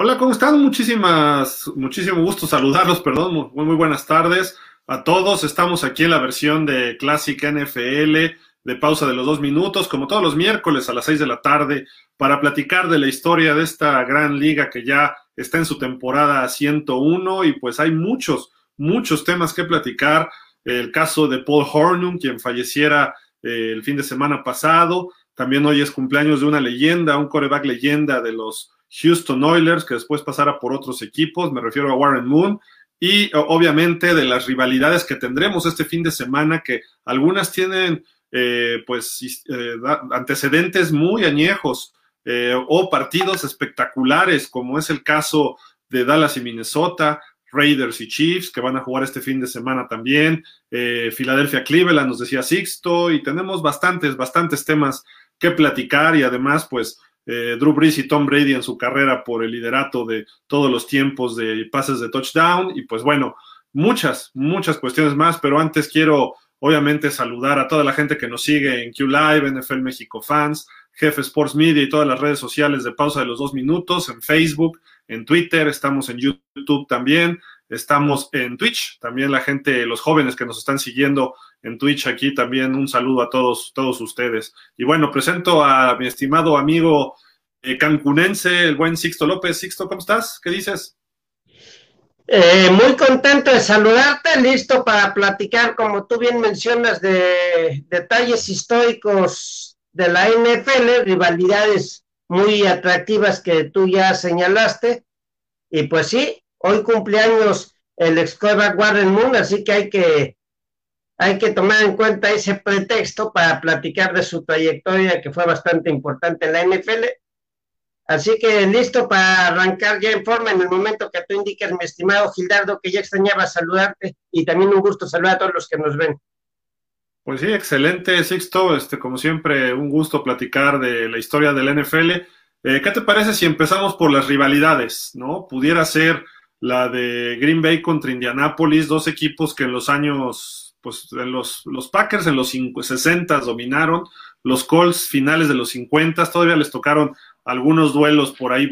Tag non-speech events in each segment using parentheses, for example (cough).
¿Cómo están? Muchísimas, muchísimo gusto saludarlos, perdón, muy, buenas tardes a todos. Estamos aquí en la versión de Classic NFL de pausa de los dos minutos, como todos los miércoles a las seis de la tarde, para platicar de la historia de esta gran liga que ya está en su temporada 101 y pues hay muchos, muchos temas que platicar. El caso de Paul Hornum, quien falleciera eh, el fin de semana pasado. También hoy es cumpleaños de una leyenda, un coreback leyenda de los Houston Oilers, que después pasara por otros equipos, me refiero a Warren Moon, y obviamente de las rivalidades que tendremos este fin de semana, que algunas tienen eh, pues eh, antecedentes muy añejos eh, o partidos espectaculares, como es el caso de Dallas y Minnesota, Raiders y Chiefs, que van a jugar este fin de semana también, Filadelfia Cleveland, nos decía Sixto, y tenemos bastantes, bastantes temas que platicar y además, pues, eh, Drew Brees y Tom Brady en su carrera por el liderato de todos los tiempos de pases de touchdown. Y pues bueno, muchas, muchas cuestiones más, pero antes quiero obviamente saludar a toda la gente que nos sigue en Q Live, NFL México Fans, Jefe Sports Media y todas las redes sociales de pausa de los dos minutos, en Facebook, en Twitter, estamos en YouTube también, estamos en Twitch, también la gente, los jóvenes que nos están siguiendo en Twitch aquí también un saludo a todos, todos ustedes. Y bueno, presento a mi estimado amigo eh, cancunense, el buen Sixto López. Sixto, ¿cómo estás? ¿Qué dices? Eh, muy contento de saludarte, listo para platicar, como tú bien mencionas, de detalles históricos de la NFL, rivalidades muy atractivas que tú ya señalaste. Y pues sí, hoy cumpleaños el ex Warren Moon, así que hay que hay que tomar en cuenta ese pretexto para platicar de su trayectoria que fue bastante importante en la NFL. Así que listo para arrancar ya en forma en el momento que tú indiques, mi estimado Gildardo, que ya extrañaba saludarte y también un gusto saludar a todos los que nos ven. Pues sí, excelente, Sixto. Este, como siempre, un gusto platicar de la historia del NFL. Eh, ¿Qué te parece si empezamos por las rivalidades? ¿No? Pudiera ser la de Green Bay contra Indianapolis, dos equipos que en los años pues los, los Packers en los 60 dominaron, los Colts finales de los 50 todavía les tocaron algunos duelos por ahí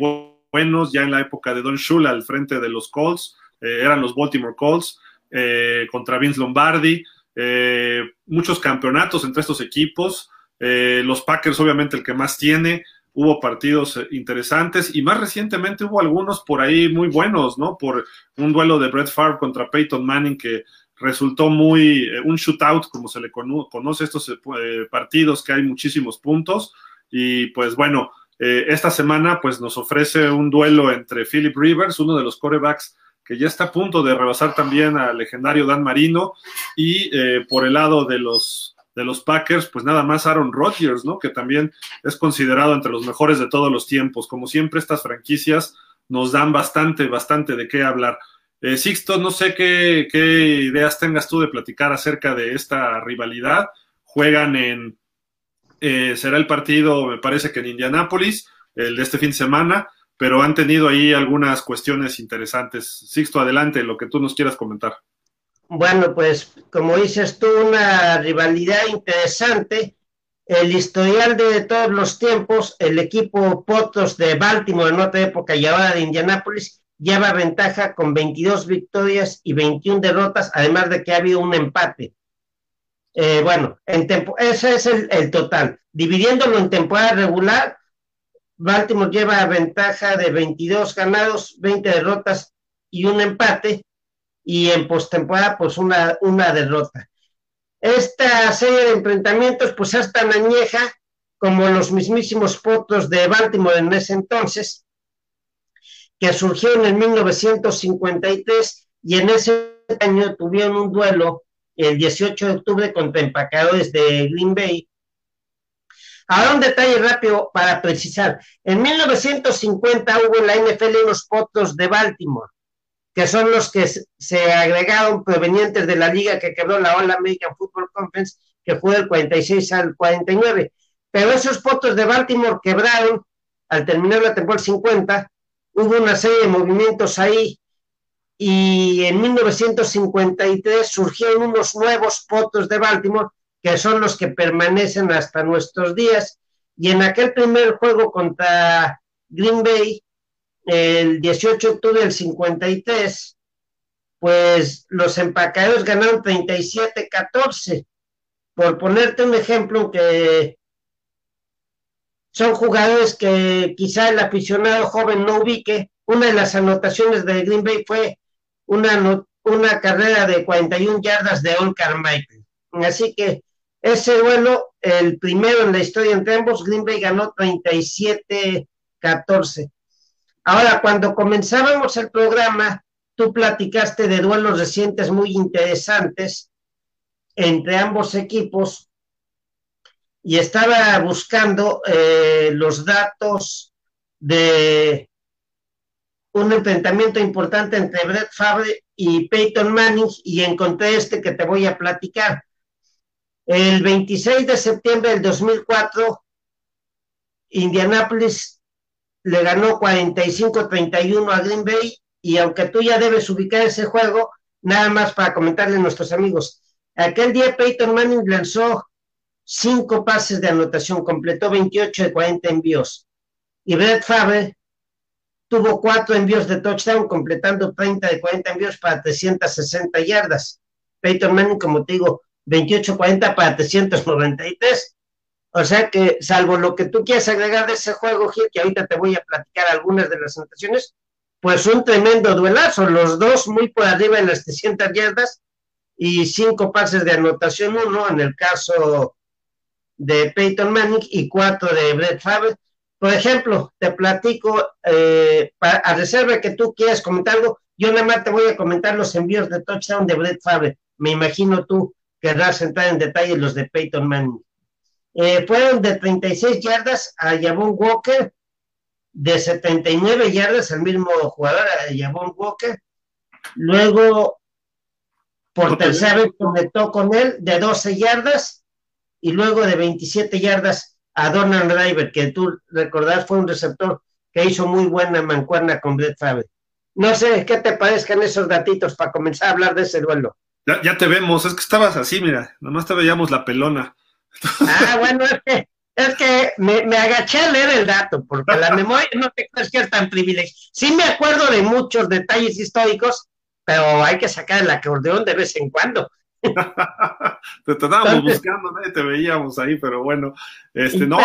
buenos, ya en la época de Don Shula al frente de los Colts, eh, eran los Baltimore Colts, eh, contra Vince Lombardi, eh, muchos campeonatos entre estos equipos, los Packers obviamente el que más tiene, hubo partidos interesantes y más recientemente hubo algunos por ahí muy buenos, ¿no? Por un duelo de Brett Favre contra Peyton Manning que resultó muy eh, un shootout, como se le conoce estos eh, partidos, que hay muchísimos puntos. Y pues bueno, eh, esta semana pues nos ofrece un duelo entre Philip Rivers, uno de los corebacks que ya está a punto de rebasar también al legendario Dan Marino, y por el lado de los, de los Packers, pues nada más Aaron Rodgers, ¿no? Que también es considerado entre los mejores de todos los tiempos. Como siempre, estas franquicias nos dan bastante, bastante de qué hablar. Eh, Sixto, no sé qué, ideas tengas tú de platicar acerca de esta rivalidad. Juegan en, eh, será el partido, me parece que en Indianápolis, el de este fin de semana, pero han tenido ahí algunas cuestiones interesantes. Sixto, adelante, lo que tú nos quieras comentar. Bueno, pues como dices tú, una rivalidad interesante. El historial de todos los tiempos, el equipo Potos de Baltimore en otra época ahora de Indianápolis, lleva ventaja con 22 victorias y 21 derrotas, además de que ha habido un empate. Eh, bueno, en ese es el, total. Dividiéndolo en temporada regular, Baltimore lleva ventaja de 22 ganados, 20 derrotas y un empate, y en postemporada, pues una, una derrota. Esta serie de enfrentamientos, pues es tan añeja como los mismísimos potros de Baltimore en ese entonces, que surgió en el 1953 y en ese año tuvieron un duelo el 18 de octubre contra empacadores de Green Bay. Ahora un detalle rápido para precisar. En 1950 hubo en la NFL unos potros de Baltimore, que son los que se agregaron provenientes de la liga que quebró la All American Football Conference, que fue del 46 al 49. Pero esos potros de Baltimore quebraron al terminar la temporada 50 hubo una serie de movimientos ahí y en 1953 surgieron unos nuevos potos de Baltimore que son los que permanecen hasta nuestros días y en aquel primer juego contra Green Bay el 18 de octubre del 53, pues los empacaderos ganaron 37-14. Por ponerte un ejemplo, que son jugadores que quizá el aficionado joven no ubique. Una de las anotaciones de Green Bay fue una, una carrera de 41 yardas de Old Carmichael. Así que ese duelo, el primero en la historia entre ambos, Green Bay ganó 37-14. Ahora, cuando comenzábamos el programa, tú platicaste de duelos recientes muy interesantes entre ambos equipos y estaba buscando eh, los datos de un enfrentamiento importante entre Brett Favre y Peyton Manning y encontré este que te voy a platicar. El 26 de septiembre del 2004, Indianapolis le ganó 45-31 a Green Bay y aunque tú ya debes ubicar ese juego, nada más para comentarle a nuestros amigos. Aquel día Peyton Manning lanzó cinco pases de anotación, completó 28 de 40 envíos. Y Brett Favre tuvo cuatro envíos de touchdown, completando 30 de 40 envíos para 360 yardas. Peyton Manning, como te digo, 28-40 para 393. O sea que, salvo lo que tú quieras agregar de ese juego, Gil, que ahorita te voy a platicar algunas de las anotaciones, pues un tremendo duelazo, los dos muy por arriba en las 300 yardas y cinco pases de anotación, uno en el caso de Peyton Manning y cuatro de Brett Favre. Por ejemplo, te platico, eh, a reserva que tú quieras comentar algo, yo nada más te voy a comentar los envíos de touchdown de Brett Favre. Me imagino tú querrás entrar en detalle los de Peyton Manning. Eh, fueron de 36 yardas a Javon Walker, de 79 yardas al mismo jugador, a Javon Walker. Luego, por tercera vez conectó con él de 12 yardas y luego de 27 yardas a Donald Driver, que tú recordás fue un receptor que hizo muy buena mancuerna con Brett Favre. No sé qué te parezcan esos datitos para comenzar a hablar de ese duelo. Ya, te vemos, es que estabas así, mira, nomás te veíamos la pelona. Ah, bueno, es que, es que me, agaché a leer el dato, porque la (laughs) memoria no te crees que es tan privilegio. Sí me acuerdo de muchos detalles históricos, pero hay que sacar el acordeón de vez en cuando. (laughs) te estábamos buscando, ¿no? te veíamos ahí, pero bueno, este no.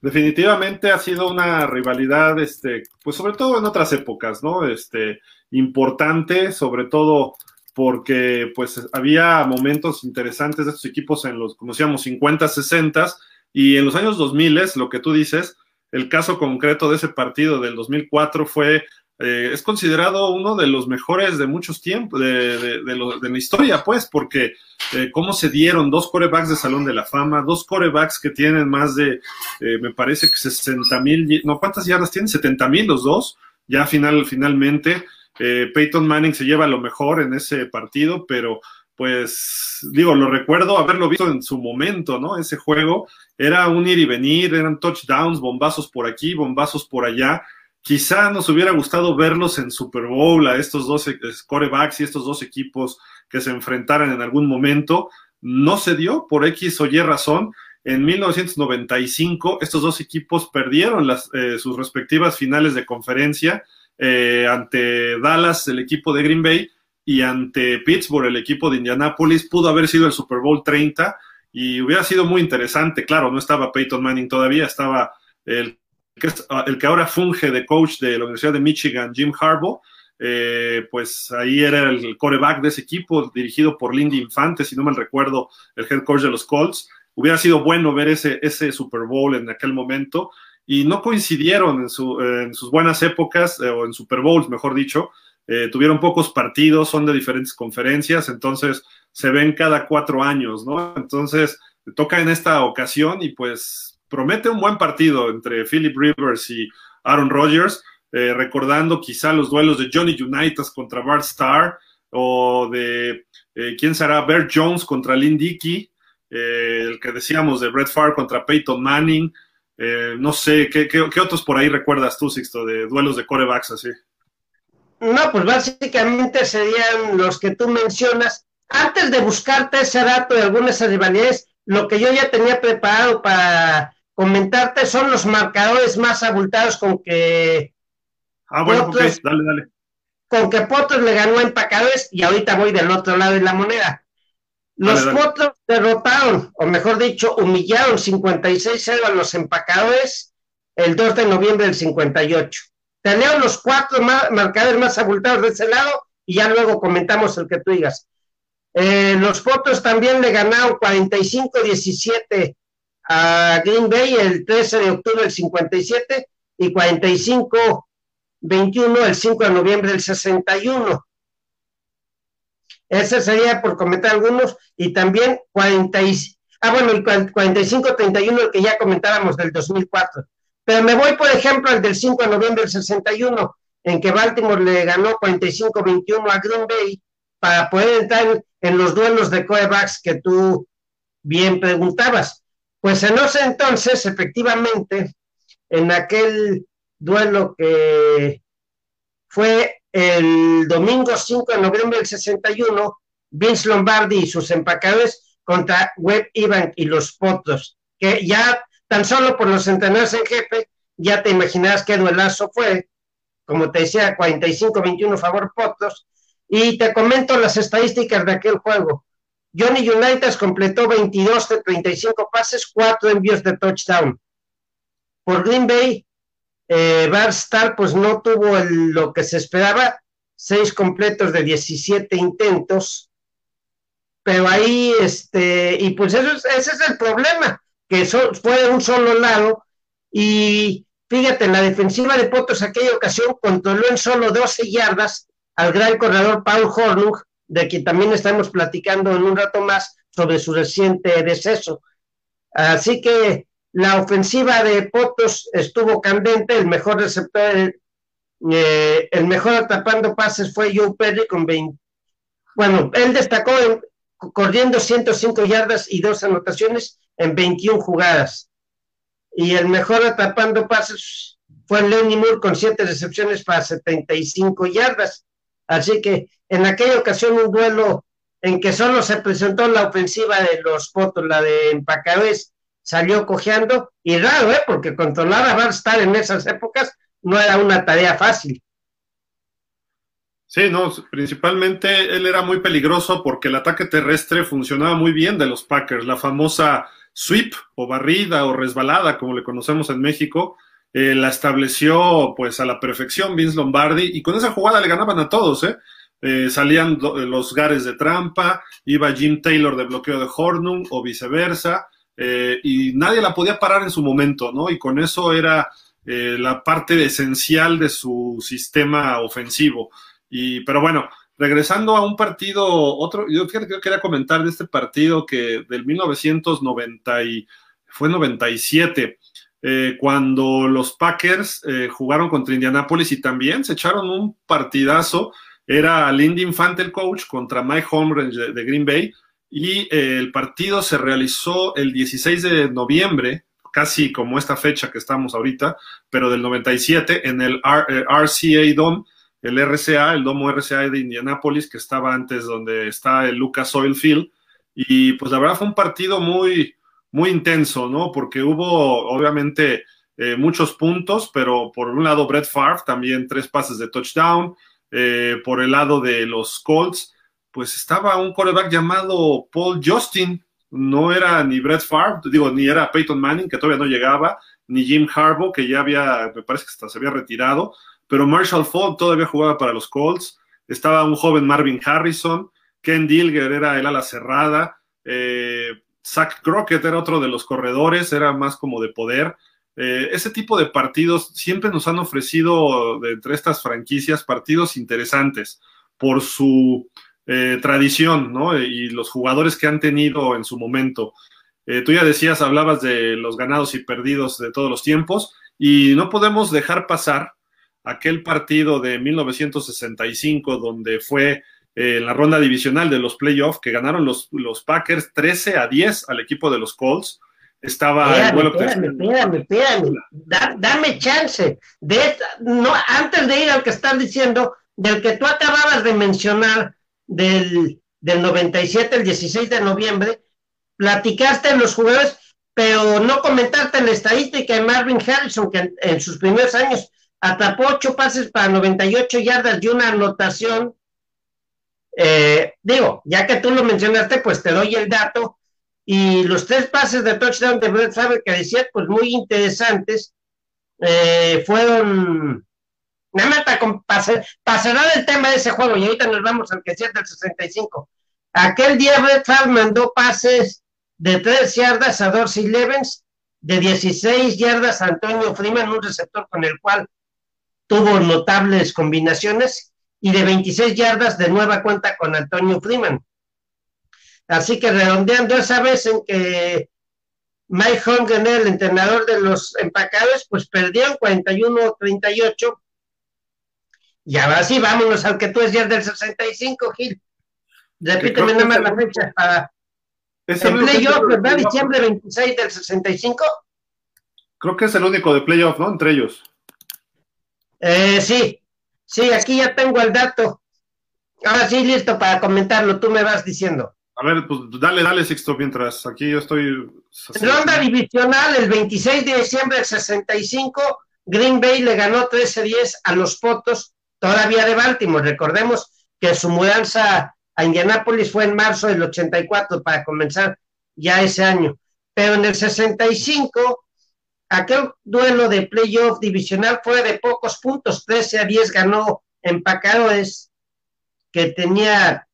Definitivamente ha sido una rivalidad, este, pues sobre todo en otras épocas, ¿no? Este, importante, sobre todo porque pues había momentos interesantes de estos equipos en los, como decíamos, 50, 60 y en los años 2000, lo que tú dices, el caso concreto de ese partido del 2004 fue, eh, es considerado uno de los mejores de muchos tiempos, de, la historia, pues, porque eh, cómo se dieron dos corebacks de Salón de la Fama, dos corebacks que tienen más de, eh, me parece que 60 mil, no, ¿cuántas yardas tienen? 70 mil los dos, ya final, finalmente. Eh, Peyton Manning se lleva lo mejor en ese partido, pero pues digo, lo recuerdo haberlo visto en su momento, ¿no? Ese juego era un ir y venir, eran touchdowns, bombazos por aquí, bombazos por allá. Quizá nos hubiera gustado verlos en Super Bowl a estos dos corebacks y estos dos equipos que se enfrentaran en algún momento. No se dio por X o Y razón. En 1995, estos dos equipos perdieron las, eh, sus respectivas finales de conferencia eh, ante Dallas, el equipo de Green Bay, y ante Pittsburgh, el equipo de Indianapolis, pudo haber sido el Super Bowl 30 y hubiera sido muy interesante. Claro, no estaba Peyton Manning todavía, estaba el que, el que ahora funge de coach de la Universidad de Michigan, Jim Harbaugh. Eh, pues ahí era el coreback de ese equipo, dirigido por Lindy Infante, si no mal recuerdo, el head coach de los Colts. Hubiera sido bueno ver ese, ese Super Bowl en aquel momento y no coincidieron en, sus buenas épocas, eh, o en Super Bowls, mejor dicho. Eh, tuvieron pocos partidos, son de diferentes conferencias, entonces se ven cada cuatro años, ¿no? Entonces, toca en esta ocasión y pues promete un buen partido entre Philip Rivers y Aaron Rodgers, eh, recordando quizá los duelos de Johnny Unitas contra Bart Starr o de quién será Bert Jones contra Lynn Dickey, el que decíamos de Brett Favre contra Peyton Manning, eh, no sé, ¿qué, ¿qué, otros por ahí recuerdas tú, Sixto, de duelos de corebacks así? No, pues básicamente serían los que tú mencionas. Antes de buscarte ese dato de algunas rivalidades, lo que yo ya tenía preparado para comentarte son los marcadores más abultados con que. Ah, bueno, dale, dale. Con que Potros le ganó a empacadores y ahorita voy del otro lado de la moneda. Los Potros derrotaron, o mejor dicho, humillaron 56-0 a los empacadores el 2 de noviembre del 58. Te los cuatro marcadores más abultados de ese lado y ya luego comentamos el que tú digas. Eh, los Potros también le ganaron 45-17 a Green Bay el 13 de octubre del 57 y 45-21 el 5 de noviembre del 61. Ese sería por comentar algunos y también 40 ah bueno, el 45-31 el que ya comentábamos del 2004. Pero me voy, por ejemplo, al del 5 de noviembre del 61, en que Baltimore le ganó 45-21 a Green Bay para poder entrar en los duelos de corebacks que tú bien preguntabas. Pues en ese entonces, efectivamente, en aquel duelo que fue el domingo 5 de noviembre del 61, Vince Lombardi y sus empacadores contra Webb Ivan y los Potros, que ya tan solo por los entrenadores en jefe, ya te imaginarás qué duelazo fue, como te decía, 45-21 favor Potros, y te comento las estadísticas de aquel juego. Johnny Unitas completó 22 de 35 pases, 4 envíos de touchdown. Por Green Bay, eh, Barstar pues no tuvo lo que se esperaba, 6 completos de 17 intentos, pero ahí, este, y pues eso ese es el problema, que fue de un solo lado, y fíjate, la defensiva de Potos aquella ocasión controló en solo 12 yardas al gran corredor Paul Hornung, de quien también estamos platicando en un rato más sobre su reciente deceso. Así que la ofensiva de Potos estuvo candente, el mejor receptor, eh, el mejor atrapando pases fue Joe Perry con 20. Bueno, él destacó corriendo 105 yardas y dos anotaciones en 21 jugadas. Y el mejor atrapando pases fue Lenny Moore con 7 recepciones para 75 yardas. Así que en aquella ocasión un duelo en que solo se presentó la ofensiva de los Potos, la de Empacabés, salió cojeando, y raro, ¿eh? porque controlar a estar en esas épocas no era una tarea fácil. Sí, no, principalmente él era muy peligroso porque el ataque terrestre funcionaba muy bien de los Packers, la famosa sweep o barrida o resbalada, como le conocemos en México, eh, la estableció pues a la perfección Vince Lombardi y con esa jugada le ganaban a todos, ¿eh? Eh salían los gares de trampa, iba Jim Taylor de bloqueo de Hornung o viceversa, eh, y nadie la podía parar en su momento, ¿no? Y con eso era la parte esencial de su sistema ofensivo. Y, pero bueno, regresando a un partido, otro, yo quería comentar de este partido que del 1990 y, fue 97, eh, cuando los Packers eh, jugaron contra Indianapolis y también se echaron un partidazo. Era Lindy Infante el coach contra Mike Holmgren de, Green Bay y eh, el partido se realizó el 16 de noviembre, casi como esta fecha que estamos ahorita, pero del 97 en el RCA Dome, el RCA, el domo RCA de Indianapolis, que estaba antes donde está el Lucas Oil Field. Y pues la verdad fue un partido muy, muy intenso, ¿no? Porque hubo obviamente eh, muchos puntos, pero por un lado Brett Favre, también tres pases de touchdown, eh, por el lado de los Colts, pues estaba un quarterback llamado Paul Justin, no era ni Brett Favre, digo, ni era Peyton Manning, que todavía no llegaba, ni Jim Harbaugh, que ya había, me parece que hasta se había retirado, pero Marshall Falk todavía jugaba para los Colts, estaba un joven Marvin Harrison, Ken Dilger era el ala cerrada, eh, Zach Crockett era otro de los corredores, era más como de poder. Eh, ese tipo de partidos siempre nos han ofrecido de entre estas franquicias partidos interesantes por su eh, tradición, ¿no? Y los jugadores que han tenido en su momento. Eh, tú ya decías, hablabas de los ganados y perdidos de todos los tiempos, y no podemos dejar pasar aquel partido de 1965 donde fue en eh, la ronda divisional de los playoffs que ganaron los, los Packers 13 a 10 al equipo de los Colts. Estaba el espérame, espérame, espérame, dame chance. De, no, antes de ir al que estás diciendo, del que tú acababas de mencionar, del, del 97, el 16 de noviembre, platicaste en los jugadores, pero no comentarte la estadística de Marvin Harrison, que en, sus primeros años atrapó ocho pases para 98 yardas y una anotación. Eh, digo, ya que tú lo mencionaste, pues te doy el dato. Y los tres pases de touchdown de Brett Favre que decía, pues muy interesantes, eh, fueron Nada más para, cerrar el tema de ese juego, y ahorita nos vamos al que cierra el 65. Aquel día Red Favre mandó pases de 3 yardas a Dorsey Levens, de 16 yardas a Antonio Freeman, un receptor con el cual tuvo notables combinaciones, y de 26 yardas de nueva cuenta con Antonio Freeman. Así que redondeando esa vez en que Mike Holmgren, el entrenador de los empacadores, pues perdieron 41-38 y ahora sí, vámonos al que tú decías del 65, Gil. Repíteme nada más la fecha para. el playoff, ¿verdad? Diciembre 26 del 65. Creo que es el único de playoff, ¿no? Entre ellos. Eh, sí, sí, aquí ya tengo el dato. Ahora sí, listo para comentarlo, tú me vas diciendo. A ver, pues dale, dale, Sixto, mientras aquí yo estoy. Ronda divisional, el 26 de diciembre del 65, Green Bay le ganó 13-10 a los Potos todavía de Baltimore. Recordemos que su mudanza a Indianápolis fue en marzo del 84 para comenzar ya ese año. Pero en el 65, aquel duelo de playoff divisional fue de pocos puntos, 13 a 10 ganó Empacadores, que tenía,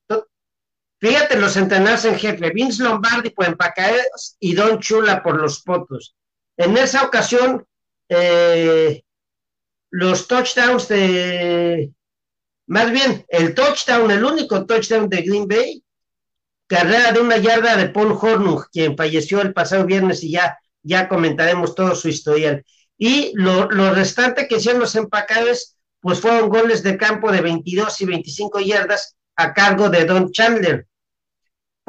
fíjate los entrenadores en jefe, Vince Lombardi por Empacadores y Don Chula por los Potos. En esa ocasión, eh, los touchdowns de, más bien, el touchdown, el único touchdown de Green Bay, carrera de una yarda de Paul Hornung, quien falleció el pasado viernes y ya, ya comentaremos todo su historial. Y lo, restante que hicieron los empacadores, pues fueron goles de campo de 22 y 25 yardas a cargo de Don Chandler.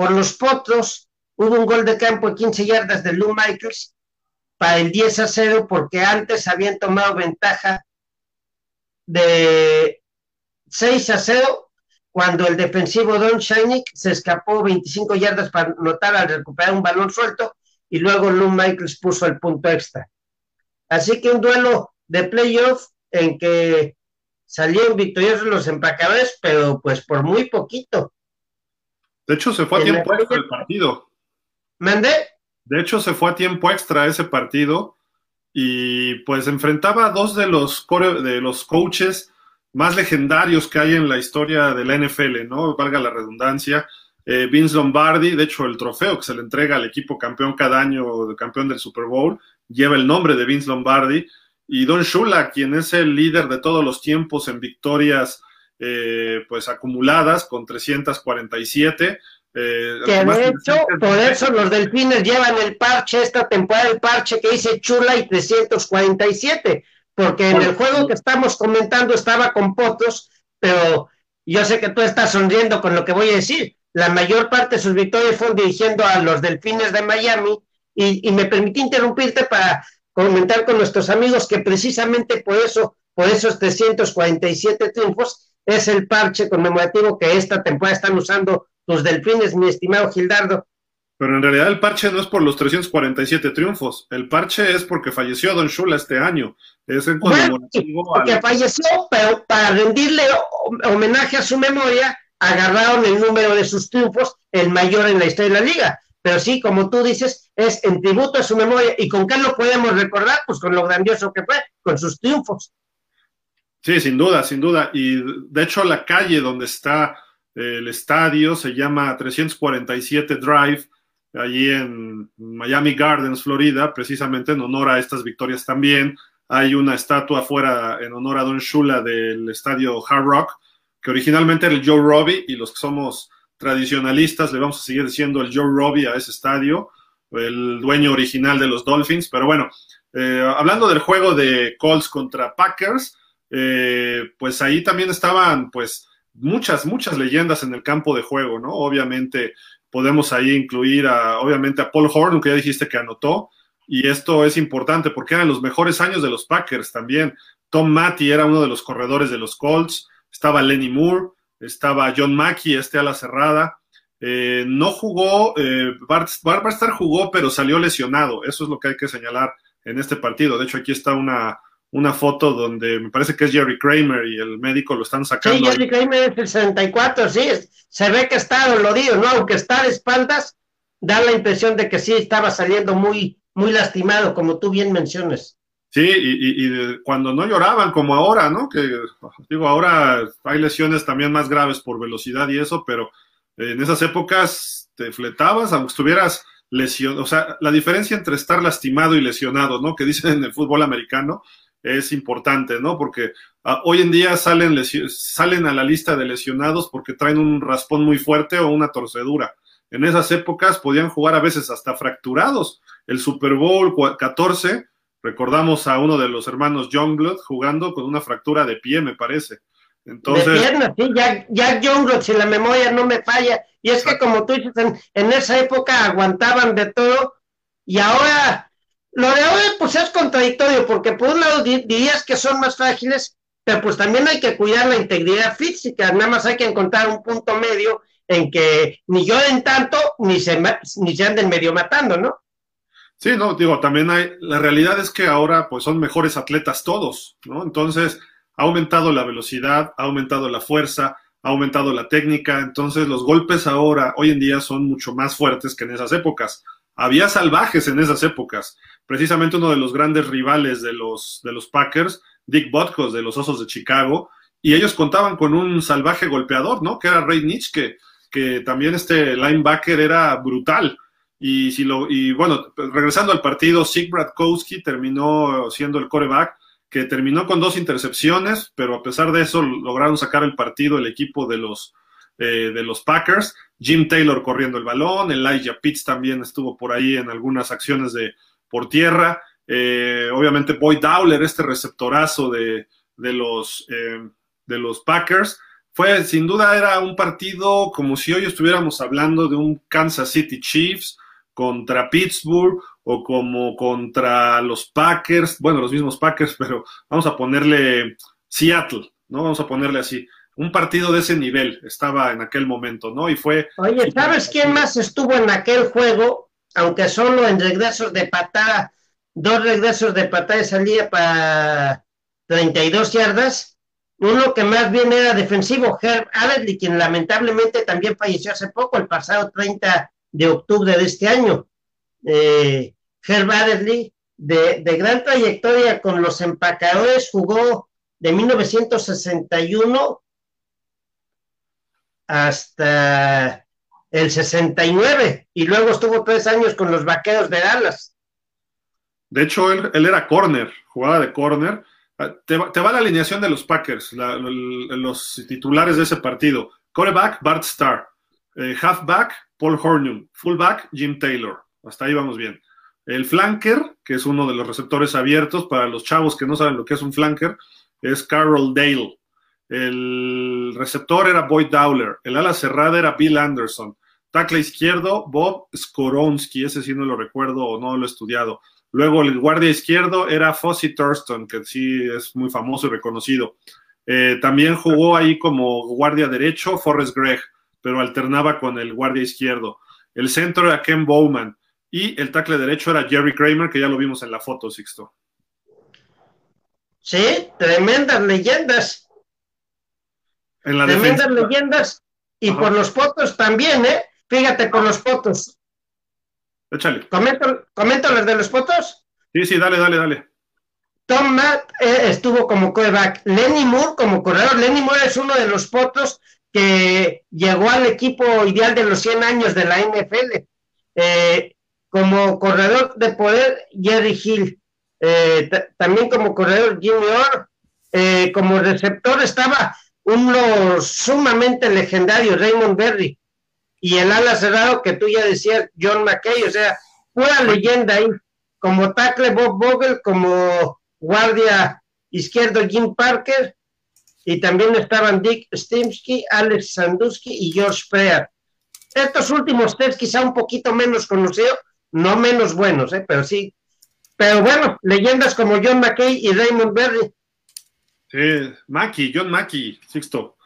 Por los potros, hubo un gol de campo de 15 yardas de Lou Michaels para el 10 a 0 porque antes habían tomado ventaja de 6 a 0 cuando el defensivo Don Shinik se escapó 25 yardas para notar al recuperar un balón suelto y luego Lou Michaels puso el punto extra. Así que un duelo de playoff en que salieron victoriosos los empacadores, pero pues por muy poquito. De hecho, se fue a tiempo extra el partido. ¿Mandé? De hecho, se fue a tiempo extra ese partido y pues enfrentaba a dos de los, de los coaches más legendarios que hay en la historia de la NFL, ¿no? Valga la redundancia. Eh, Vince Lombardi, de hecho el trofeo que se le entrega al equipo campeón cada año, de campeón del Super Bowl, lleva el nombre de Vince Lombardi. Y Don Shula, quien es el líder de todos los tiempos en victorias eh, pues acumuladas con 347, eh, que de hecho, por eso los delfines llevan el parche, esta temporada el parche que dice Chula y 347, porque en el juego que estamos comentando estaba con Potos, pero yo sé que tú estás sonriendo con lo que voy a decir. La mayor parte de sus victorias fueron dirigiendo a los delfines de Miami y, y me permití interrumpirte para comentar con nuestros amigos que precisamente por eso, por esos 347 triunfos, es el parche conmemorativo que esta temporada están usando los delfines, mi estimado Gildardo. Pero en realidad el parche no es por los 347 triunfos, el parche es porque falleció Don Shula este año. Es en porque falleció, pero para rendirle homenaje a su memoria, agarraron el número de sus triunfos, el mayor en la historia de la liga. Pero sí, como tú dices, es en tributo a su memoria. ¿Y con qué lo podemos recordar? Pues con lo grandioso que fue, con sus triunfos. Sí, sin duda, sin duda. Y de hecho la calle donde está el estadio se llama 347 Drive, allí en Miami Gardens, Florida, precisamente en honor a estas victorias también. Hay una estatua afuera en honor a Don Shula del estadio Hard Rock, que originalmente era el Joe Robbie, y los que somos tradicionalistas le vamos a seguir diciendo el Joe Robbie a ese estadio, el dueño original de los Dolphins. Pero bueno, eh, hablando del juego de Colts contra Packers, eh, pues ahí también estaban, pues, muchas, muchas leyendas en el campo de juego, ¿no? Obviamente podemos ahí incluir a, obviamente a Paul Horn, que ya dijiste que anotó, y esto es importante porque eran los mejores años de los Packers también. Tom Matty era uno de los corredores de los Colts, estaba Lenny Moore, estaba John Mackey, este a la cerrada, Eh, no jugó, eh, jugó, pero salió lesionado. Eso es lo que hay que señalar en este partido. De hecho, aquí está una, una foto donde me parece que es Jerry Kramer y el médico lo están sacando. Sí, Jerry Kramer es el 64, sí, se ve que está dolorido, ¿no? Aunque está de espaldas, da la impresión de que sí estaba saliendo muy, muy lastimado, como tú bien mencionas. Sí, y, y, cuando no lloraban, como ahora, ¿no? Que digo, ahora hay lesiones también más graves por velocidad y eso, pero en esas épocas te fletabas, aunque estuvieras lesionado. O sea, la diferencia entre estar lastimado y lesionado, ¿no? Que dicen en el fútbol americano, es importante, ¿no? Porque ah, hoy en día salen, salen a la lista de lesionados porque traen un raspón muy fuerte o una torcedura. En esas épocas podían jugar a veces hasta fracturados. El Super Bowl 14 Recordamos a uno de los hermanos Youngblood jugando con una fractura de pie, me parece. Entonces, de pierna, sí, ya, Youngblood, si la memoria no me falla. Y es que como tú dices, en, esa época aguantaban de todo y ahora, lo de ahora pues es contradictorio, porque por un lado dirías que son más frágiles, pero pues también hay que cuidar la integridad física, nada más hay que encontrar un punto medio en que ni lloren tanto, ni se, ni se anden medio matando, ¿no? Sí, no, digo, también hay, la realidad es que ahora pues son mejores atletas todos, ¿no? Entonces ha aumentado la velocidad, ha aumentado la fuerza, ha aumentado la técnica, entonces los golpes ahora, hoy en día, son mucho más fuertes que en esas épocas. Había salvajes en esas épocas. Precisamente uno de los grandes rivales de los, de los Packers, Dick Butkus de los Osos de Chicago, y ellos contaban con un salvaje golpeador, ¿no? Que era Ray Nitsch, que, también este linebacker era brutal. Y, si lo, y bueno, regresando al partido, Sig Bradkowski terminó siendo el coreback, que terminó con dos intercepciones, pero a pesar de eso lograron sacar el partido el equipo de los, eh, de los Packers. Jim Taylor corriendo el balón, Elijah Pitts también estuvo por ahí en algunas acciones de por tierra. Eh, obviamente Boyd Dowler, este receptorazo de, de los, eh, de los Packers. Fue, sin duda, era un partido como si hoy estuviéramos hablando de un Kansas City Chiefs contra Pittsburgh o como contra los Packers, bueno, los mismos Packers, (laughs) pero vamos a ponerle Seattle, ¿no? Vamos a ponerle así. Un partido de ese nivel estaba en aquel momento, ¿no? Y fue... Oye, ¿sabes quién más estuvo en aquel juego? Aunque solo en regresos de patada, dos regresos de patada de salida para 32 yardas. Uno que más bien era defensivo, Herb Adderley, quien lamentablemente también falleció hace poco, el pasado 30 de octubre de este año. Eh, Herb Adderley, de, gran trayectoria con los empacadores, jugó de 1961 hasta el 69 y luego estuvo tres años con los Vaqueros de Dallas. De hecho, él, era corner, jugaba de corner. Ah, te, va la alineación de los Packers, los titulares de ese partido. Coreback, Bart Starr. Eh, halfback, Paul Hornum. Fullback, Jim Taylor. Hasta ahí vamos bien. El flanker, que es uno de los receptores abiertos para los chavos que no saben lo que es un flanker, es Carol Dale. El receptor era Boyd Dowler. El ala cerrada era Bill Anderson. Tackle izquierdo, Bob Skoronsky. Ese sí no lo recuerdo o no lo he estudiado. Luego el guardia izquierdo era Fossey Thurston, que sí es muy famoso y reconocido. Eh, también jugó ahí como guardia derecho Forrest Gregg pero alternaba con el guardia izquierdo. El centro era Ken Bowman y el tackle derecho era Jerry Kramer, que ya lo vimos en la foto, Sixto. Sí, tremendas leyendas. Tremendas leyendas. Y por los fotos también, ¿eh? Fíjate con los fotos. Échale. ¿Comento, ¿Comento las de los fotos? Sí, sí, dale, dale, dale. Tom Matt eh, estuvo como coreback. Lenny Moore como corredor. Lenny Moore es uno de los fotos que llegó al equipo ideal de los 100 años de la NFL. Eh, como corredor de poder, Jerry Hill. Eh, también como corredor, Jimmy Orr. Como receptor estaba uno sumamente legendario, Raymond Berry. Y el ala cerrado que tú ya decías, John McKay. O sea, pura leyenda ahí. Como tackle, Bob Vogel. Como guardia izquierdo, Jim Parker y también estaban Dick Stimsky, Alex Sandusky y George Prear. Estos últimos tres quizá un poquito menos conocidos, no menos buenos, ¿eh? pero sí. Pero bueno, leyendas como John McKay y Raymond Berry. Sí, Mackey, John Mackey, Sixto.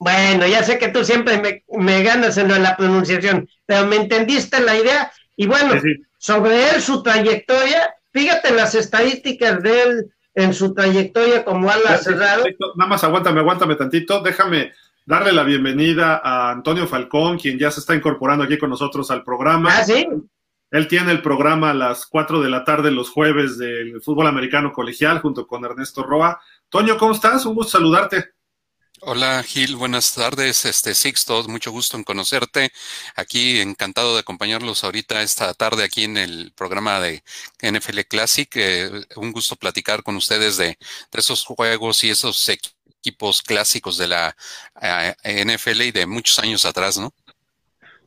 Bueno, ya sé que tú siempre me, ganas en la pronunciación, pero me entendiste la idea. Y bueno, sobre él, su trayectoria, fíjate las estadísticas de él en su trayectoria como ala cerrado. Nada más aguántame, aguántame tantito. Déjame darle la bienvenida a Antonio Falcón, quien ya se está incorporando aquí con nosotros al programa. Ah, sí. Él tiene el programa a las 4 de la tarde los jueves del fútbol americano colegial junto con Ernesto Roa. Toño, ¿cómo estás? Un gusto saludarte. Hola Gil, buenas tardes, este Sixto, mucho gusto en conocerte. Aquí encantado de acompañarlos ahorita esta tarde aquí en el programa de NFL Classic. Eh, un gusto platicar con ustedes de, esos juegos y esos equipos clásicos de la eh, NFL y de muchos años atrás, ¿no?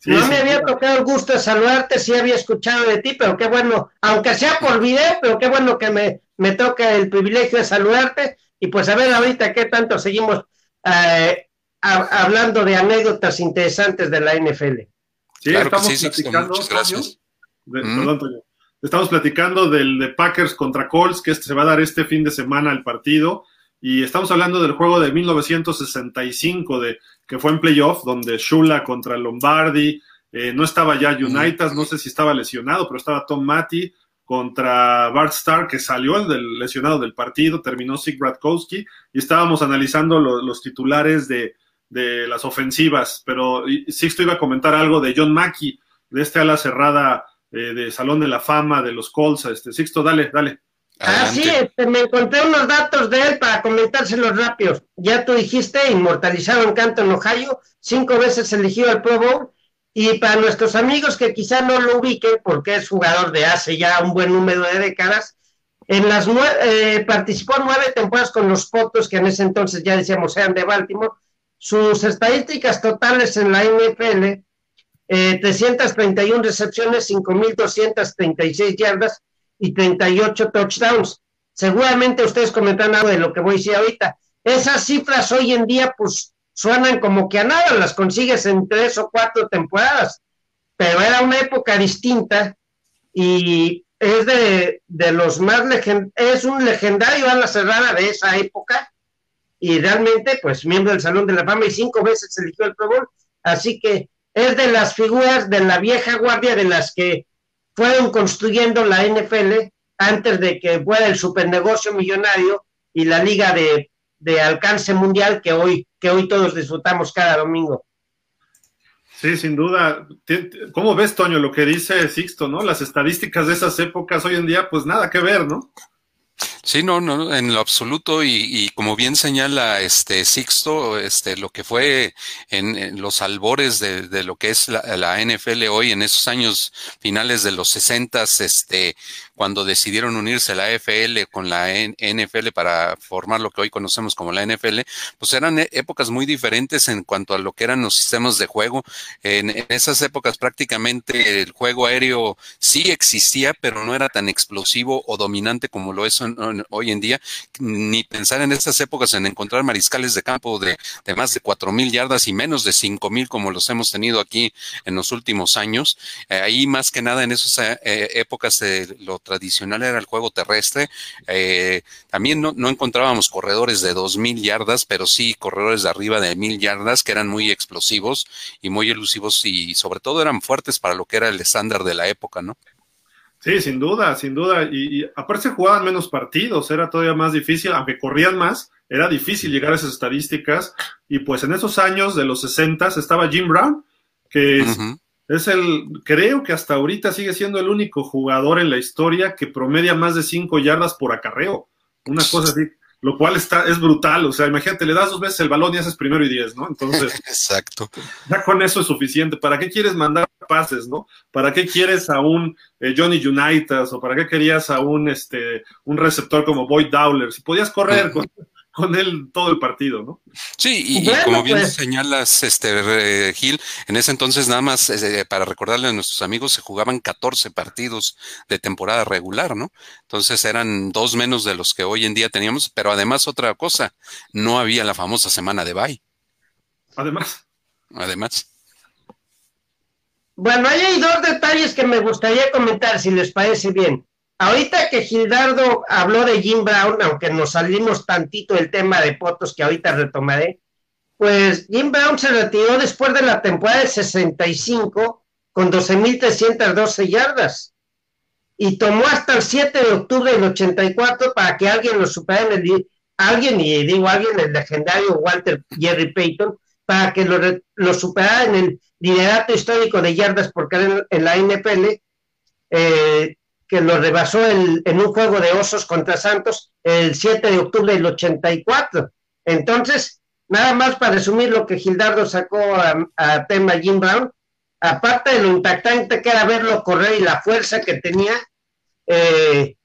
No me había tocado el gusto de saludarte, sí había escuchado de ti, pero qué bueno, aunque sea por video, pero qué bueno que me, me toca el privilegio de saludarte. Y pues a ver ahorita qué tanto seguimos eh, hablando de anécdotas interesantes de la NFL. Sí, estamos platicando, muchas gracias. Mm. Estamos platicando del de Packers contra Colts, que este se va a dar este fin de semana el partido. Y estamos hablando del juego de 1965, de, que fue en playoff, donde Shula contra Lombardi, eh, no estaba ya. United, no sé si estaba lesionado, pero estaba Tom Matty contra Bart Starr, que salió el del lesionado del partido, terminó Sig Bratkowski, y estábamos analizando los titulares de, las ofensivas, pero Sixto iba a comentar algo de John Mackey, de este ala cerrada eh, de Salón de la Fama de los Colts. Este, Sixto, dale, dale. Ah, sí, este, me encontré unos datos de él para comentárselos rápidos. Ya tú dijiste, inmortalizado en Canton, Ohio, cinco veces elegido al Pro Bowl, y para nuestros amigos que quizá no lo ubiquen, porque es jugador de hace ya un buen número de décadas, en las eh, participó nueve temporadas con los Potos, que en ese entonces ya decíamos eran de Baltimore. Sus estadísticas totales en la NFL, 331 eh, recepciones, 5.236 yardas y 38 touchdowns. Seguramente ustedes comentan algo de lo que voy a decir ahorita. Esas cifras hoy en día, pues suenan como que a nada, las consigues en tres o cuatro temporadas, pero era una época distinta y es de, los más legend es un legendario a la cerrada de esa época y realmente pues miembro del Salón de la Fama y cinco veces eligió el Pro así que es de las figuras de la vieja guardia de las que fueron construyendo la NFL antes de que fuera el supernegocio millonario y la liga de de alcance mundial que hoy, que hoy todos disfrutamos cada domingo. Sí, sin duda. ¿Cómo ves, Toño, lo que dice Sixto, no? Las estadísticas de esas épocas hoy en día, pues nada que ver, ¿no? Sí, no, no, en lo absoluto y, como bien señala este Sixto, este lo que fue en, los albores de, lo que es la, la, NFL hoy en esos años finales de los sesentas, este cuando decidieron unirse la AFL con la NFL para formar lo que hoy conocemos como la NFL, pues eran e-, épocas muy diferentes en cuanto a lo que eran los sistemas de juego. En, esas épocas prácticamente el juego aéreo sí existía, pero no era tan explosivo o dominante como lo es hoy en día. Ni pensar en esas épocas en encontrar mariscales de campo de, más de cuatro mil yardas y menos de cinco mil como los hemos tenido aquí en los últimos años. Eh, ahí más que nada en esas eh, épocas de lo tradicional era el juego terrestre. Eh, también no, encontrábamos corredores de dos mil yardas, pero sí corredores de arriba de mil yardas que eran muy explosivos y muy elusivos y sobre todo eran fuertes para lo que era el estándar de la época, ¿no? Sí, sin duda, sin duda. Y, aparte se jugaban menos partidos, era todavía más difícil, aunque corrían más, era difícil llegar a esas estadísticas. Y pues en esos años de los 60 estaba Jim Brown, que es el, creo que hasta ahorita sigue siendo el único jugador en la historia que promedia más de cinco yardas por acarreo. Una cosa así, lo cual está, es brutal. O sea, imagínate, le das dos veces el balón y haces primero y diez, ¿no? Entonces, (laughs) exacto. Ya con eso es suficiente. ¿Para qué quieres mandar pases, no? ¿Para qué quieres a un eh, Johnny Unitas o para qué querías a un, este, un receptor como Boyd Dowler? Si podías correr con (laughs) con él todo el partido, ¿no? Sí, y, como bien pues. señalas, este Gil, en ese entonces nada más eh, para recordarle a nuestros amigos se jugaban 14 partidos de temporada regular, ¿no? Entonces eran dos menos de los que hoy en día teníamos, pero además otra cosa, no había la famosa semana de bye. Además. Además. Bueno, hay dos detalles que me gustaría comentar, si les parece bien. Ahorita que Gildardo habló de Jim Brown, aunque nos salimos tantito del tema de fotos que ahorita retomaré, pues Jim Brown se retiró después de la temporada del 65 con 12.312 yardas y tomó hasta el 7 de octubre del 84 para que alguien lo superara en el alguien, y digo alguien, el legendario Walter Jerry Payton, para que lo, superara en el liderato histórico de yardas por cada en la NFL, eh, que lo rebasó en un juego de osos contra Santos el 7 de octubre del 84. Entonces, nada más para resumir lo que Gildardo sacó a, tema Jim Brown, aparte de lo impactante que era verlo correr y la fuerza que tenía, eh,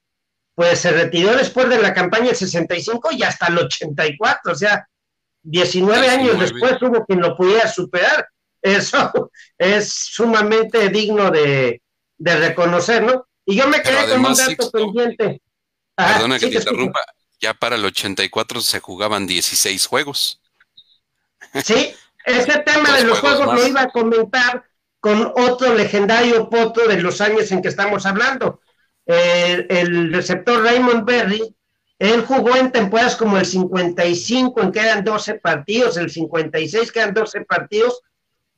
pues se retiró después de la campaña del 65 y hasta el 84, o sea, 19 años después hubo quien lo pudiera superar. (laughs) Eso es sumamente digno de, reconocer, ¿no? Y yo me quedé con un dato pendiente. perdona que te interrumpa, ya para el 84 se jugaban 16 juegos. Sí, ese tema de los juegos, lo iba a comentar con otro legendario potro de los años en que estamos hablando. el receptor Raymond Berry, él jugó en temporadas como el 55, en que eran 12 partidos, el 56, que eran 12 partidos,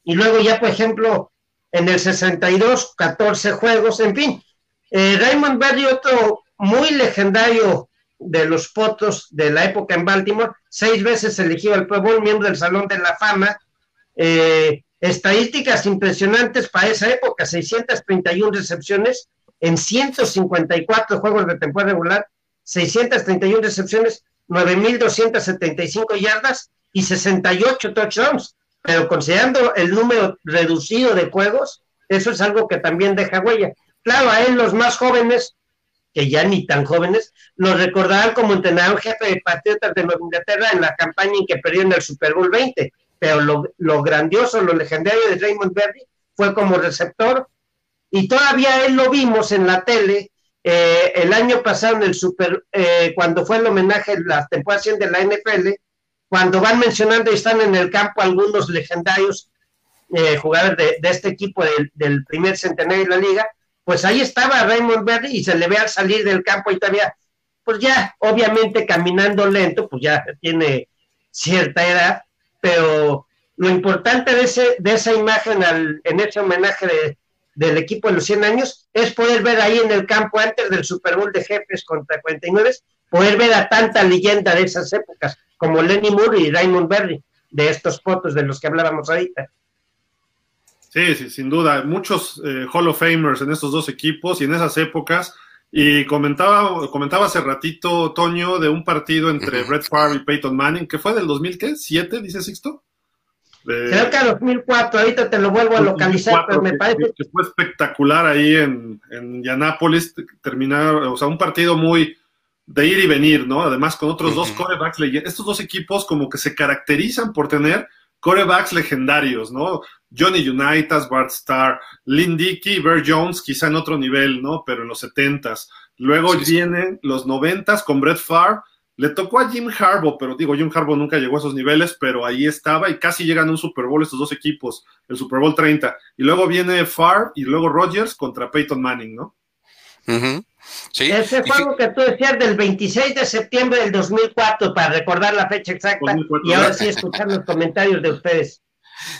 y luego ya, por ejemplo, en el 62, 14 juegos, en fin. Eh, Raymond Berry, otro muy legendario de los potos de la época en Baltimore, seis veces elegido al Pro Bowl, miembro del Salón de la Fama. Eh, estadísticas impresionantes para esa época, 631 recepciones en 154 juegos de temporada regular, 631 recepciones, 9.275 yardas y 68 touchdowns pero considerando el número reducido de juegos, eso es algo que también deja huella. Claro, a él los más jóvenes, que ya ni tan jóvenes, lo recordarán como entrenador jefe de Patriotas de Nueva Inglaterra en la campaña en que perdió en el Super Bowl 20, pero lo, grandioso, lo legendario de Raymond Berry fue como receptor. Y todavía él lo vimos en la tele eh, el año pasado en el Super, eh, cuando fue el homenaje, la temporada de la NFL, cuando van mencionando y están en el campo algunos legendarios eh, jugadores de, este equipo del, primer centenario de la liga, pues ahí estaba Raymond Berry y se le ve al salir del campo y todavía, pues ya, obviamente caminando lento, pues ya tiene cierta edad, pero lo importante de, ese, de esa imagen en ese homenaje del equipo de los 100 años es poder ver ahí en el campo antes del Super Bowl de jefes contra 49, poder ver a tanta leyenda de esas épocas como Lenny Moore y Raymond Berry, de estos fotos de los que hablábamos ahorita. Sí, sí, sin duda. Muchos eh, Hall of Famers en estos dos equipos y en esas épocas. Y comentaba, comentaba hace ratito, Toño, de un partido entre Brett Favre y Peyton Manning, que fue del 2007, dice Sixto. Creo que a 2004, ahorita te lo vuelvo a localizar, pero me parece que fue espectacular ahí en, en Indianápolis, terminar, o sea, un partido muy, de ir y venir, ¿no? Además, con otros dos corebacks, estos dos equipos como que se caracterizan por tener corebacks legendarios, ¿no? Johnny Unitas, Bart Starr, Lynn Dickey, Bear Jones, quizá en otro nivel, ¿no? Pero en los setentas. Luego vienen los noventas con Brett Favre. Le tocó a Jim Harbaugh, pero digo, Jim Harbaugh nunca llegó a esos niveles, pero ahí estaba y casi llegan a un Super Bowl estos dos equipos, el Super Bowl 30. Y luego viene Favre y luego Rodgers contra Peyton Manning, ¿no? Ese juego que tú decías del 26 de septiembre del 2004, para recordar la fecha exacta, y ahora sí escuchar los comentarios de ustedes.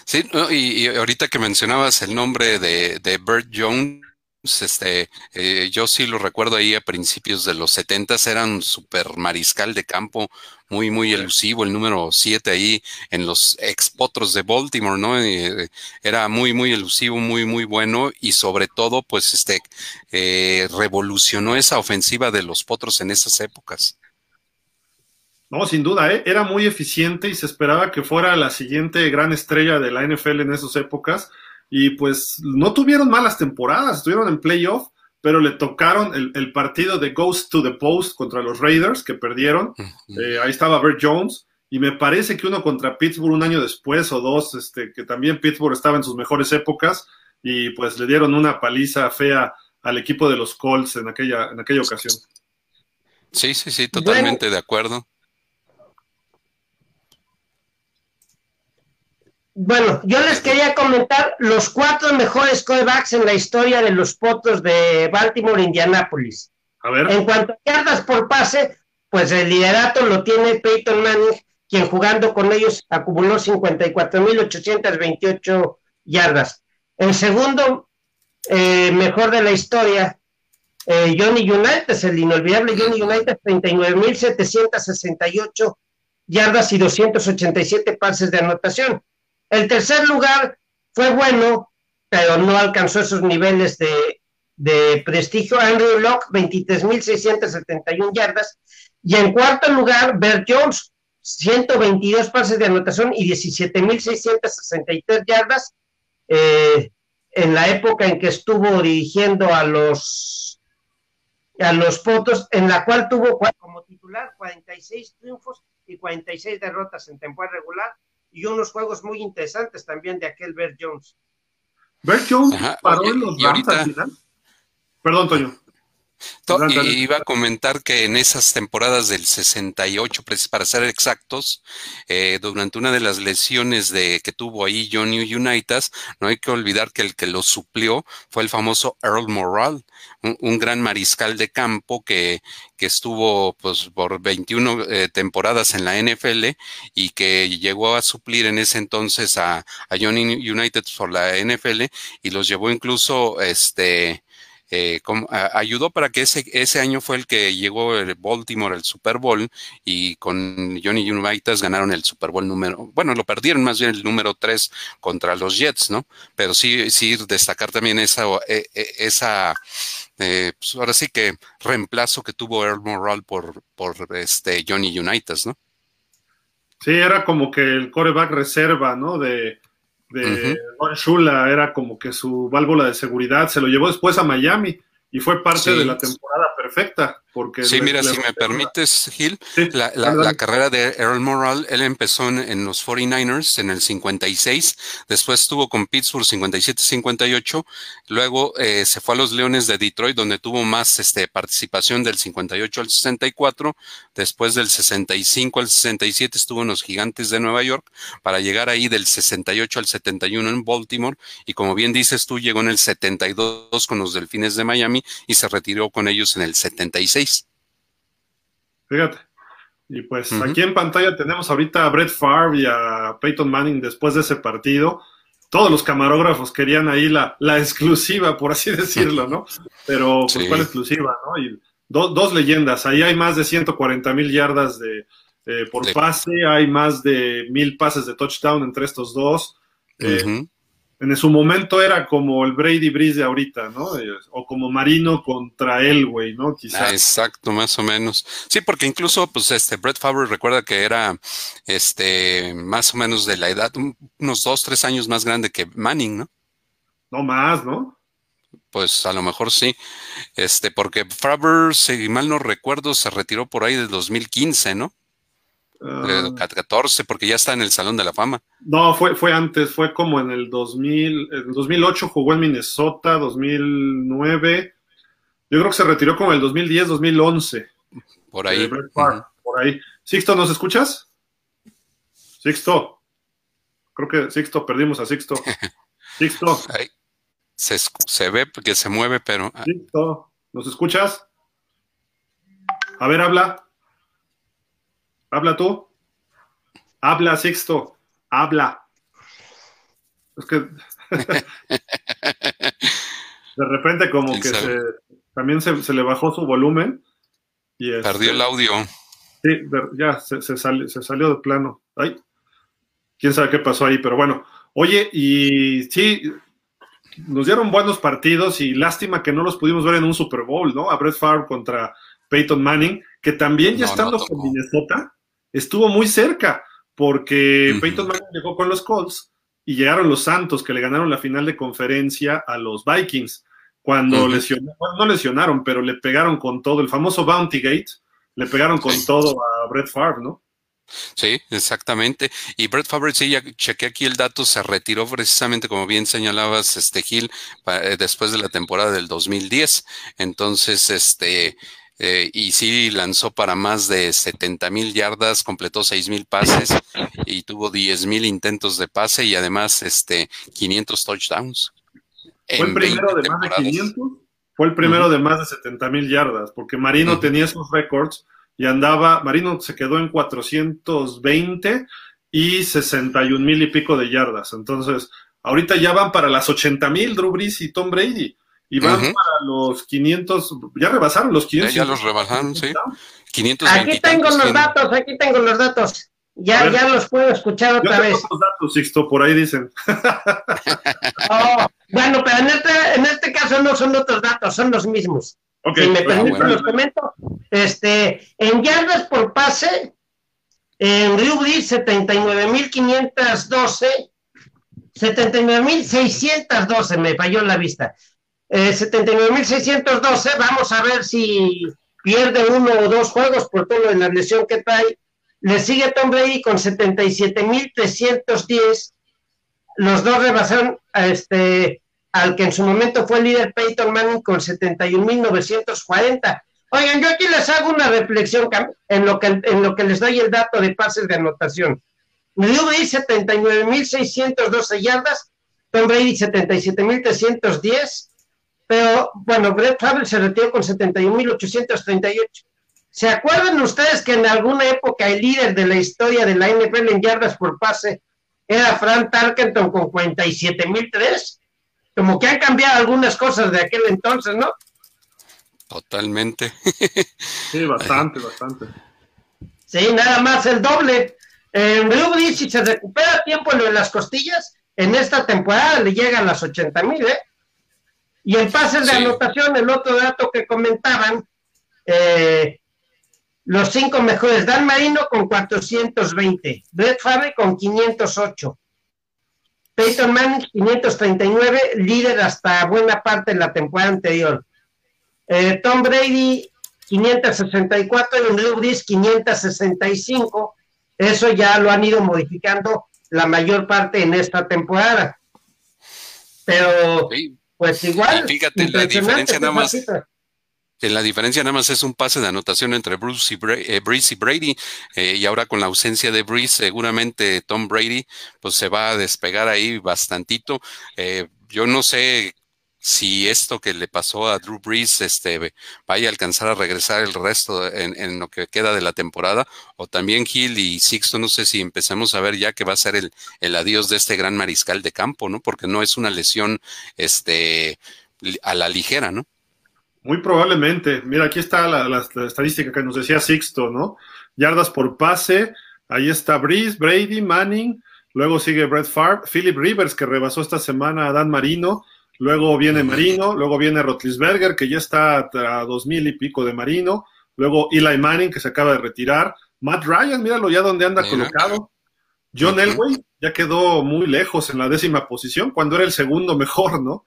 Sí, y, ahorita que mencionabas el nombre de, de Bert Jones, este, eh, yo sí lo recuerdo ahí a principios de los 70 era un super mariscal de campo, muy, muy elusivo, el número 7 ahí en los expotros de Baltimore, ¿no? Eh, era muy, muy elusivo, muy, muy bueno y sobre todo, pues, este, eh, revolucionó esa ofensiva de los potros en esas épocas. No, sin duda, ¿eh? era muy eficiente y se esperaba que fuera la siguiente gran estrella de la NFL en esas épocas y pues no tuvieron malas temporadas, estuvieron en playoff, pero le tocaron el, partido de Ghost to the Post contra los Raiders, que perdieron. Eh, ahí estaba Bert Jones, y me parece que uno contra Pittsburgh un año después o dos, este, que también Pittsburgh estaba en sus mejores épocas, y pues le dieron una paliza fea al equipo de los Colts en aquella, en aquella ocasión. Sí, sí, sí, totalmente de acuerdo. Bueno, yo les quería comentar los cuatro mejores corebacks en la historia de los potos de Baltimore, Indianápolis. A ver. En cuanto a yardas por pase, pues el liderato lo tiene Peyton Manning quien jugando con ellos acumuló 54.828 yardas. El segundo eh, mejor de la historia, eh, Johnny United, el inolvidable Johnny United, 39.768 yardas y 287 pases de anotación. El tercer lugar fue bueno, pero no alcanzó esos niveles de, prestigio. Andrew Locke, 23.671 yardas. Y en cuarto lugar, Bert Jones, 122 pases de anotación y 17.663 yardas. Eh, en la época en que estuvo dirigiendo a los a los Potos, en la cual tuvo como titular 46 triunfos y 46 derrotas en temporada regular y unos juegos muy interesantes también de aquel Bert Jones. Bert Jones paró en los Rams al final. Perdón, Toño. Y iba a comentar que en esas temporadas del 68, para ser exactos, eh, durante una de las lesiones de, que tuvo ahí Johnny Unitas, no hay que olvidar que el que lo suplió fue el famoso Earl Morrall, un, gran mariscal de campo que, que estuvo pues, por 21 eh, temporadas en la NFL y que llegó a suplir en ese entonces a, a Johnny United por la NFL y los llevó incluso este eh, ayudó para que ese, ese año fue el que llegó el Baltimore al Super Bowl y con Johnny Unitas ganaron el Super Bowl número, bueno, lo perdieron más bien el número 3 contra los Jets, ¿no? Pero sí, sí destacar también esa, e, e, esa eh, pues ahora sí que reemplazo que tuvo Earl Morrall por, por este Johnny Unitas, ¿no? Sí, era como que el coreback reserva, ¿no? De, de Shula, era como que su válvula de seguridad, se lo llevó después a Miami y fue parte de la temporada perfecta. Porque sí, mira, si me permites, Gil, la, carrera de Earl Morrall, él empezó en, los 49ers en el 56, después estuvo con Pittsburgh 57-58, luego eh, se fue a los Leones de Detroit, donde tuvo más este, participación del 58 al 64, después del 65 al 67 estuvo en los Gigantes de Nueva York, para llegar ahí del 68 al 71 en Baltimore, y como bien dices tú, llegó en el 72 con los Delfines de Miami y se retiró con ellos en el 76. Fíjate. Y pues aquí en pantalla tenemos ahorita a Brett Favre y a Peyton Manning después de ese partido. Todos los camarógrafos querían ahí la, la exclusiva, por así (laughs) decirlo, ¿no? Pero, pues, ¿cuál exclusiva, no? Y dos leyendas. Ahí hay más de 140 mil yardas de, eh, por pase, hay más de mil pases de touchdown entre estos dos. Eh, en su momento era como el Brady Breeze de ahorita, ¿no? O como Marino contra Elway, ¿no? Quizás. Ah, exacto, más o menos. Sí, porque incluso, pues, este, Brett Favre recuerda que era, este, más o menos de la edad, unos dos, tres años más grande que Manning, ¿no? No más, ¿no? Pues a lo mejor sí, este, porque Favre, si mal no recuerdo, se retiró por ahí del 2015, ¿no? 14, porque ya está en el Salón de la Fama. No, fue, fue antes, fue como en el 2000, en 2008 jugó en Minnesota, 2009. Yo creo que se retiró como en el 2010, 2011. Por ahí. Por ahí. Sixto, ¿nos escuchas? Sixto. Creo que Sixto, perdimos a Sixto. (laughs) Sixto. Se, se ve que se mueve, pero. Ah. Sixto, ¿nos escuchas? A ver, habla. Habla tú. Habla, Sixto. Habla. Es que (laughs) de repente como que se, también se, le bajó su volumen. Y Perdió el audio. Sí, ya se, se, se salió de plano. Ay, quién sabe qué pasó ahí, pero bueno. Oye, y sí, nos dieron buenos partidos y lástima que no los pudimos ver en un Super Bowl, ¿no? A Brett Favre contra Peyton Manning, que también ya estando con Minnesota, estuvo muy cerca, porque Peyton Manning llegó con los Colts y llegaron los Santos, que le ganaron la final de conferencia a los Vikings. Cuando lesionaron, no lesionaron, pero le pegaron con todo, el famoso Bounty Gate, le pegaron con todo a Brett Favre, ¿no? Sí, exactamente. Y Brett Favre, sí, ya chequé aquí el dato, se retiró precisamente, como bien señalabas, este Gil, eh, después de la temporada del 2010. Entonces, este, eh, y sí lanzó para más de 70 mil yardas, completó 6 mil pases y tuvo 10 mil intentos de pase y además este 500 touchdowns. ¿Fue el primero de más de 500? Fue el primero de más de 70 mil yardas, porque Marino tenía esos récords y andaba, Marino se quedó en 420 y 61 mil y pico de yardas. Entonces, ahorita ya van para las 80 mil Drew Brees y Tom Brady. Y van para los 500, ya rebasaron los 500. Ya, los rebasaron, sí. aquí tengo los datos, aquí tengo los datos. Ya, ya los puedo escuchar otra vez. Los datos, Sixto, por ahí dicen. (laughs) oh, bueno, pero en este, en este caso no son otros datos, son los mismos. si me permiten, los comento. Este, en yardas por pase, en Ruby 79.512, 79.612, me falló la vista. Eh, 79.612, vamos a ver si pierde uno o dos juegos por todo de la lesión que trae le sigue Tom Brady con 77.310. Los dos rebasaron a este, al que en su momento fue el líder Peyton Manning con 71.940. Oigan, yo aquí les hago una reflexión en lo que, en lo que les doy el dato de pases de anotación. Drew Brady 79.612 yardas, Tom Brady 77.310, pero bueno, Brett Favre se retiró con 71.838. ¿Se acuerdan ustedes que en alguna época el líder de la historia de la NFL en yardas por pase era Frank Tarkenton con 47.003? Como que han cambiado algunas cosas de aquel entonces, ¿no? Totalmente. (laughs) sí, bastante, bastante. Sí, nada más el doble. En eh, si se recupera tiempo en las costillas, en esta temporada le llegan las 80 mil, ¿eh? Y en pases de anotación, el otro dato que comentaban, eh, los cinco mejores, Dan Marino con 420, Brett Favre con 508, Peyton Manning 539, líder hasta buena parte de la temporada anterior. Eh, Tom Brady 564 y Drew Brees 565. Eso ya lo han ido modificando la mayor parte en esta temporada. Pero, pues igual. fíjate la diferencia nada más la diferencia nada más es un pase de anotación entre Bruce y eh, Breeze y Brady. Eh, y ahora con la ausencia de Breeze, seguramente Tom Brady pues se va a despegar ahí bastantito. Eh, yo no sé si esto que le pasó a Drew Brees este, vaya a alcanzar a regresar el resto en, lo que queda de la temporada, o también Hill y Sixto, no sé si empezamos a ver ya que va a ser el, adiós de este gran mariscal de campo, ¿no? Porque no es una lesión este, a la ligera, ¿no? Muy probablemente. Mira, aquí está la, estadística que nos decía Sixto, ¿no? Yardas por pase. Ahí está Breeze, Brady, Manning. Luego sigue Brett Favre, Philip Rivers, que rebasó esta semana a Dan Marino. Luego viene Marino. Luego viene Rotlisberger, que ya está a dos mil y pico de Marino. Luego Eli Manning, que se acaba de retirar. Matt Ryan, míralo ya donde anda colocado. John Elway ya quedó muy lejos en la décima posición, cuando era el segundo mejor, ¿no?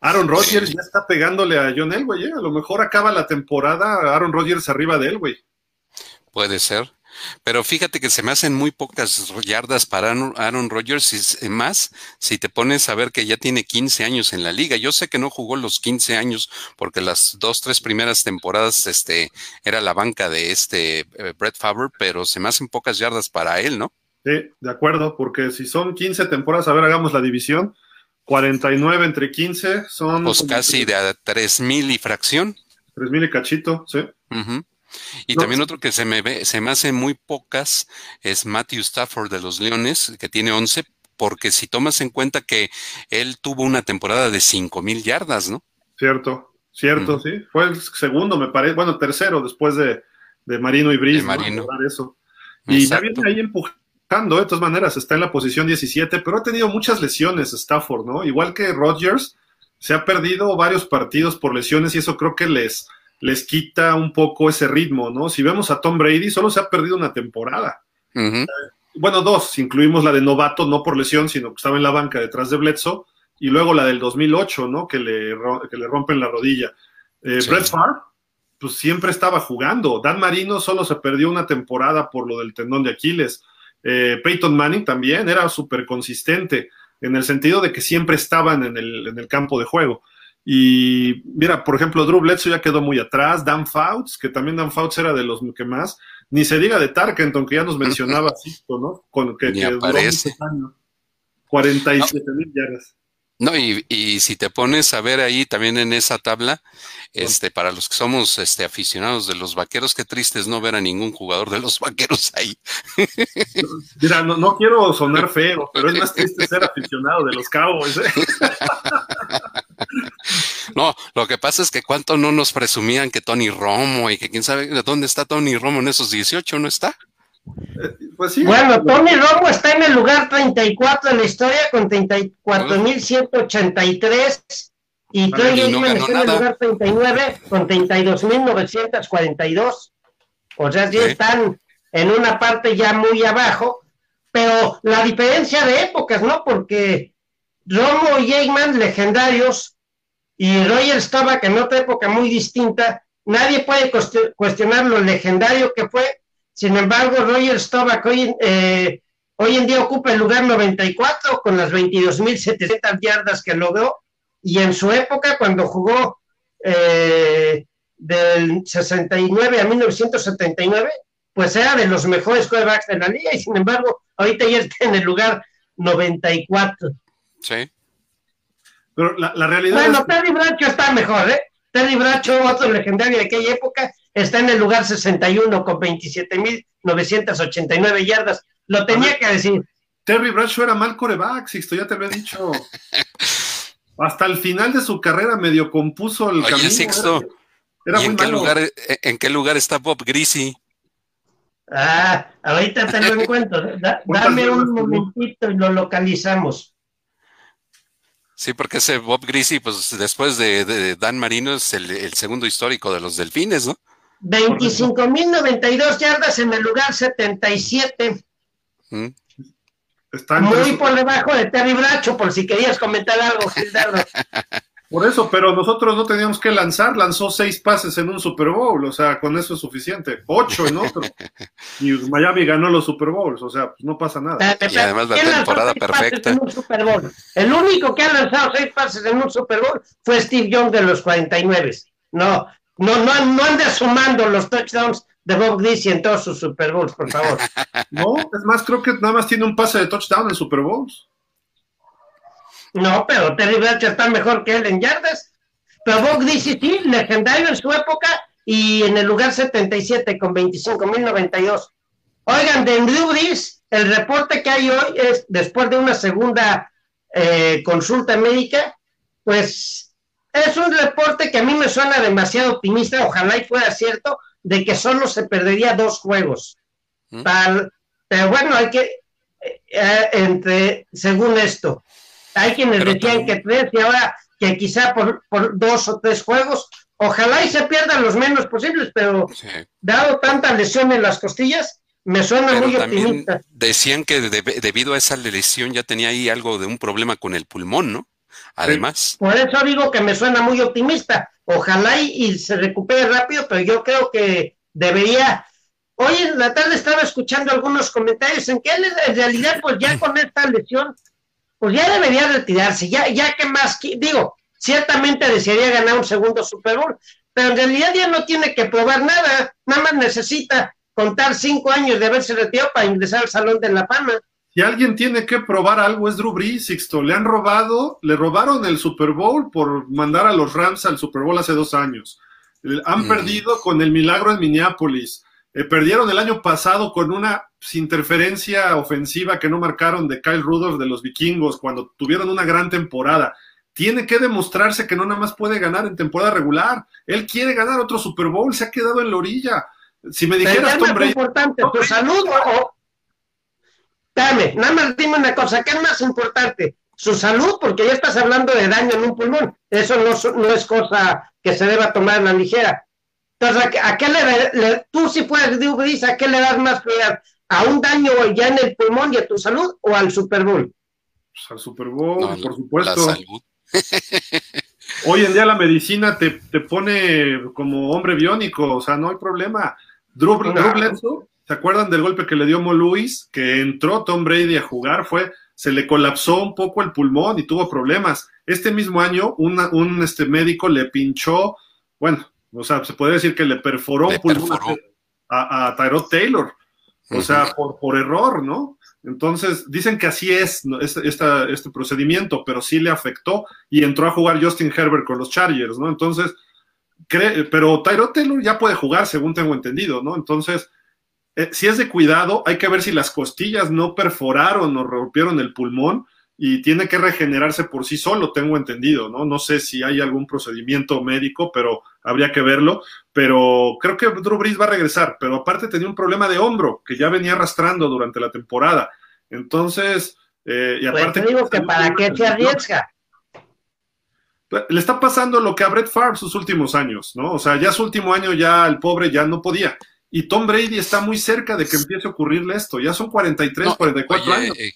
Aaron Rodgers ya está pegándole a John Elway, ¿eh? A lo mejor acaba la temporada Aaron Rodgers arriba de Elway. Puede ser. Pero fíjate que se me hacen muy pocas yardas para Aaron Rodgers y más si te pones a ver que ya tiene 15 años en la liga. Yo sé que no jugó los 15 años porque las dos, tres primeras temporadas este, era la banca de este eh, Brett Favre, pero se me hacen pocas yardas para él, ¿no? Sí, de acuerdo, porque si son 15 temporadas, a ver, hagamos la división. 49 entre 15 son... Pues casi de a 3.000 y fracción. 3.000 y cachito, sí. Y también otro que se me ve, se me hace muy pocas es Matthew Stafford de los Leones, que tiene 11, porque si tomas en cuenta que él tuvo una temporada de 5.000 yardas, ¿no? Cierto, cierto, sí. Fue el segundo, me parece, bueno, tercero después de, Marino y Brice. Marino. Eso. Y ya viene ahí empujando de todas maneras, está en la posición 17, pero ha tenido muchas lesiones Stafford, ¿no? Igual que Rodgers, se ha perdido varios partidos por lesiones y eso creo que les, les quita un poco ese ritmo, ¿no? Si vemos a Tom Brady, solo se ha perdido una temporada. bueno, dos, incluimos la de novato, no por lesión, sino que estaba en la banca detrás de Bledsoe, y luego la del 2008, ¿no? Que le, que le rompen la rodilla. Eh, Brett Favre, pues siempre estaba jugando. Dan Marino solo se perdió una temporada por lo del tendón de Aquiles. Eh, Peyton Manning también era súper consistente en el sentido de que siempre estaban en el, campo de juego. Y mira, por ejemplo, Drew Bledsoe ya quedó muy atrás, Dan Fouts, que también Dan Fouts era de los que más, ni se diga de Tarkenton, que ya nos mencionaba (laughs) Sisto, ¿no? Con que, que duró 47 mil yardas. No, y, y, si te pones a ver ahí también en esa tabla, este, para los que somos este, aficionados de los vaqueros, qué triste es no ver a ningún jugador de los vaqueros ahí. (laughs) Mira, no, no quiero sonar (laughs) feo, pero es más triste ser aficionado de los Cowboys. ¿eh? No, lo que pasa es que cuánto no nos presumían que Tony Romo y que quién sabe dónde está Tony Romo en esos 18, ¿no está? Pues sí, bueno, Tony Romo está en el lugar 34 de la historia con 34.183 y Troy Aikman está en el lugar 39 con 32.942. O sea, sí están en una parte ya muy abajo, pero la diferencia de épocas, ¿no? Porque Romo y Aikman, legendarios, y Roger Staubach en otra época muy distinta, nadie puede cuestionar lo legendario que fue. Sin embargo, Roger Staubach hoy, eh, hoy en día ocupa el lugar 94 con las 22.700 yardas que logró. Y en su época, cuando jugó eh, del 69 a 1979, pues era de los mejores quarterbacks de la liga y sin embargo, ahorita ya está en el lugar 94. Sí. Pero la, la realidad bueno, es... Teddy Bracho está mejor, ¿eh? Teddy Bracho, otro legendario de aquella época, está en el lugar 61 con 27.989 yardas. Lo tenía que decir. Terry Bradshaw era mal coreback, Sixto, ya te había dicho. Hasta el final de su carrera medio compuso el Oye, camino. Sixto, Era, era ¿y muy en, qué malo. lugar, en qué lugar está Bob Greasy? Ah, ahorita te lo (laughs) encuentro. Da- dame un momentito y lo localizamos. Sí, porque ese Bob Greasy, pues después de, de Dan Marino, es el, el segundo histórico de los delfines, ¿no? 25.092 yardas en el lugar 77. Mm. Está en Muy por debajo de Terry Bracho, por si querías comentar algo, Gildardo. (laughs) Por eso, pero nosotros no teníamos que lanzar, lanzó seis pases en un Super Bowl, o sea, con eso es suficiente, ocho en otro. (laughs) Y Miami ganó los Super Bowls, o sea, pues no pasa nada. Y además la ¿Quién lanzó temporada perfecta. en un Super Bowl? El único que ha lanzado seis pases en un Super Bowl fue Steve Young de los 49. No, no, no, no andes sumando los touchdowns de Bob Greasy en todos sus Super Bowls, por favor. (laughs) No, es más, creo que nada más tiene un pase de touchdown en Super Bowls. No, pero Terry Bradshaw está mejor que él en yardas. Pero Bob Greasy sí, legendario en su época y en el lugar 77 con 25.092. Oigan, de Drew Brees, el reporte que hay hoy es después de una segunda eh, consulta médica, pues es un reporte que a mí me suena demasiado optimista, ojalá y fuera cierto, de que solo se perdería dos juegos. ¿Mm? Tal- pero bueno, hay que, eh, eh, entre, según esto, hay quienes Pero decían también- que tres y ahora que quizá por, por dos o tres juegos, ojalá y se pierdan los menos posibles, pero Sí. dado tanta lesión en las costillas, me suena Pero muy optimista. decían que de- debido a esa lesión ya tenía ahí algo de un problema con el pulmón, ¿no? Además, Por eso digo que me suena muy optimista. Ojalá y, y se recupere rápido, pero yo creo que debería. Hoy en la tarde estaba escuchando algunos comentarios en que él en realidad, pues ya (clears throat) con esta lesión, pues ya debería retirarse. Ya, ya que más, digo, ciertamente desearía ganar un segundo Super Bowl, pero en realidad ya no tiene que probar nada, nada más necesita contar cinco años de haberse retirado para ingresar al Salón de la Fama. Si alguien tiene que probar algo es Drew Brees, Sixto. Le han robado, le robaron el Super Bowl por mandar a los Rams al Super Bowl hace dos años. Eh, Han Mm. perdido con el milagro en Minneapolis. Eh, perdieron el año pasado con una interferencia ofensiva que no marcaron de Kyle Rudolph de los vikingos cuando tuvieron una gran temporada. Tiene que demostrarse que no nada más puede ganar en temporada regular. Él quiere ganar otro Super Bowl, se ha quedado en la orilla. Si me dijeras, ¿qué es Tom más Brady, importante, tu salud o, Dame, nada más dime una cosa, ¿qué es más importante? Su salud, porque ya estás hablando de daño en un pulmón. Eso no, no es cosa que se deba tomar a la ligera. Entonces, ¿a qué, a qué le, le- tú si Drew Brees, ¿a qué le das más prioridad? ¿A un daño ya en el pulmón y a tu salud o al Super Bowl? pues, al Super Bowl, no, por la supuesto. salud. (laughs) Hoy en día la medicina te, te pone como hombre biónico, o sea, no hay problema. Drew, No. Drew Bledsoe, ¿se acuerdan del golpe que le dio Mo Luis? Que entró Tom Brady a jugar, fue, se le colapsó un poco el pulmón y tuvo problemas. Este mismo año, una- un este, médico le pinchó, bueno, o sea, se podría decir que le perforó Le un pulmón perforó. a, a Tyrod Taylor, o sea, por, por error, ¿no? Entonces, dicen que así es este, este, procedimiento, pero sí le afectó y entró a jugar Justin Herbert con los Chargers, ¿no? Entonces, cree, pero Tyrod Taylor ya puede jugar, según tengo entendido, ¿no? Entonces, eh, si es de cuidado, hay que ver si las costillas no perforaron o rompieron el pulmón y tiene que regenerarse por sí solo, tengo entendido, ¿no? No sé si hay algún procedimiento médico, pero habría que verlo. Pero creo que Drew Brees va a regresar, pero aparte tenía un problema de hombro que ya venía arrastrando durante la temporada. Entonces, eh, y pues aparte. digo que para qué se arriesga. Le está pasando lo que a Brett Favre sus últimos años, ¿no? O sea, ya su último año ya el pobre ya no podía. Y Tom Brady está muy cerca de que empiece a ocurrirle esto. Ya son 43, 44 años. Eh,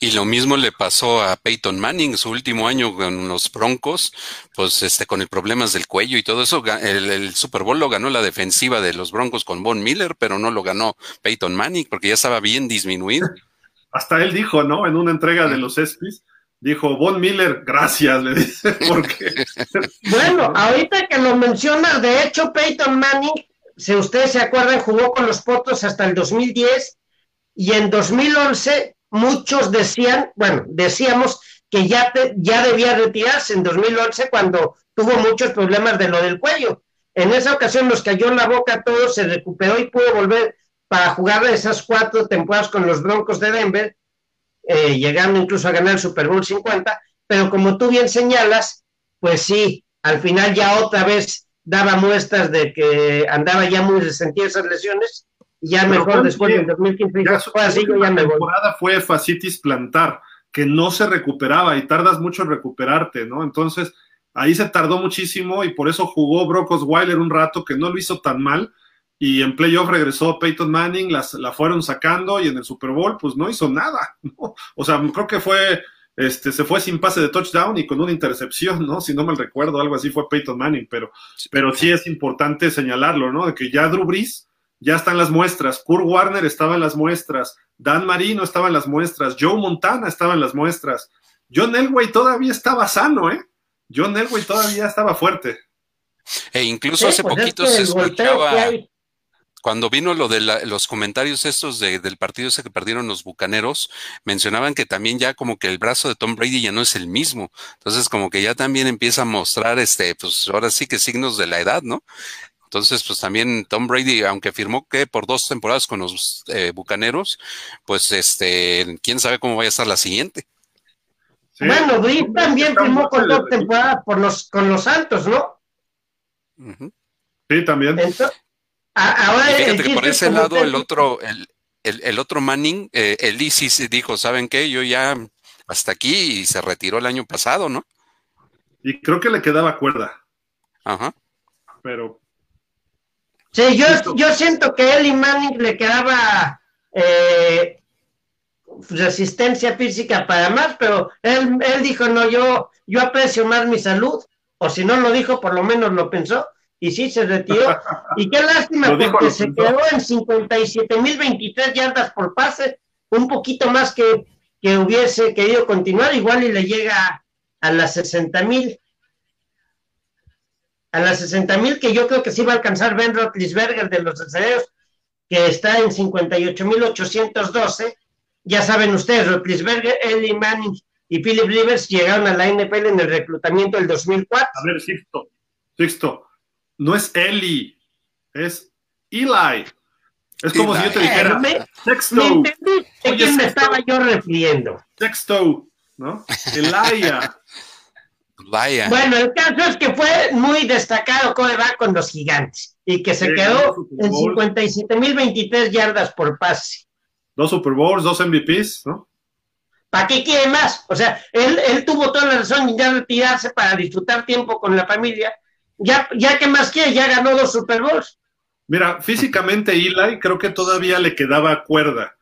y lo mismo le pasó a Peyton Manning, su último año con los Broncos, pues este con el problemas del cuello y todo eso. El, Super Bowl lo ganó la defensiva de los Broncos con Von Miller, pero no lo ganó Peyton Manning porque ya estaba bien disminuido. Hasta él dijo, ¿no? En una entrega de los ESPYs, dijo Von Miller, gracias, le dice, (laughs) porque. (laughs) bueno, ahorita que lo mencionas, de hecho, Peyton Manning, si ustedes se acuerdan, jugó con los Potos hasta el 2010 y en 2011 muchos decían, bueno, decíamos que ya, ya debía retirarse en 2011 cuando tuvo muchos problemas de lo del cuello. En esa ocasión nos cayó en la boca a todos, se recuperó y pudo volver para jugar esas cuatro temporadas con los Broncos de Denver, eh, llegando incluso a ganar el Super Bowl 50, pero como tú bien señalas, pues sí, al final ya otra vez daba muestras de que andaba ya muy resentido esas lesiones ya mejor después del 2015 ya, fue así, yo ya me voy. temporada fue fascitis plantar, que no se recuperaba y tardas mucho en recuperarte, ¿no? Entonces, ahí se tardó muchísimo y por eso jugó Brock Osweiler un rato que no lo hizo tan mal y en playoff regresó Peyton Manning, las, la fueron sacando y en el Super Bowl pues no hizo nada, (laughs) ¿no? O sea, creo que fue, este, se fue sin pase de touchdown y con una intercepción, ¿no? Si no mal recuerdo, algo así fue Peyton Manning, pero, pero sí es importante señalarlo, ¿no? De que ya Drew Brees ya están las muestras. Kurt Warner estaba en las muestras. Dan Marino estaba en las muestras. Joe Montana estaba en las muestras. John Elway todavía estaba sano, ¿eh? John Elway todavía estaba fuerte. E incluso hace pues poquito se escuchaba, cuando vino lo de los comentarios estos del partido ese que perdieron los Bucaneros, mencionaban que también ya como que el brazo de Tom Brady ya no es el mismo. Entonces como que ya también empieza a mostrar, este, pues ahora sí que signos de la edad, ¿no? Entonces, pues también Tom Brady, aunque firmó que por dos temporadas con los eh, Bucaneros, pues este, quién sabe cómo vaya a estar la siguiente. Bueno, Brady también firmó con dos temporadas por los, con los Santos, ¿no? Sí, también. ahora fíjate que por ese lado, el otro, el, el, otro Manning, eh, el ISIS dijo, ¿saben qué? Yo ya hasta aquí y se retiró el año pasado, ¿no? Y creo que le quedaba cuerda. Ajá. Pero Sí, yo, yo siento que a Eli Manning le quedaba eh, resistencia física para más, pero él, él dijo, no, yo, yo aprecio más mi salud, o si no lo dijo, por lo menos lo pensó, y sí se retiró. (laughs) Y qué lástima, porque se quedó en 57.023 yardas por pase, un poquito más que, que hubiese querido continuar, igual y le llega a las 60.000 a las 60 mil que yo creo que sí va a alcanzar Ben Roethlisberger de los aceleros, que está en 58.812. Ya saben ustedes, Roethlisberger, Eli Manning y Philip Rivers llegaron a la NFL en el reclutamiento del 2004. A ver, Sixto, Sixto, no es Eli, es Eli. Es como si yo te dijera, Sexto. ¿Me ¿De quién me estaba yo refiriendo? Sexto, ¿no? Elia. (laughs) Bueno, el caso es que fue muy destacado va con los gigantes y que se quedó en 57.023 yardas por pase. Dos Super Bowls, dos MVPs, ¿no? ¿Para qué quiere más? O sea, él, él tuvo toda la razón en ya retirarse para disfrutar tiempo con la familia. Ya, ya que más quiere, ya ganó dos Super Bowls. Mira, físicamente Eli creo que todavía le quedaba cuerda,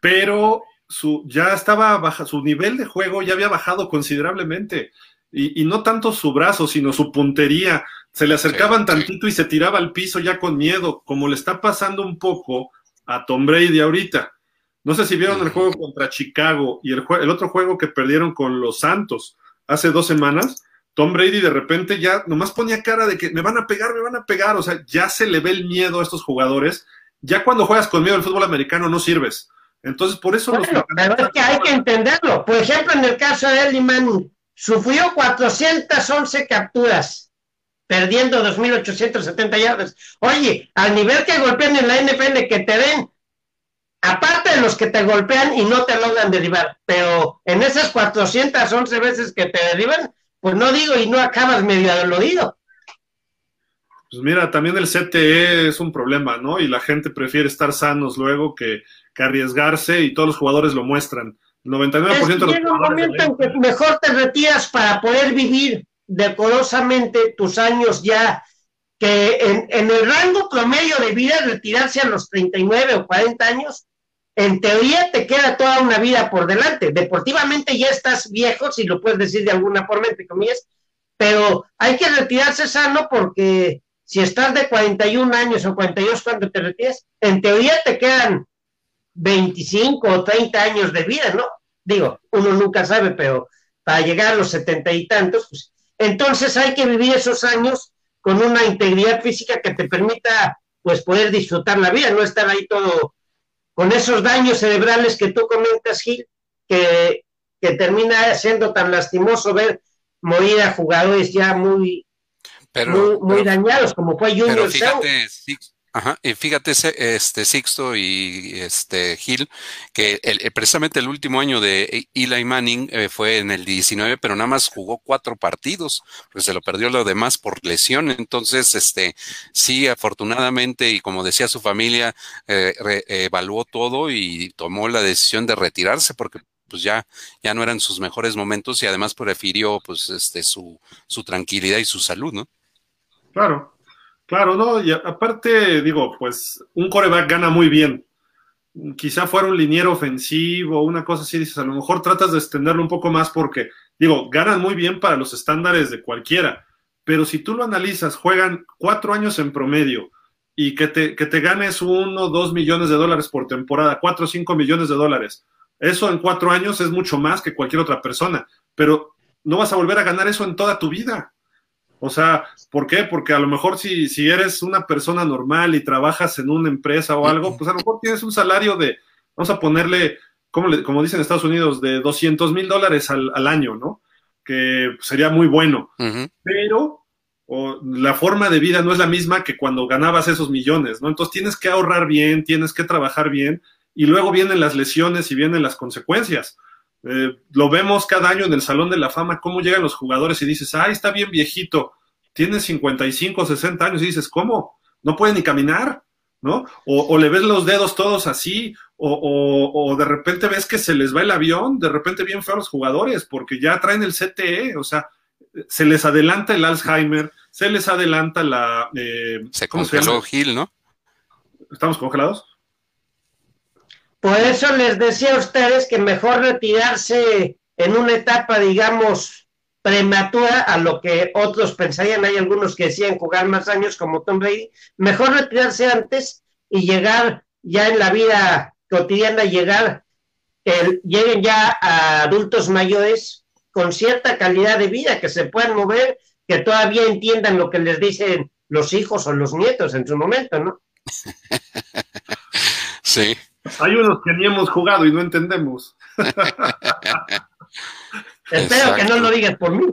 pero su, ya estaba baja, su nivel de juego ya había bajado considerablemente y, no tanto su brazo, sino su puntería. Se le acercaban tantito y se tiraba al piso ya con miedo, como le está pasando un poco a Tom Brady ahorita. No sé si vieron el juego contra Chicago y el, el otro juego que perdieron con los Santos hace dos semanas. Tom Brady de repente ya nomás ponía cara de que me van a pegar, me van a pegar. O sea, ya se le ve el miedo a estos jugadores. Ya cuando juegas con miedo el fútbol americano no sirves. Entonces, por eso los... Pero es que hay que entenderlo. Por ejemplo, en el caso de Eli Manning, sufrió 411 capturas, perdiendo 2.870 yardas. Oye, al nivel que golpean en la NFL, que te den, aparte de los que te golpean y no te logran derribar, pero en esas 411 veces que te derriban, pues no digo y no acabas medio dolorido. Pues mira, también el CTE es un problema, ¿no? Y la gente prefiere estar sanos luego que, arriesgarse y todos los jugadores lo muestran. El 99% de los llega un momento en que mejor te retiras para poder vivir decorosamente tus años ya, que en, en, el rango promedio de vida, retirarse a los 39 o 40 años, en teoría te queda toda una vida por delante. Deportivamente ya estás viejo, si lo puedes decir de alguna forma, entre comillas, pero hay que retirarse sano porque si estás de 41 años o 42 cuando te retires, en teoría te quedan 25 o 30 años de vida, ¿no? Digo, uno nunca sabe, pero para llegar a los setenta y tantos, pues, entonces hay que vivir esos años con una integridad física que te permita, pues, poder disfrutar la vida, no estar ahí todo con esos daños cerebrales que tú comentas, Gil, que, que termina siendo tan lastimoso ver morir a jugadores ya muy, pero, muy, dañados, como fue Junior pero fíjate, ajá, y fíjate este Sixto y este Gil, que el, precisamente el último año de Eli Manning eh, fue en el 19, pero nada más jugó cuatro partidos, pues se lo perdió lo demás por lesión. Entonces, este, sí, afortunadamente, y como decía su familia, eh, evaluó todo y tomó la decisión de retirarse porque pues ya, ya no eran sus mejores momentos y además prefirió pues este su, su tranquilidad y su salud, ¿no? Claro, claro, ¿no? Y aparte, digo, pues un coreback gana muy bien. Quizá fuera un liniero ofensivo, una cosa así, dices, a lo mejor tratas de extenderlo un poco más porque, digo, ganan muy bien para los estándares de cualquiera, pero si tú lo analizas, juegan cuatro años en promedio y que te, que te ganes uno, dos millones de dólares por temporada, cuatro o cinco millones de dólares, eso en cuatro años es mucho más que cualquier otra persona, pero no vas a volver a ganar eso en toda tu vida. O sea, ¿por qué? Porque a lo mejor si, si eres una persona normal y trabajas en una empresa o algo, pues a lo mejor tienes un salario de, vamos a ponerle, como, le, como dicen en Estados Unidos, de 200 mil dólares al, año, ¿no? Que sería muy bueno. Pero la forma de vida no es la misma que cuando ganabas esos millones, ¿no? Entonces tienes que ahorrar bien, tienes que trabajar bien y luego vienen las lesiones y vienen las consecuencias. Eh, lo vemos cada año en el Salón de la Fama, cómo llegan los jugadores y dices, ay, está bien viejito, tiene 55, 60 años y dices, ¿cómo? No puede ni caminar, ¿no? O, le ves los dedos todos así, o, de repente ves que se les va el avión, de repente bien feo los jugadores, porque ya traen el CTE, o sea, se les adelanta el Alzheimer, se les adelanta la... Eh, se congeló Gil, ¿no? ¿Estamos congelados? Por eso les decía a ustedes que mejor retirarse en una etapa, digamos, prematura a lo que otros pensarían. Hay algunos que decían jugar más años como Tom Brady. Mejor retirarse antes y llegar ya en la vida cotidiana, llegar, lleguen ya a adultos mayores con cierta calidad de vida, que se puedan mover, que todavía entiendan lo que les dicen los hijos o los nietos en su momento, ¿no? (laughs) Sí. Hay unos que ni hemos jugado y no entendemos. (laughs) Espero que no lo digas por mí.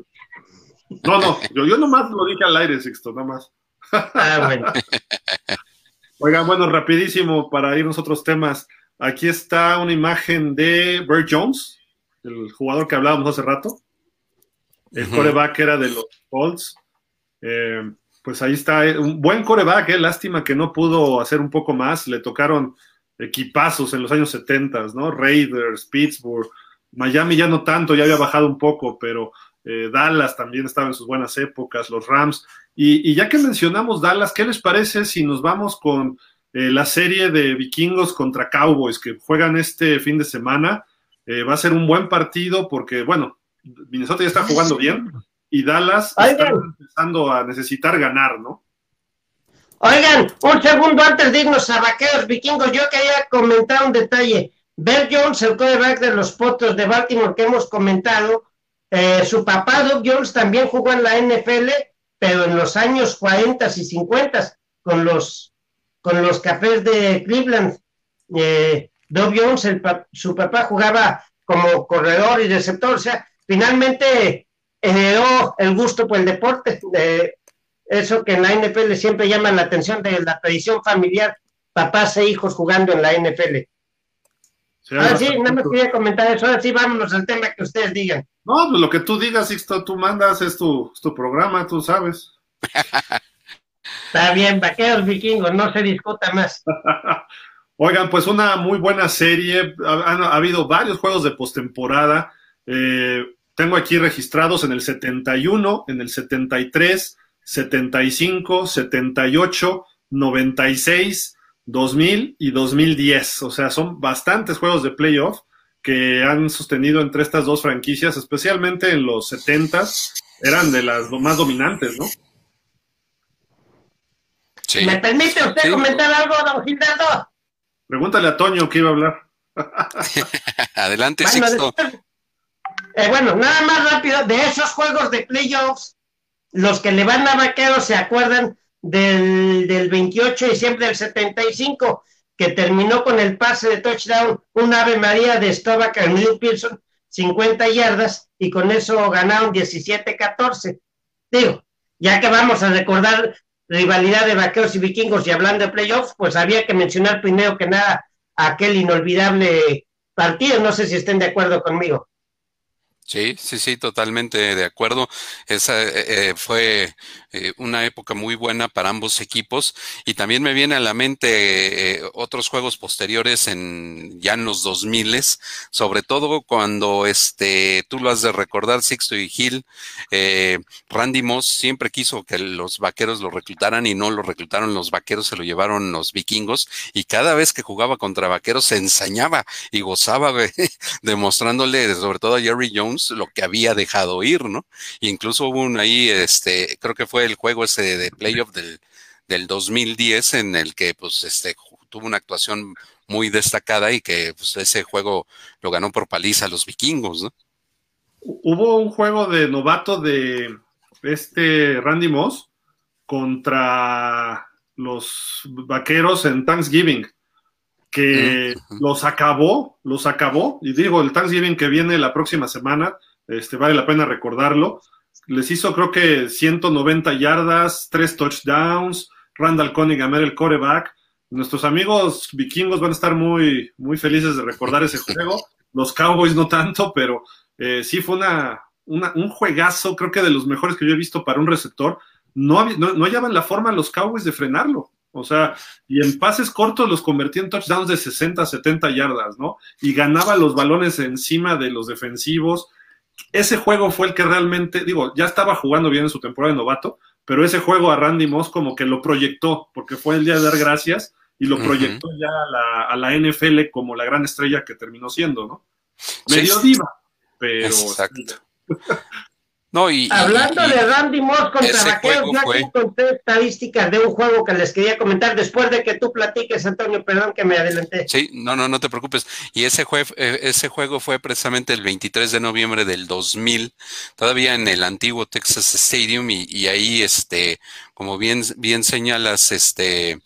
No, no, yo, yo nomás lo dije al aire, Sixto, nomás. Ah, bueno. (laughs) Oigan, bueno, rapidísimo para irnos a otros temas. Aquí está una imagen de Bert Jones, el jugador que hablábamos hace rato. El coreback era de los Colts. Eh, pues ahí está, eh, un buen coreback, eh. lástima que no pudo hacer un poco más. Le tocaron equipazos en los años 70, ¿no? Raiders, Pittsburgh, Miami ya no tanto, ya había bajado un poco, pero eh, Dallas también estaba en sus buenas épocas, los Rams. Y, ya que mencionamos Dallas, ¿qué les parece si nos vamos con eh, la serie de vikingos contra Cowboys que juegan este fin de semana? Eh, va a ser un buen partido porque, bueno, Minnesota ya está jugando bien y Dallas está empezando a necesitar ganar, ¿no? Oigan, un segundo antes de irnos a Vaqueros Vikingos, yo quería comentar un detalle. Bell Jones, el quarterback de los Potros de Baltimore que hemos comentado, eh, su papá Doug Jones también jugó en la NFL, pero en los años 40 y 50 con los, con los cafés de Cleveland. Eh, Doug Jones, su papá jugaba como corredor y receptor, o sea, finalmente heredó el gusto por el deporte, de eso que en la NFL siempre llama la atención de la tradición familiar, papás e hijos jugando en la NFL. ahora sí, no me quería comentar eso, ahora sí vámonos al tema que ustedes digan. No, pues lo que tú digas, Sixto, tú mandas, es tu, tu programa, tú sabes. (laughs) Está bien, vaqueros vikingos, no se discuta más. (laughs) Oigan, pues una muy buena serie. Ha, habido varios juegos de postemporada. Eh, tengo aquí registrados en el 71, en el 73, 75, 78, 96, 2000 y 2010. O sea, son bastantes juegos de playoff que han sostenido entre estas dos franquicias, especialmente en los 70 eran de las más dominantes, ¿no? ¿Me permite usted comentar algo, don Gilberto? Pregúntale a Toño que iba a hablar. (laughs) Adelante, bueno, eh, bueno, nada más rápido, de esos juegos de playoffs, los que le van a vaqueros se acuerdan del, del 28 de diciembre del 75, que terminó con el pase de touchdown, un ave María de Stovak a New Pearson, 50 yardas, y con eso ganaron 17-14. Digo, ya que vamos a recordar rivalidad de vaqueros y vikingos y hablando de playoffs, pues había que mencionar primero que nada aquel inolvidable partido. No sé si estén de acuerdo conmigo. Sí, sí, sí, totalmente de acuerdo. Esa eh, eh, fue eh, una época muy buena para ambos equipos y también me viene a la mente otros juegos posteriores en ya en los 2000 sobre todo cuando este tú lo has de recordar Sixto y Gil, Randy Moss siempre quiso que los vaqueros lo reclutaran y no lo reclutaron los vaqueros, se lo llevaron los vikingos y cada vez que jugaba contra vaqueros se ensañaba y gozaba (laughs) demostrándole sobre todo a Jerry Jones lo que había dejado ir, ¿no? incluso hubo un ahí, este, creo que fue el juego ese de playoff del, del 2010 en el que, pues, este, tuvo una actuación muy destacada y que, pues, ese juego lo ganó por paliza a los vikingos, ¿no? Hubo un juego de novato de este Randy Moss contra los vaqueros en Thanksgiving que los acabó, los acabó, y digo, el Thanksgiving que viene la próxima semana, este, vale la pena recordarlo, les hizo creo que 190 yardas, tres touchdowns, Randall Cunningham era el coreback, nuestros amigos vikingos van a estar muy, muy felices de recordar ese juego, los Cowboys no tanto, pero eh, sí fue una, un juegazo, creo que de los mejores que yo he visto para un receptor, no, no, no hallaban la forma los Cowboys de frenarlo. O sea, y en pases cortos los convertía en touchdowns de 60, 70 yardas, ¿no? Y ganaba los balones encima de los defensivos. Ese juego fue el que realmente, digo, ya estaba jugando bien en su temporada de novato, pero ese juego a Randy Moss como que lo proyectó, porque fue el día de dar gracias y lo proyectó ya a la, NFL como la gran estrella que terminó siendo, ¿no? Medio diva, pero... Exacto. (laughs) No, y, Hablando de Randy Moss contra Vaqueros, ya fue... encontré estadísticas de un juego que les quería comentar después de que tú platiques, Antonio, perdón que me adelanté. Sí, no, no, no te preocupes. Y ese, eh, ese juego fue precisamente el 23 de noviembre del 2000, todavía en el antiguo Texas Stadium, y, ahí, este, como bien, bien señalas, este...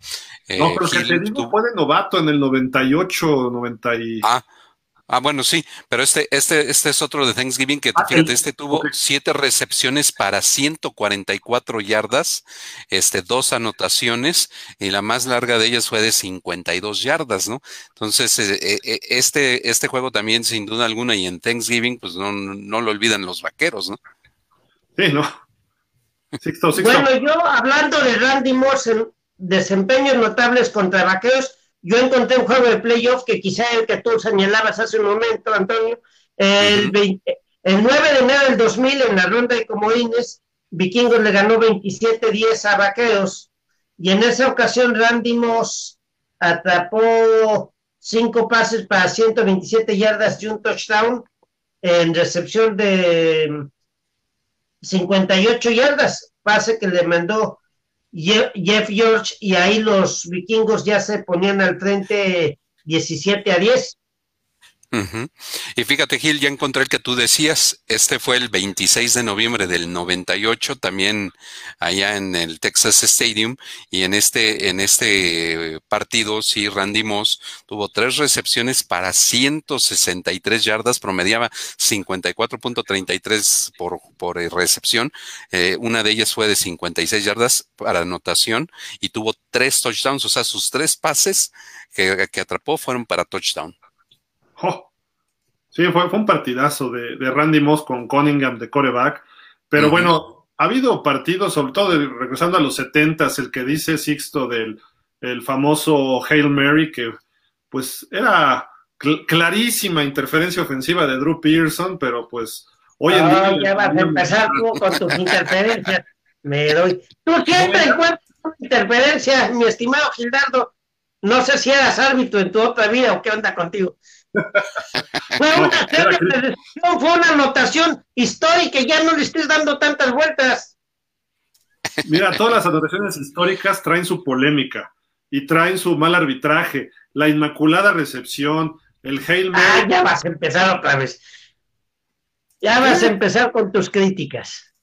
Eh, no, pero que te digo, fue de novato en el 98, 90 y... Ah, Ah, bueno, sí, pero este, este, este es otro de Thanksgiving que, ah, fíjate, este tuvo siete recepciones para 144 yardas, este, dos anotaciones, y la más larga de ellas fue de 52 yardas, ¿no? Entonces, eh, eh, eh, este, este juego también, sin duda alguna, y en Thanksgiving, pues no, no lo olvidan los vaqueros, ¿no? Sí, ¿no? Bueno, yo hablando de Randy Moss en desempeños notables contra vaqueros, yo encontré un juego de playoff que quizá el que tú señalabas hace un momento, Antonio, el, 9 de enero del 2000 en la ronda de comodines, Vikingos le ganó 27-10 a Vaqueros y en esa ocasión Randy Moss atrapó cinco pases para 127 yardas y un touchdown en recepción de 58 yardas, pase que le mandó Jeff George y ahí los vikingos ya se ponían al frente 17 a 10. Y fíjate, Gil, ya encontré el que tú decías. Este fue el 26 de noviembre del 98, también allá en el Texas Stadium. Y en este, en este partido, sí, Randy Moss tuvo tres recepciones para 163 yardas, promediaba 54.33 por, por recepción. Eh, una de ellas fue de 56 yardas para anotación y tuvo tres touchdowns. O sea, sus tres pases que, que atrapó fueron para touchdown. Sí, fue, fue un partidazo de, Randy Moss con Cunningham de coreback. Pero bueno, ha habido partidos, sobre todo regresando a los 70 el que dice Sixto del el famoso Hail Mary, que pues era clarísima interferencia ofensiva de Drew Pearson, pero pues hoy en día. Ya vas a empezar tú con tus interferencias. Me doy. Tú (laughs) siempre encuentras interferencia, mi estimado Gildardo. No sé si eras árbitro en tu otra vida o qué onda contigo. Fue, una, fue una anotación histórica y ya no le estés dando tantas vueltas. Mira, todas las anotaciones históricas traen su polémica y traen su mal arbitraje, la inmaculada recepción, el Hail Mary. Ah, ya vas a empezar otra vez. Ya vas a empezar con tus críticas.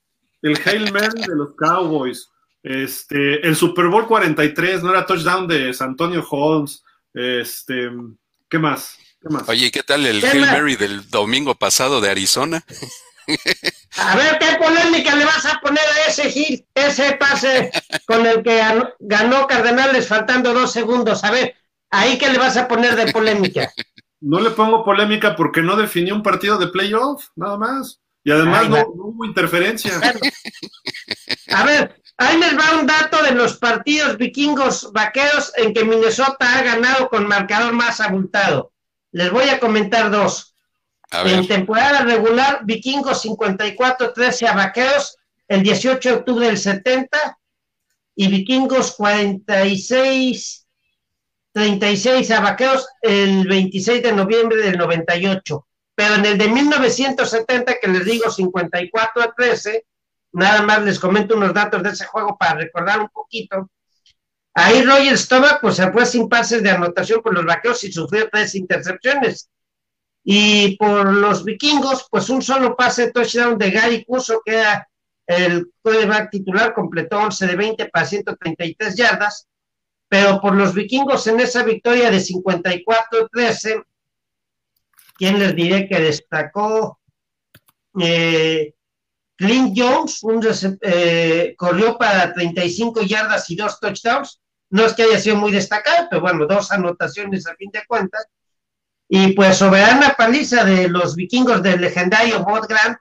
El Hail Mary de los Cowboys, este, el Super Bowl 43, no era touchdown de San Antonio Holmes, este, ¿qué más? Oye, ¿qué tal el Hail Mary del domingo pasado de Arizona? (laughs) A ver, ¿qué polémica le vas a poner a ese hit, ese pase con el que ganó Cardenales faltando dos segundos? A ver, ahí que le vas a poner de polémica. (laughs) No le pongo polémica porque no definió un partido de playoff, nada más. Y además no, hubo interferencia. A ver, ahí les va un dato de los partidos vikingos vaqueros en que Minnesota ha ganado con marcador más abultado. Les voy a comentar dos. En temporada regular, Vikingos 54-13 a Vaqueros el 18 de octubre del 70 y Vikingos 46-36 a Vaqueros el 26 de noviembre del 98. Pero en el de 1970, que les digo 54 a 13, nada más les comento unos datos de ese juego para recordar un poquito. Ahí Roger Stomach pues se fue sin pases de anotación por los vaqueros y sufrió tres intercepciones. Y por los vikingos, pues un solo pase touchdown de Gary Cuso, que era el quarterback titular, completó 11 de 20 para 133 yardas. Pero por los vikingos en esa victoria de 54-13, ¿quién les diré que destacó? Eh, Clint Jones un, eh, corrió para 35 yardas y dos touchdowns. No es que haya sido muy destacado, pero bueno, dos anotaciones a fin de cuentas. Y pues soberana paliza de los vikingos del legendario Bob Grant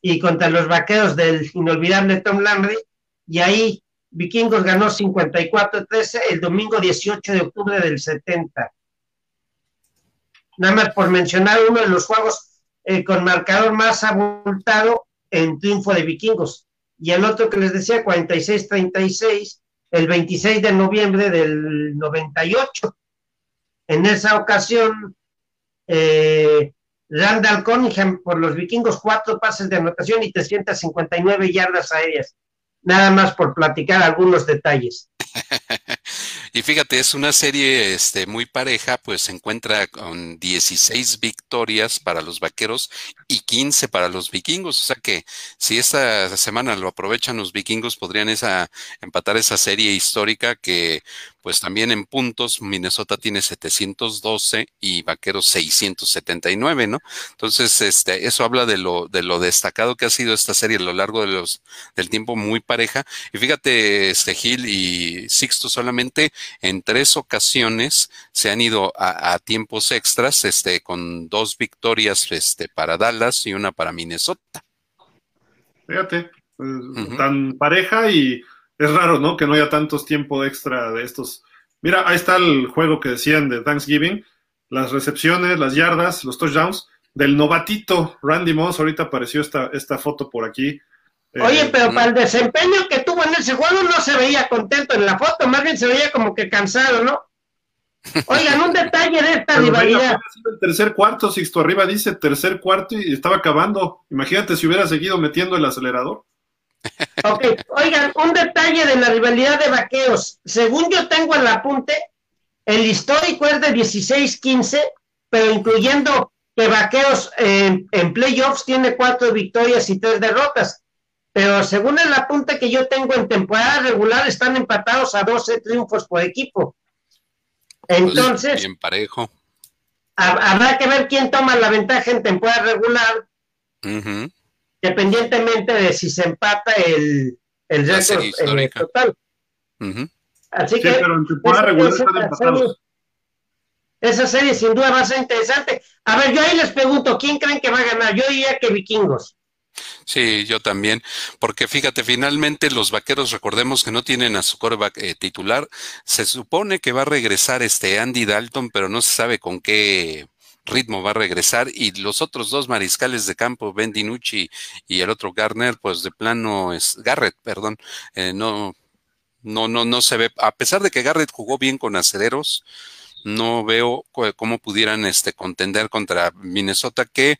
y contra los vaqueros del inolvidable Tom Landry. Y ahí Vikingos ganó 54-13 el domingo 18 de octubre del 70. Nada más por mencionar uno de los juegos eh, con marcador más abultado en triunfo de Vikingos. Y el otro que les decía, 46-36, el 26 de noviembre del 98. En esa ocasión, eh, Randall Cunningham por los vikingos, cuatro pases de anotación y 359 yardas aéreas. Nada más por platicar algunos detalles. (laughs) Y fíjate, es una serie este, muy pareja, pues se encuentra con 16 victorias para los vaqueros y 15 para los vikingos. O sea que si esta semana lo aprovechan los vikingos, podrían esa, empatar esa serie histórica que pues también en puntos Minnesota tiene 712 y Vaqueros 679, ¿no? Entonces, este, eso habla de lo, de lo destacado que ha sido esta serie a lo largo de los, del tiempo muy pareja. Y fíjate, este Gil y Sixto solamente en tres ocasiones se han ido a, tiempos extras, este, con dos victorias, este, para Dallas y una para Minnesota. Fíjate, pues, tan pareja y es raro, ¿no? Que no haya tantos tiempos extra de estos. Mira, ahí está el juego que decían de Thanksgiving, las recepciones, las yardas, los touchdowns del novatito Randy Moss. Ahorita apareció esta, esta foto por aquí. Oye, eh, pero para el desempeño que tuvo en ese juego no se veía contento en la foto, más bien se veía como que cansado, ¿no? (laughs) Oigan, un detalle de esta rivalidad. El tercer cuarto, Sixto arriba dice tercer cuarto y estaba acabando. Imagínate si hubiera seguido metiendo el acelerador. Ok, oigan, un detalle de la rivalidad de vaqueos. Según yo tengo el apunte, el histórico es de 16-15, pero incluyendo que Vaqueros en playoffs tiene cuatro victorias y tres derrotas, pero según el apunte que yo tengo en temporada regular, están empatados a 12 triunfos por equipo. Pues, Entonces, bien parejo. Habrá que ver quién toma la ventaja en temporada regular, dependientemente de si se empata el, el récord en el total. Así que pero en temporada regular están empatados. Esa serie sin duda va a ser interesante. A ver, yo ahí les pregunto, ¿quién creen que va a ganar? Yo diría que Vikingos. Sí, yo también, porque fíjate, finalmente los vaqueros, recordemos que no tienen a su coreback eh, titular. Se supone que va a regresar este Andy Dalton, pero no se sabe con qué ritmo va a regresar. Y los otros dos mariscales de campo, Ben DiNucci y el otro Garner, pues de plano es Garrett, perdón, eh, no, no, no, no se ve. A pesar de que Garrett jugó bien con aceleros, no veo cómo pudieran este, contender contra Minnesota, que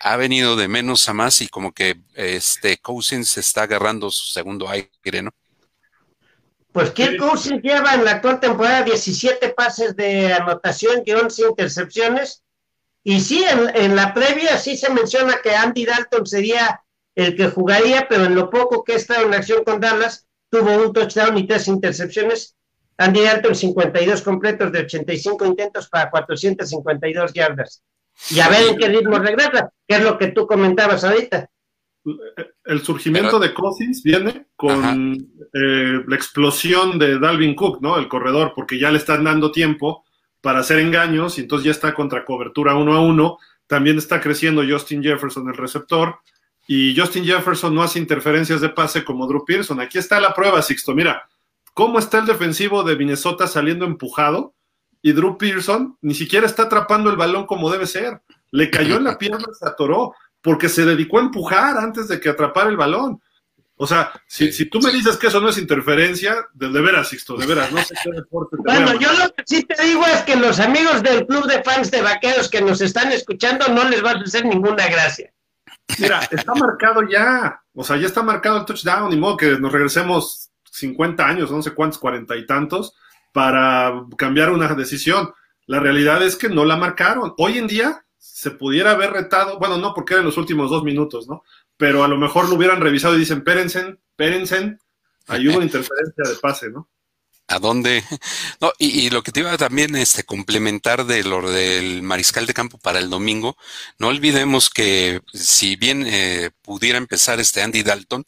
ha venido de menos a más y como que este Cousins está agarrando su segundo aire, ¿no? Pues Kirk Cousins lleva en la actual temporada 17 pases de anotación y 11 intercepciones. Y sí, en, en, la previa sí se menciona que Andy Dalton sería el que jugaría, pero en lo poco que está en acción con Dallas, tuvo un touchdown y tres intercepciones Andy Dalton 52 completos de 85 intentos para 452 yardas. Y a ver en qué ritmo regresa, que es lo que tú comentabas ahorita. El surgimiento de Cousins viene con eh, la explosión de Dalvin Cook, ¿no? El corredor, porque ya le están dando tiempo para hacer engaños y entonces ya está contra cobertura uno a uno. También está creciendo Justin Jefferson, el receptor, y Justin Jefferson no hace interferencias de pase como Drew Pearson. Aquí está la prueba, Sixto. Mira, cómo está el defensivo de Minnesota saliendo empujado y Drew Pearson ni siquiera está atrapando el balón como debe ser. Le cayó en la (laughs) pierna, se atoró, porque se dedicó a empujar antes de que atrapara el balón. O sea, si, si tú me dices que eso no es interferencia, de, veras, Sixto, de veras, no sé qué deporte te Bueno, yo lo que sí te digo es que los amigos del club de fans de vaqueros que nos están escuchando no les va a hacer ninguna gracia. Mira, está marcado ya, o sea, ya está marcado el touchdown, ni modo que nos regresemos 50 años, no sé cuántos, cuarenta y tantos, para cambiar una decisión. La realidad es que no la marcaron. Hoy en día se pudiera haber retado, bueno, no porque eran los últimos dos minutos, ¿no? Pero a lo mejor lo hubieran revisado y dicen, pérense, pérense, hay una (laughs) interferencia de pase, ¿no? ¿A dónde? No, y, lo que te iba a también este, complementar de lo del mariscal de campo para el domingo, no olvidemos que si bien eh, pudiera empezar este Andy Dalton,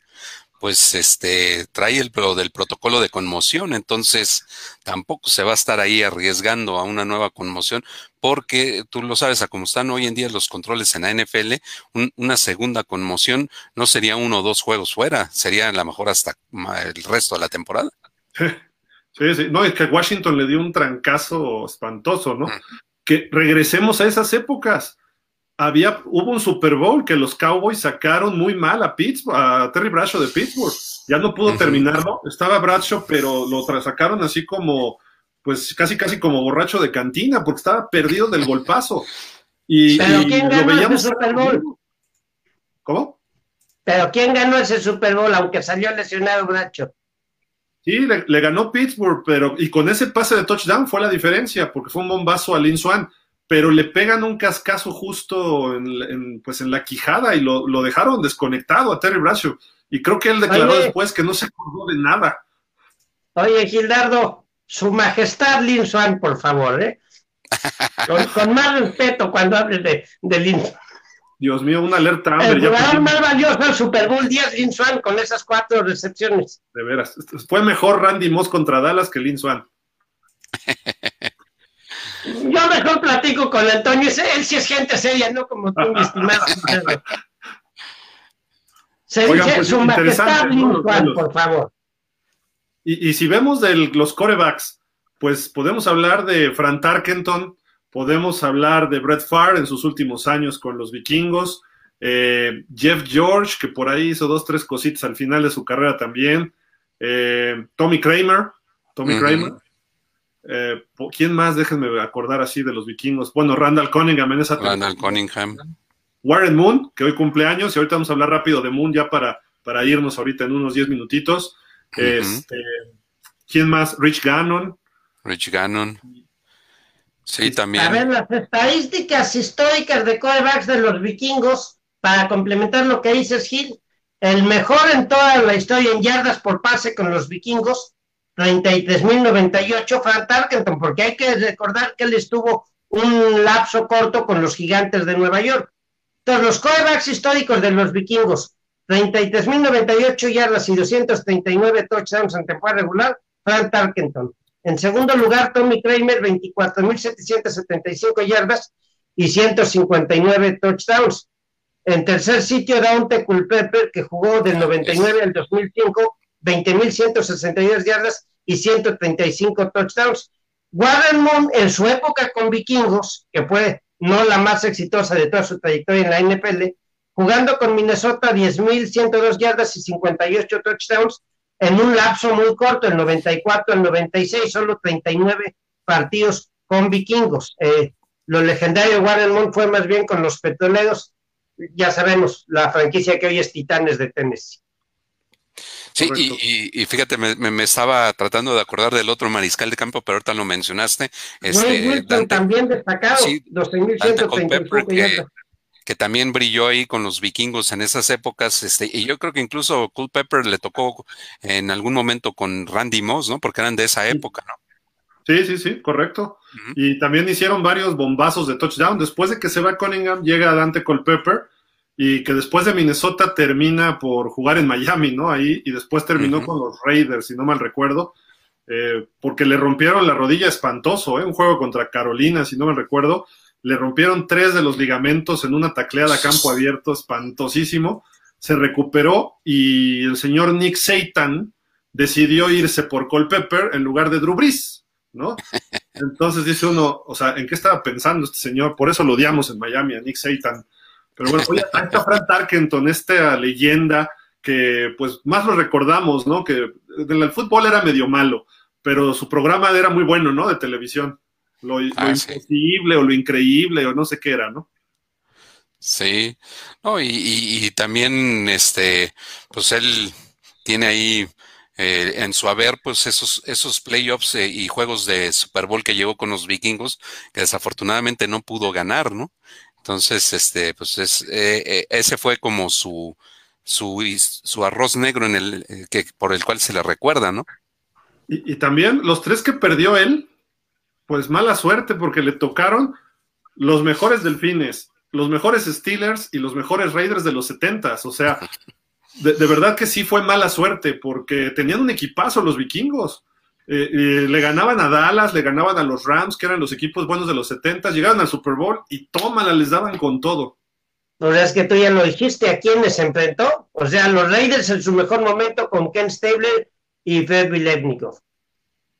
pues este trae el pro del protocolo de conmoción, entonces tampoco se va a estar ahí arriesgando a una nueva conmoción, porque tú lo sabes, a cómo están hoy en día los controles en la NFL, una segunda conmoción no sería uno o dos juegos fuera, sería a lo mejor hasta el resto de la temporada. (laughs) Sí, sí, no, es que Washington le dio un trancazo espantoso, ¿no? Que regresemos a esas épocas había, hubo un Super Bowl que los Cowboys sacaron muy mal a Pittsburgh, a Terry Bradshaw de Pittsburgh. Ya no pudo terminarlo. Estaba Bradshaw, pero lo sacaron así como, pues casi casi como borracho de cantina, porque estaba perdido del golpazo. Y, ¿Pero quién ganó ese Super Bowl? ¿Cómo? ¿Pero quién ganó ese Super Bowl, aunque salió lesionado Bradshaw? Sí, le, ganó Pittsburgh, pero y con ese pase de touchdown fue la diferencia, porque fue un bombazo a Lin Swan pero le pegan un cascazo justo en, pues en la quijada y lo, dejaron desconectado a Terry Bradshaw. Y creo que él declaró después que no se acordó de nada. Oye, Gildardo, su majestad Lin Swan, por favor, ¿eh? (laughs) Con, más respeto cuando hables de, de Dios mío, una alerta El jugador más valioso del Super Bowl 10, Lin Swan, con esas cuatro recepciones. De veras, fue mejor Randy Moss contra Dallas que Lin Swan. (laughs) Yo mejor platico con Antonio, él sí es gente seria, no como tú, mi estimado. Se dice pues, su majestad por favor. Y, si vemos de los corebacks, pues podemos hablar de Fran Tarkenton, podemos hablar de Brett Farr en sus últimos años con los vikingos, eh, Jeff George, que por ahí hizo dos, tres cositas al final de su carrera también, eh, Tommy Kramer, Tommy Kramer, eh, ¿Quién más? Déjenme acordar así de los vikingos. Bueno, Randall Cunningham en esa Randall Cunningham. Warren Moon, que hoy cumple años, y ahorita vamos a hablar rápido de Moon ya para, para irnos ahorita en unos 10 minutitos. este, ¿Quién más? Rich Gannon. Rich Gannon. Sí, también. A ver, las estadísticas históricas de corebacks de los vikingos, para complementar lo que dices, Gil, el mejor en toda la historia en yardas por pase con los vikingos, 33.098, Frank Tarkenton, porque hay que recordar que él estuvo un lapso corto con los gigantes de Nueva York. Entonces, los corebacks históricos de los vikingos, 33.098 yardas y 239 touchdowns en temporada regular, Frank Tarkenton. En segundo lugar, Tommy Kramer, 24.775 yardas y 159 touchdowns. En tercer sitio, Dante Culpepper, que jugó del 99 al 2005, 20.162 yardas y 135 touchdowns. Warren Moon, en su época con vikingos, que fue no la más exitosa de toda su trayectoria en la NFL, jugando con Minnesota 10.102 yardas y 58 touchdowns en un lapso muy corto, el 94 al 96, solo 39 partidos con vikingos. Eh, lo legendario de Warren Moon fue más bien con los petroleros, ya sabemos, la franquicia que hoy es Titanes de Tennessee. Sí, y, fíjate, me, estaba tratando de acordar del otro mariscal de campo, pero ahorita lo mencionaste. Este, también destacado, sí, 12.135 que, que también brilló ahí con los vikingos en esas épocas, este, y yo creo que incluso Pepper le tocó en algún momento con Randy Moss, ¿no? Porque eran de esa época, ¿no? Sí, sí, sí, correcto. Y también hicieron varios bombazos de touchdown. Después de que se va Cunningham, llega Dante Culpepper y que después de Minnesota termina por jugar en Miami, ¿no? Ahí, y después terminó con los Raiders, si no mal recuerdo, eh, porque le rompieron la rodilla espantoso, ¿eh? Un juego contra Carolina, si no mal recuerdo, le rompieron tres de los ligamentos en una tacleada a campo abierto, espantosísimo, se recuperó y el señor Nick Satan decidió irse por Culpepper en lugar de Drew Brees, ¿no? (laughs) Entonces dice uno, o sea, ¿en qué estaba pensando este señor? Por eso lo odiamos en Miami, a Nick Satan pero bueno, oye, está Frank Tarkenton, esta leyenda que pues más lo recordamos, ¿no? Que el fútbol era medio malo, pero su programa era muy bueno, ¿no? De televisión. Lo, ah, imposible o lo increíble o no sé qué era, ¿no? Sí, no, y, también, este, pues él tiene ahí eh, en su haber, pues esos, esos playoffs eh, y juegos de Super Bowl que llevó con los vikingos, que desafortunadamente no pudo ganar, ¿no? Entonces, este, pues es, eh, eh, ese fue como su, su, su, arroz negro en el, eh, que, por el cual se le recuerda, ¿no? Y, también los tres que perdió él, pues mala suerte porque le tocaron los mejores delfines, los mejores Steelers y los mejores Raiders de los setentas. O sea, (laughs) de, de, verdad que sí fue mala suerte porque tenían un equipazo los vikingos. Eh, eh, le ganaban a Dallas, le ganaban a los Rams, que eran los equipos buenos de los 70, llegaban al Super Bowl y tómala, les daban con todo. Sea, es que tú ya lo dijiste, ¿a quién les enfrentó? O sea, los Raiders en su mejor momento con Ken Stabler y Fred Vilevnikov.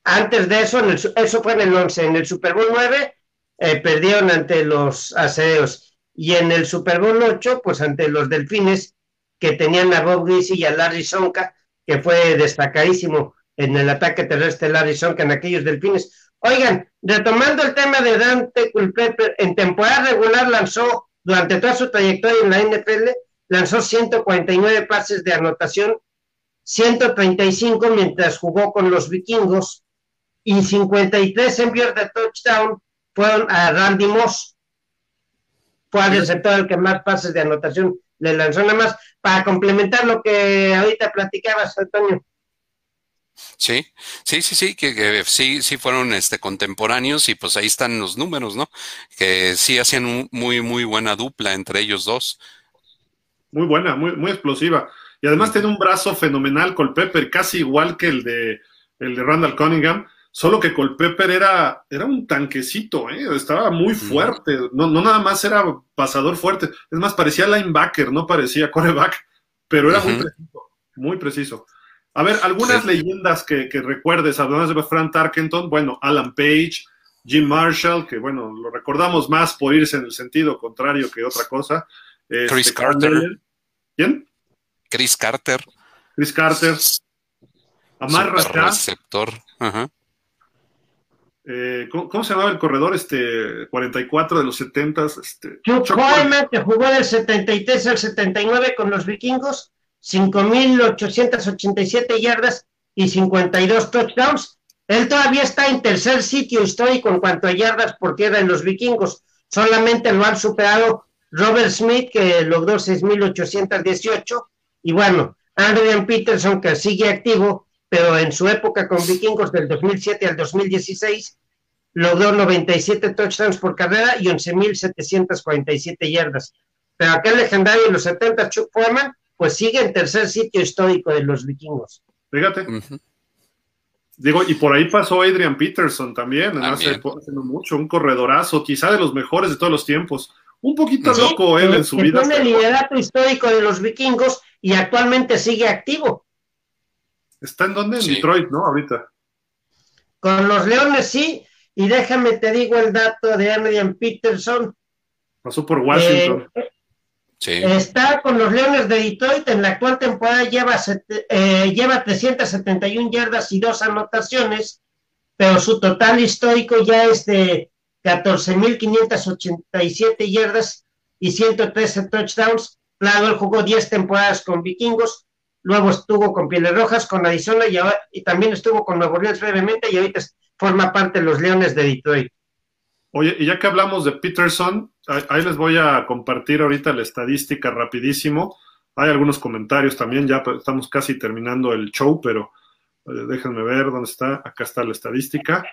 Antes de eso, eso fue en el 11, en el Super Bowl 9 eh, perdieron ante los Aseos y en el Super Bowl 8, pues ante los Delfines, que tenían a Bob Greasy y a Larry Sonka, que fue destacadísimo en el ataque terrestre Larry que en aquellos delfines. Oigan, retomando el tema de Dante Culpepper, en temporada regular lanzó, durante toda su trayectoria en la NFL, lanzó 149 pases de anotación, 135 mientras jugó con los vikingos y 53 envíos de touchdown fueron a Randy Moss. Fue el receptor el que más pases de anotación le lanzó nada más para complementar lo que ahorita platicabas, Antonio. Sí, sí, sí, sí, que, sí, sí fueron este contemporáneos y pues ahí están los números, ¿no? Que sí hacían muy, muy buena dupla entre ellos dos. Muy buena, muy, muy explosiva. Y además tiene un brazo fenomenal Colpepper, casi igual que el de el de Randall Cunningham, solo que Colpepper era, era un tanquecito, ¿eh? estaba muy fuerte, no, no nada más era pasador fuerte, es más, parecía linebacker, no parecía (laughs) coreback, pero era muy preciso, muy preciso. A ver, algunas leyendas que, recuerdes, además de Frank Tarkenton, bueno, Alan Page, Jim Marshall, que bueno, lo recordamos más por irse en el sentido contrario que otra cosa. Chris este, Carter. ¿Quién? Chris Carter. Chris Carter. Amar receptor. Eh, ¿cómo, se llamaba el corredor? Este 44 de los 70 este, Chuck, Chuck que jugó del 73 al 79 con los vikingos 5.887 yardas y 52 touchdowns. Él todavía está en tercer sitio histórico en cuanto a yardas por tierra en los vikingos. Solamente lo han superado Robert Smith, que logró 6.818. Y bueno, Adrian Peterson, que sigue activo, pero en su época con vikingos del 2007 al 2016, logró 97 touchdowns por carrera y 11.747 yardas. Pero aquel legendario en los 70, Chuck Foreman, pues sigue en tercer sitio histórico de los vikingos. Fíjate. Digo, y por ahí pasó Adrian Peterson también, en hace, mucho, un corredorazo, quizá de los mejores de todos los tiempos. Un poquito loco él en su vida. Tiene el liderato histórico de los vikingos y actualmente sigue activo. ¿Está en dónde? En Detroit, ¿no? Ahorita. Con los Leones sí, y déjame te digo el dato de Adrian Peterson. Pasó por Washington. Eh, Está con los Leones de Detroit. En la actual temporada lleva, eh, lleva 371 yardas y dos anotaciones, pero su total histórico ya es de 14.587 yardas y 113 touchdowns. Claro, él jugó 10 temporadas con Vikingos, luego estuvo con Pieles Rojas, con Arizona y, y también estuvo con Nuevo Orleans brevemente y ahorita forma parte de los Leones de Detroit. Oye, y ya que hablamos de Peterson, ahí les voy a compartir ahorita la estadística rapidísimo. Hay algunos comentarios también, ya estamos casi terminando el show, pero eh, déjenme ver dónde está. Acá está la estadística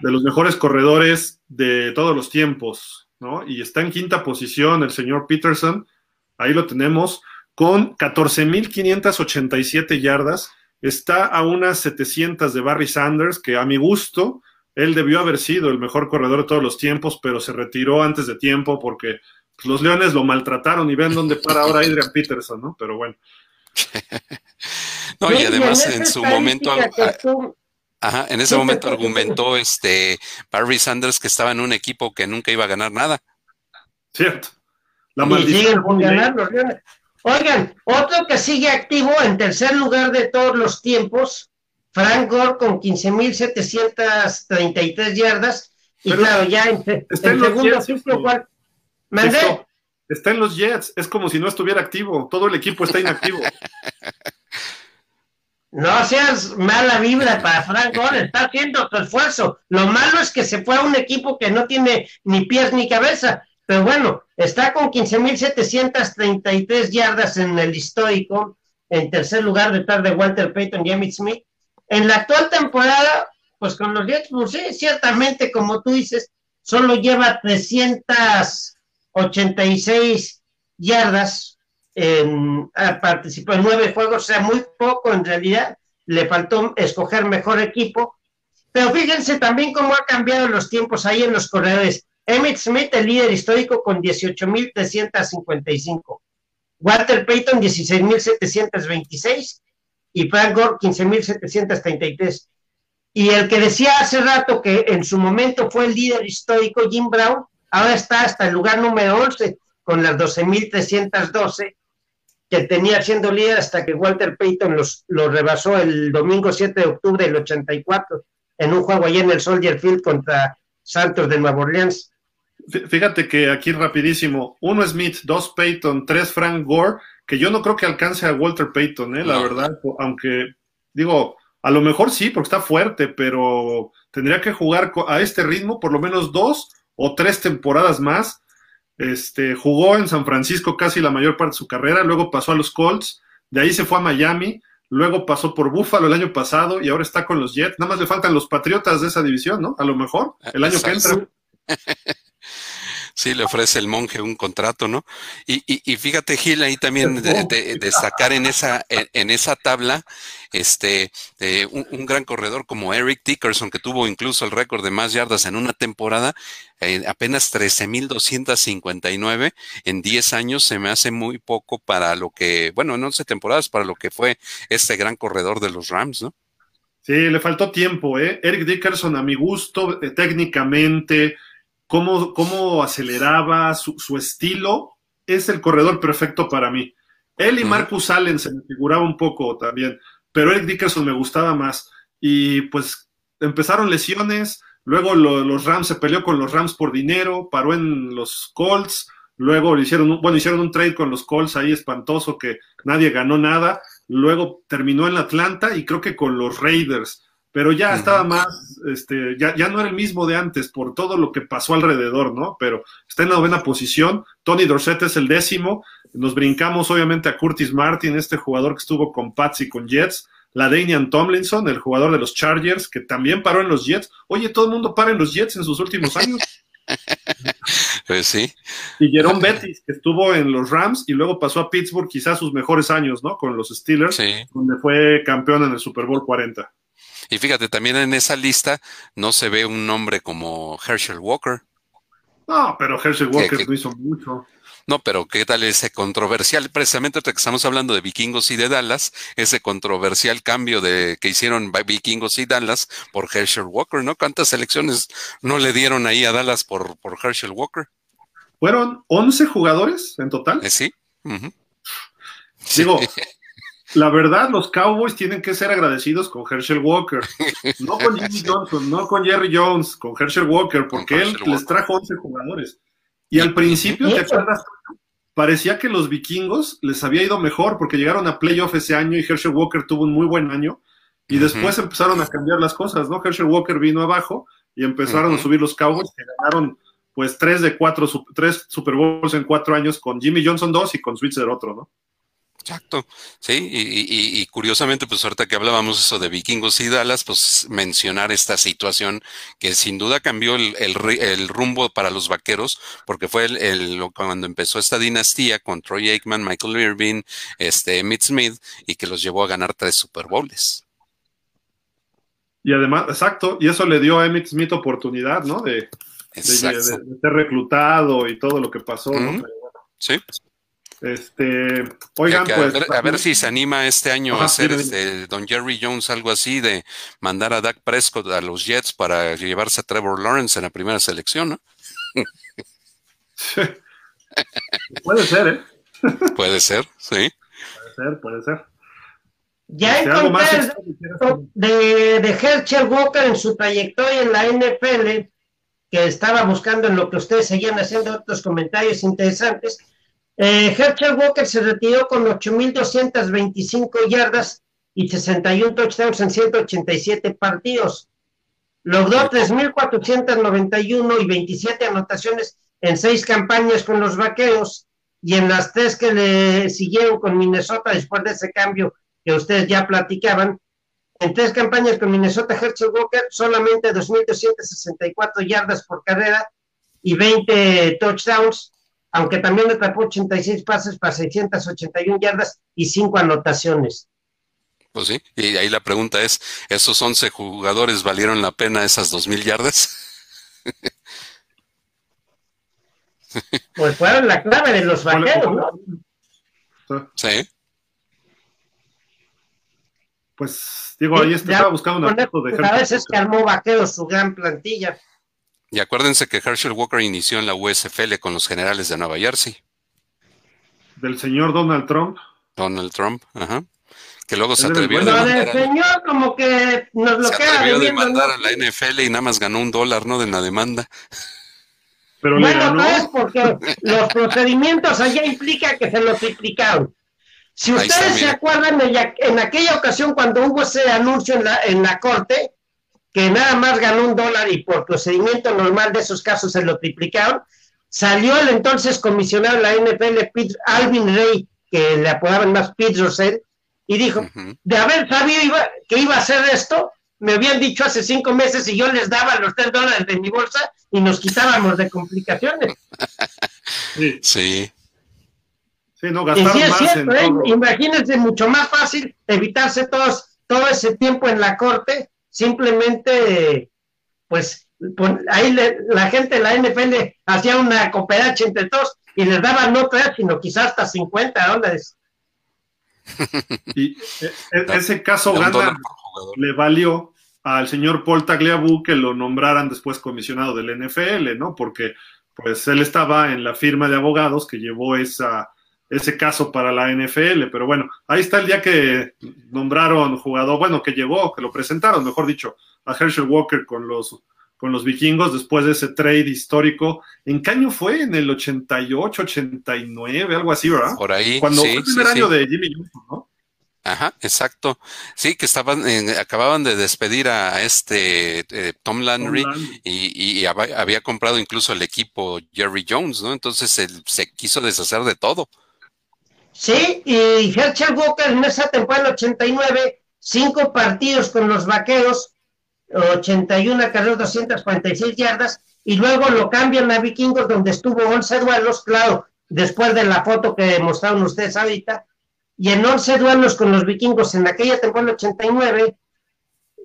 de los mejores corredores de todos los tiempos, ¿no? Y está en quinta posición el señor Peterson, ahí lo tenemos, con 14.587 yardas. Está a unas 700 de Barry Sanders, que a mi gusto él debió haber sido el mejor corredor de todos los tiempos, pero se retiró antes de tiempo porque pues, los Leones lo maltrataron y ven dónde para ahora Adrian Peterson, ¿no? Pero bueno. (laughs) no, y además en su momento... Ajá, en ese momento argumentó este Barry Sanders que estaba en un equipo que nunca iba a ganar nada. Cierto. La maldición. Oigan, otro que sigue activo en tercer lugar de todos los tiempos Frank Gore con 15.733 yardas. Y claro, ya en, está en, segundo ciclo, ¿cuál? ¿Mandé? Está en los Jets, es como si no estuviera activo, todo el equipo está inactivo. (laughs) No seas mala vibra para Frank Gore, está haciendo su esfuerzo. Lo malo es que se fue a un equipo que no tiene ni pies ni cabeza. Pero bueno, está con 15.733 yardas en el histórico, en tercer lugar detrás de Walter Payton y Emmitt Smith. En la actual temporada, pues con los Jets, pues sí, ciertamente, como tú dices, solo lleva 386 yardas, en, participó en nueve juegos, o sea, muy poco en realidad, le faltó escoger mejor equipo, pero fíjense también cómo ha cambiado los tiempos ahí en los corredores. Emmett Smith, el líder histórico, con 18.355. Walter Payton, 16.726 y Frank Gore 15.733. Y el que decía hace rato que en su momento fue el líder histórico, Jim Brown, ahora está hasta el lugar número 11 con las 12.312 que tenía siendo líder hasta que Walter Payton los, lo rebasó el domingo 7 de octubre del 84 en un juego allá en el Soldier Field contra Santos de Nueva Orleans. Fíjate que aquí rapidísimo, uno Smith, dos Payton, tres Frank Gore que yo no creo que alcance a Walter Payton, ¿eh? la verdad, aunque digo, a lo mejor sí, porque está fuerte, pero tendría que jugar a este ritmo por lo menos dos o tres temporadas más. Este, jugó en San Francisco casi la mayor parte de su carrera, luego pasó a los Colts, de ahí se fue a Miami, luego pasó por Buffalo el año pasado y ahora está con los Jets. Nada más le faltan los Patriotas de esa división, ¿no? A lo mejor, el año que entra. (laughs) Sí, le ofrece el monje un contrato, ¿no? Y, y, fíjate, Gil, ahí también de, destacar en esa, en, esa tabla, este, un, gran corredor como Eric Dickerson, que tuvo incluso el récord de más yardas en una temporada, eh, apenas 13.259 en 10 años, se me hace muy poco para lo que, bueno, en 11 temporadas, para lo que fue este gran corredor de los Rams, ¿no? Sí, le faltó tiempo, ¿eh? Eric Dickerson, a mi gusto, eh, técnicamente, cómo, aceleraba, su, estilo, es el corredor perfecto para mí. Él y Marcus Allen se me figuraba un poco también, pero Eric Dickerson me gustaba más. Y pues empezaron lesiones, luego los Rams se peleó con los Rams por dinero, paró en los Colts, luego hicieron, bueno, hicieron un trade con los Colts ahí espantoso que nadie ganó nada, luego terminó en Atlanta y creo que con los Raiders pero ya estaba más, este, ya, ya no era el mismo de antes por todo lo que pasó alrededor, ¿no? Pero está en la novena posición, Tony Dorsett es el décimo, nos brincamos obviamente a Curtis Martin, este jugador que estuvo con Pats y con Jets, la Danian Tomlinson, el jugador de los Chargers, que también paró en los Jets. Oye, todo el mundo para en los Jets en sus últimos años. (laughs) pues sí. Y Jerome Bettis, que estuvo en los Rams y luego pasó a Pittsburgh, quizás sus mejores años, ¿no? Con los Steelers, donde fue campeón en el Super Bowl 40. Y fíjate, también en esa lista no se ve un nombre como Herschel Walker. No, pero Herschel Walker no hizo mucho. No, pero ¿qué tal ese controversial? Precisamente que estamos hablando de vikingos y de Dallas, ese controversial cambio de que hicieron vikingos y Dallas por Herschel Walker, ¿no? ¿Cuántas elecciones no le dieron ahí a Dallas por, por Herschel Walker? ¿Fueron 11 jugadores en total? Eh, sí. Digo, (laughs) la verdad, los Cowboys tienen que ser agradecidos con Herschel Walker. (laughs) No con Jimmy Johnson, no con Jerry Jones, con Herschel Walker, porque él les trajo 11 jugadores. Y al principio, ¿te acuerdas? Parecía que los vikingos les había ido mejor porque llegaron a playoff ese año y Herschel Walker tuvo un muy buen año. Y después empezaron a cambiar las cosas, ¿no? Herschel Walker vino abajo y empezaron a subir los Cowboys que ganaron pues tres de cuatro, tres Super Bowls en cuatro años con Jimmy Johnson dos y con Switzer otro, ¿no? Exacto, sí, y, curiosamente, pues ahorita que hablábamos eso de vikingos y Dallas, pues mencionar esta situación que sin duda cambió el, rumbo para los vaqueros, porque fue el, cuando empezó esta dinastía con Troy Aikman, Michael Irving, este, Emmitt Smith, y que los llevó a ganar tres Super Bowls. Y además, exacto, y eso le dio a Emmitt Smith oportunidad, ¿no? De, ser reclutado y todo lo que pasó, ¿no? Sí. Este, oigan, pues. A ver, si se anima este año a hacer este, Don Jerry Jones algo así de mandar a Dak Prescott a los Jets para llevarse a Trevor Lawrence en la primera selección, ¿no? (laughs) puede ser, ¿eh? (laughs) puede ser, sí. Puede ser, puede ser. Ya este, encontré de, de Herschel Walker en su trayectoria en la NFL, que estaba buscando en lo que ustedes seguían haciendo otros comentarios interesantes eh, Herschel Walker se retiró con 8.225 yardas y 61 touchdowns en 187 partidos. Logró 3.491 y 27 anotaciones en seis campañas con los vaqueros y en las tres que le siguieron con Minnesota después de ese cambio que ustedes ya platicaban. En tres campañas con Minnesota, Herschel Walker solamente 2.264 yardas por carrera y 20 touchdowns aunque también le tapó 86 pases para 681 yardas y 5 anotaciones. Pues sí, y ahí la pregunta es, ¿esos 11 jugadores valieron la pena esas 2.000 yardas? (laughs) pues fueron la clave de los vaqueros, ¿no? Sí. Pues, digo, ahí estaba buscando una foto de A veces que armó vaqueros su gran plantilla. Y acuérdense que Herschel Walker inició en la USFL con los generales de Nueva Jersey. Del señor Donald Trump. Donald Trump, ajá. Que luego se atrevió a demandar. señor como que nos lo Se atrevió a demandar a la NFL y nada más ganó un dólar, ¿no? De la demanda. Pero bueno, no es porque los procedimientos allá implica que se lo triplicaron. Si ustedes se acuerdan, en aquella ocasión cuando hubo ese anuncio en la, en la corte, que nada más ganó un dólar y por procedimiento normal de esos casos se lo triplicaron, salió el entonces comisionado de la NFL, Alvin Rey, que le apodaban más Pete Rosell, y dijo, de haber sabido que iba a hacer esto, me habían dicho hace cinco meses y yo les daba los tres dólares de mi bolsa y nos quitábamos de complicaciones. (laughs) Sí. Sí. no, gastar más ¿eh? Imagínense, mucho más fácil evitarse todos, todo ese tiempo en la corte simplemente, pues, ahí la gente de la NFL hacía una cooperacha entre todos y les daban no tres, sino quizás hasta 50 dólares. (laughs) Y e, e, ese caso gana le valió al señor Paul Tagliabue que lo nombraran después comisionado del NFL, ¿no? Porque pues él estaba en la firma de abogados que llevó esa, ese caso para la NFL, pero bueno, ahí está el día que nombraron jugador, bueno, que llegó, que lo presentaron, mejor dicho, a Herschel Walker con los, con los vikingos después de ese trade histórico. ¿En qué año fue? ¿En el 88, 89, algo así, verdad? Por ahí. Cuando fue el primer año de Jimmy Johnson, ¿no? Ajá, exacto. Sí, que estaban, acababan de despedir a este eh, Tom Landry, y, había comprado incluso el equipo Jerry Jones, ¿no? Entonces él se quiso deshacer de todo. Sí, y Herschel Walker en esa temporada 89, cinco partidos con los vaqueros, 81 carreras, 246 yardas, y luego lo cambian a Vikingos, donde estuvo 11 duelos, claro, después de la foto que mostraron ustedes ahorita y en 11 duelos con los vikingos en aquella temporada 89,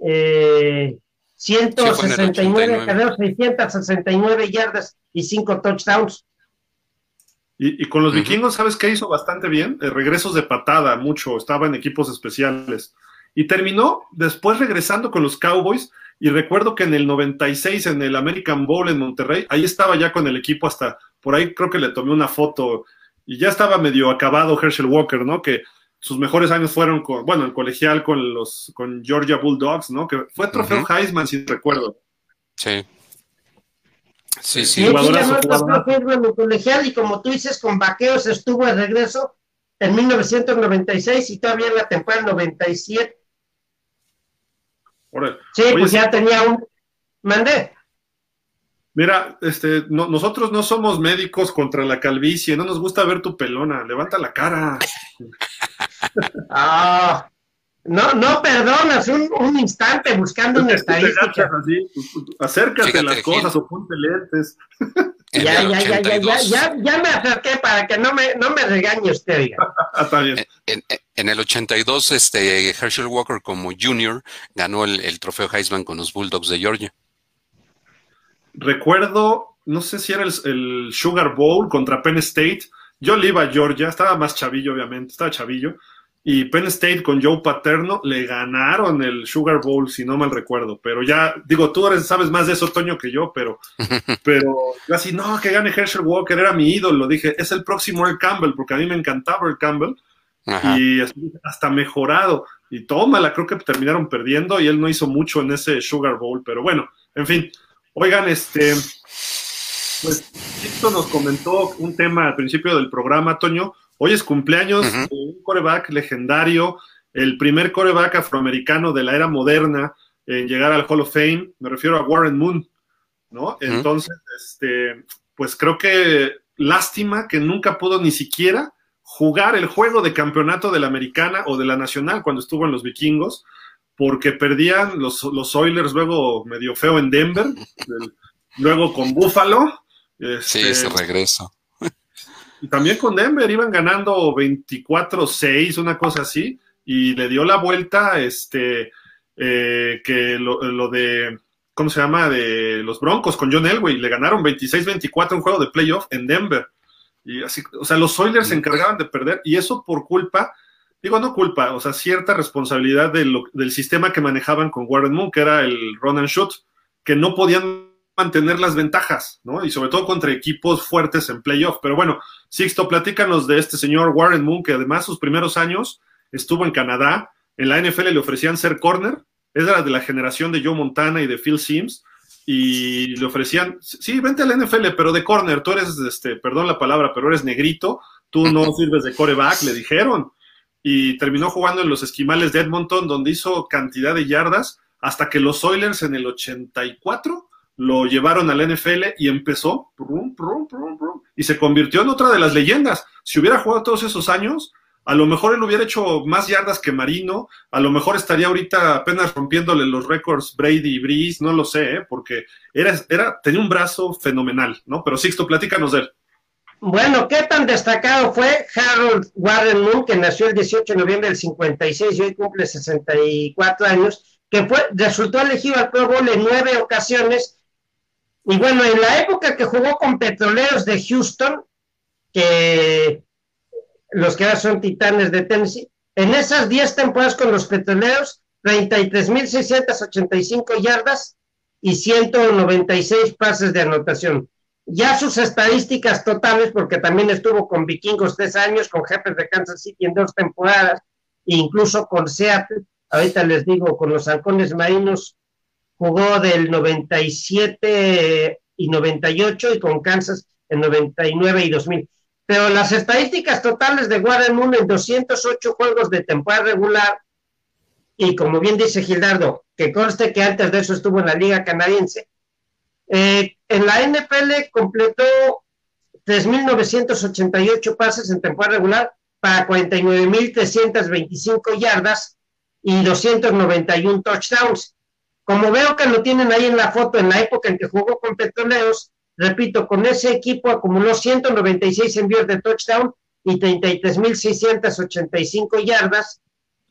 eh, 169 carreras, 669 yardas y 5 touchdowns. Y, con los vikingos, ¿sabes qué hizo bastante bien? Eh, regresos de patada, mucho, estaba en equipos especiales. Y terminó después regresando con los Cowboys. Y recuerdo que en el 96, en el American Bowl en Monterrey, ahí estaba ya con el equipo hasta, por ahí creo que le tomé una foto y ya estaba medio acabado Herschel Walker, ¿no? Que sus mejores años fueron con, bueno, el colegial con los, con Georgia Bulldogs, ¿no? Que fue trofeo Heisman, si recuerdo. Sí. Sí, sí. sí el colegial y como tú dices, con vaqueos estuvo de regreso en 1996 y todavía en la temporada 97. Sí, pues ya tenía un... Mandé. Mira, este, nosotros no somos médicos contra la calvicie, no nos gusta ver tu pelona, levanta la cara. (laughs) ah, no, no perdonas un, un instante buscando una estadística. Así, acércate a las cosas o ponte lentes. Ya, ya, ya, ya, ya, ya, ya, me acerqué para que no me, no me regañe usted. (laughs) Está bien. En, en, el 82, este, Herschel Walker como junior ganó el, el trofeo Heisman con los Bulldogs de Georgia recuerdo, no sé si era el, Sugar Bowl contra Penn State. Yo le iba a Georgia, estaba más chavillo, obviamente, estaba chavillo. Y Penn State con Joe Paterno le ganaron el Sugar Bowl, si no mal recuerdo. Pero ya, digo, tú eres, sabes más de eso, Toño, que yo, pero, (laughs) pero yo así, no, que gane Herschel Walker, era mi ídolo. Dije, es el próximo Earl Campbell, porque a mí me encantaba Earl Campbell. Y hasta mejorado. Y tómala, creo que terminaron perdiendo y él no hizo mucho en ese Sugar Bowl. Pero bueno, en fin, Oigan, este, pues esto nos comentó un tema al principio del programa, Toño. Hoy es cumpleaños de un coreback legendario, el primer coreback afroamericano de la era moderna en llegar al Hall of Fame. Me refiero a Warren Moon, ¿no? Entonces, este, pues creo que lástima que nunca pudo ni siquiera jugar el juego de campeonato de la americana o de la nacional cuando estuvo en los vikingos porque perdían los, los Oilers luego medio feo en Denver, (laughs) luego con Buffalo. sí, este, ese regreso. Y también con Denver iban ganando 24-6, una cosa así, y le dio la vuelta este eh, que lo, de, ¿cómo se llama? De los Broncos con John Elway, le ganaron 26-24 un juego de playoff en Denver. Y así, o sea, los Oilers se encargaban de perder, y eso por culpa digo, no culpa, o sea, cierta responsabilidad del sistema que manejaban con Warren Moon, que era el run and shoot, que no podían mantener las ventajas, ¿no? Y sobre todo contra equipos fuertes en playoff. Pero bueno, Sixto, platícanos de este señor Warren Moon, que además sus primeros años estuvo en Canadá, en la NFL le ofrecían ser corner, era de la generación de Joe Montana y de Phil Sims, y le ofrecían, sí, vente a la NFL, pero de corner, tú eres, este, perdón la palabra, pero eres negrito, tú no (laughs) sirves de coreback, le dijeron. Y terminó jugando en los esquimales de Edmonton, donde hizo cantidad de yardas, hasta que los Oilers en el 84 lo llevaron al NFL y empezó y se convirtió en otra de las leyendas. Si hubiera jugado todos esos años, a lo mejor él hubiera hecho más yardas que Marino, a lo mejor estaría ahorita apenas rompiéndole los récords Brady y Breeze, no lo sé, ¿eh? porque era, era, tenía un brazo fenomenal, ¿no? Pero Sixto, platícanos de él. Bueno, ¿qué tan destacado fue Harold Warren Moon, que nació el 18 de noviembre del 56 y hoy cumple 64 años, que fue, resultó elegido al Pro Bowl en nueve ocasiones. Y bueno, en la época que jugó con Petroleros de Houston, que los que ahora son Titanes de Tennessee, en esas 10 temporadas con los Petroleros, 33.685 yardas y 196 pases de anotación. Ya sus estadísticas totales, porque también estuvo con Vikingos tres años, con Jefes de Kansas City en dos temporadas, e incluso con Seattle, ahorita les digo, con los halcones marinos jugó del 97 y 98 y con Kansas en 99 y 2000. pero las estadísticas totales de Warren Moon en 208 juegos de temporada regular, y como bien dice Gildardo, que conste que antes de eso estuvo en la Liga Canadiense, eh, en la NFL completó 3.988 pases en temporada regular para 49.325 yardas y 291 touchdowns. Como veo que lo tienen ahí en la foto, en la época en que jugó con Petroleos, repito, con ese equipo acumuló 196 envíos de touchdown y 33.685 yardas.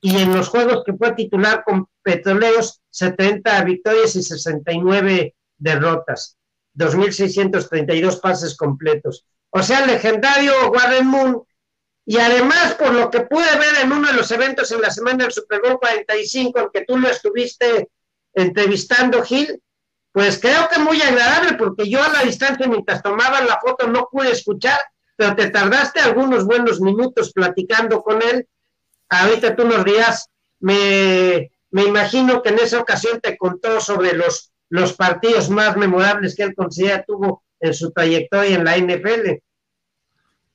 Y en los juegos que fue titular con Petroleos, 70 victorias y 69 derrotas. 2.632 pases completos. O sea, legendario Warren Moon. Y además, por lo que pude ver en uno de los eventos en la semana del Super Bowl 45, en que tú lo estuviste entrevistando, Gil, pues creo que muy agradable, porque yo a la distancia, mientras tomaban la foto, no pude escuchar, pero te tardaste algunos buenos minutos platicando con él. Ahorita tú nos dirás, me, me imagino que en esa ocasión te contó sobre los los partidos más memorables que él considera tuvo en su trayectoria en la NFL.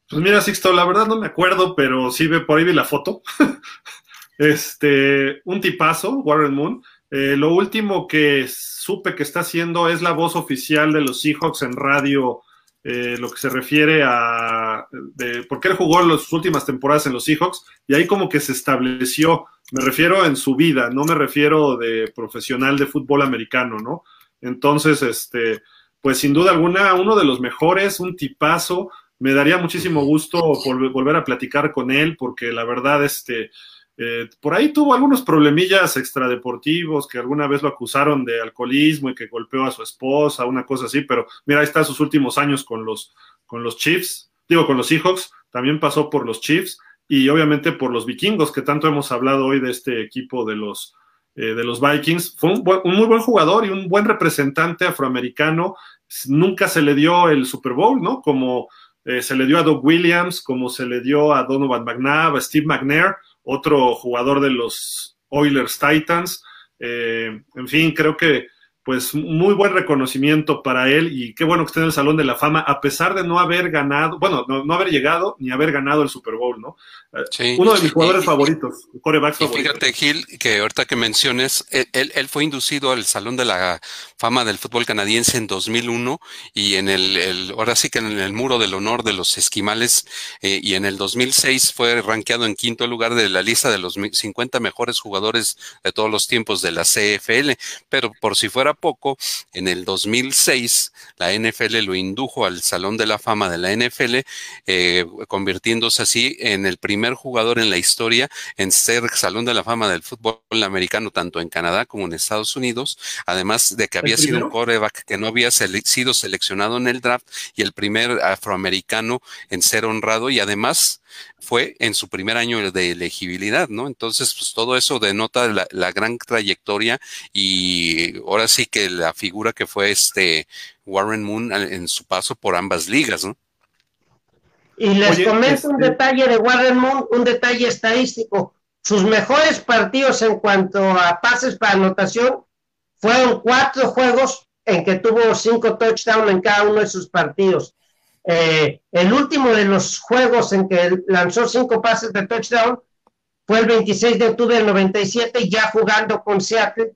Pues mira, Sixto, la verdad no me acuerdo, pero sí ve por ahí la foto. (laughs) este, un tipazo, Warren Moon. Eh, lo último que supe que está haciendo es la voz oficial de los Seahawks en radio, eh, lo que se refiere a de, porque él jugó las últimas temporadas en los Seahawks y ahí como que se estableció me refiero en su vida, no me refiero de profesional de fútbol americano, ¿no? Entonces, este, pues sin duda alguna, uno de los mejores, un tipazo. Me daría muchísimo gusto volver a platicar con él, porque la verdad, este, eh, por ahí tuvo algunos problemillas extradeportivos, que alguna vez lo acusaron de alcoholismo y que golpeó a su esposa, una cosa así, pero mira, ahí está sus últimos años con los, con los Chiefs, digo, con los Seahawks, también pasó por los Chiefs y obviamente por los vikingos, que tanto hemos hablado hoy de este equipo de los, eh, de los Vikings. Fue un, muy buen jugador y un buen representante afroamericano. Nunca se le dio el Super Bowl, ¿no? Como eh, se le dio a Doug Williams, como se le dio a Donovan McNabb, a Steve McNair, otro jugador de los Oilers Titans. Eh, en fin, creo que pues muy buen reconocimiento para él y qué bueno que esté en el Salón de la Fama, a pesar de no haber ganado, bueno, no, haber llegado ni haber ganado el Super Bowl, ¿no? Sí. Uno de mis jugadores favoritos, corebacks y Fíjate, Gil, que ahorita que menciones, él, él, fue inducido al Salón de la Fama del Fútbol Canadiense en 2001 y en el, el ahora sí que en el Muro del Honor de los Esquimales eh, y en el 2006 fue rankeado en quinto lugar de la lista de los 50 mejores jugadores de todos los tiempos de la CFL, pero por si fuera poco, en el 2006, la NFL lo indujo al Salón de la Fama de la NFL, eh, convirtiéndose así en el primer jugador en la historia en ser Salón de la Fama del fútbol americano, tanto en Canadá como en Estados Unidos, además de que había sido un coreback que no había sido seleccionado en el draft y el primer afroamericano en ser honrado y además fue en su primer año de elegibilidad, ¿no? Entonces, pues todo eso denota la, gran trayectoria y ahora sí que la figura que fue este Warren Moon en su paso por ambas ligas, ¿no? Y les comento un este detalle de Warren Moon, un detalle estadístico. Sus mejores partidos en cuanto a pases para anotación fueron cuatro juegos en que tuvo cinco touchdowns en cada uno de sus partidos. Eh, el último de los juegos en que lanzó cinco pases de touchdown fue el 26 de octubre del 97, ya jugando con Seattle,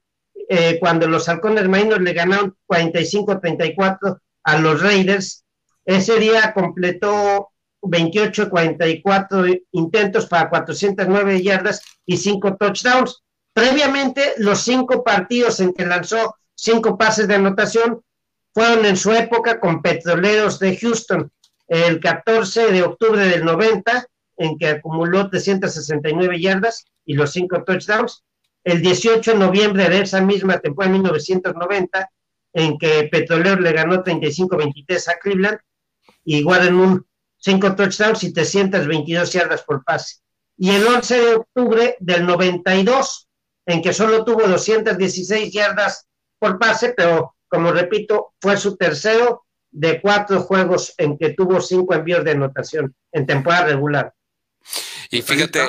eh, cuando los halcones marinos le ganaron 45-34 a los Raiders. Ese día completó 28-44 intentos para 409 yardas y cinco touchdowns. Previamente, los cinco partidos en que lanzó cinco pases de anotación fueron en su época con Petroleros de Houston, el 14 de octubre del 90, en que acumuló 369 yardas y los cinco touchdowns, el 18 de noviembre de esa misma temporada, 1990, en que Petroleros le ganó 35-23 a Cleveland, igual en un cinco touchdowns y 322 yardas por pase. Y el 11 de octubre del 92, en que solo tuvo 216 yardas por pase, pero como repito, fue su tercero de cuatro juegos en que tuvo cinco envíos de anotación en temporada regular. Y fíjate,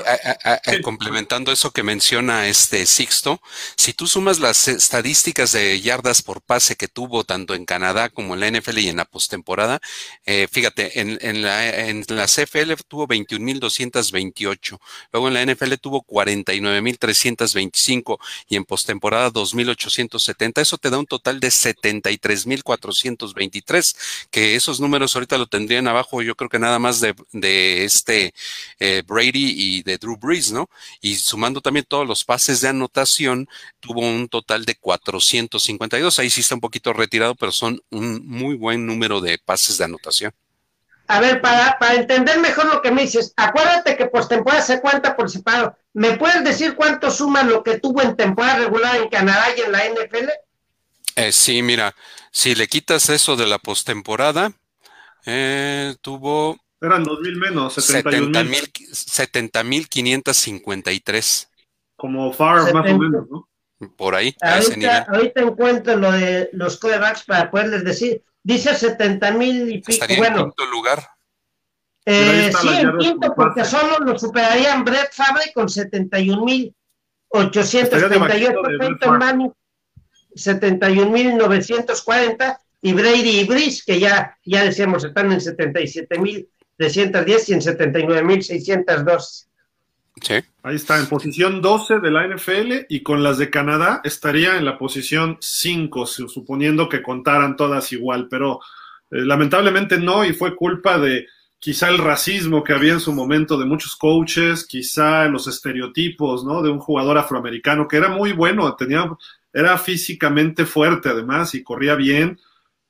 complementando eso que menciona este Sixto, si tú sumas las estadísticas de yardas por pase que tuvo tanto en Canadá como en la NFL y en la postemporada, eh, fíjate, en, en, la, en la CFL tuvo 21.228, luego en la NFL tuvo 49.325 y en postemporada 2.870. Eso te da un total de 73.423, que esos números ahorita lo tendrían abajo, yo creo que nada más de, de este eh, Brady y de Drew Brees, ¿no? Y sumando también todos los pases de anotación, tuvo un total de 452. Ahí sí está un poquito retirado, pero son un muy buen número de pases de anotación. A ver, para, para entender mejor lo que me dices, acuérdate que postemporada se cuenta por separado. ¿Me puedes decir cuánto suma lo que tuvo en temporada regular en Canadá y en la NFL? Eh, sí, mira, si le quitas eso de la postemporada, eh, tuvo eran 2.000 menos, 70.553. mil. Como far más o menos, ¿no? Por ahí, ahorita, a ese nivel. Ahorita encuentro lo de los corebacks para poderles decir. Dice 70 mil y pico. Estaría bueno, en quinto lugar. Eh, sí, en quinto, porque solo lo superarían Brett Favre con 71 mil 838, Peyton Manning 71 mil 940 y Brady y Brice, que ya, ya decíamos están en 77 mil 310 y en 79.602. Sí. Ahí está, en posición 12 de la NFL y con las de Canadá estaría en la posición 5, suponiendo que contaran todas igual, pero eh, lamentablemente no y fue culpa de quizá el racismo que había en su momento de muchos coaches, quizá los estereotipos, ¿no? De un jugador afroamericano que era muy bueno, tenía, era físicamente fuerte además y corría bien,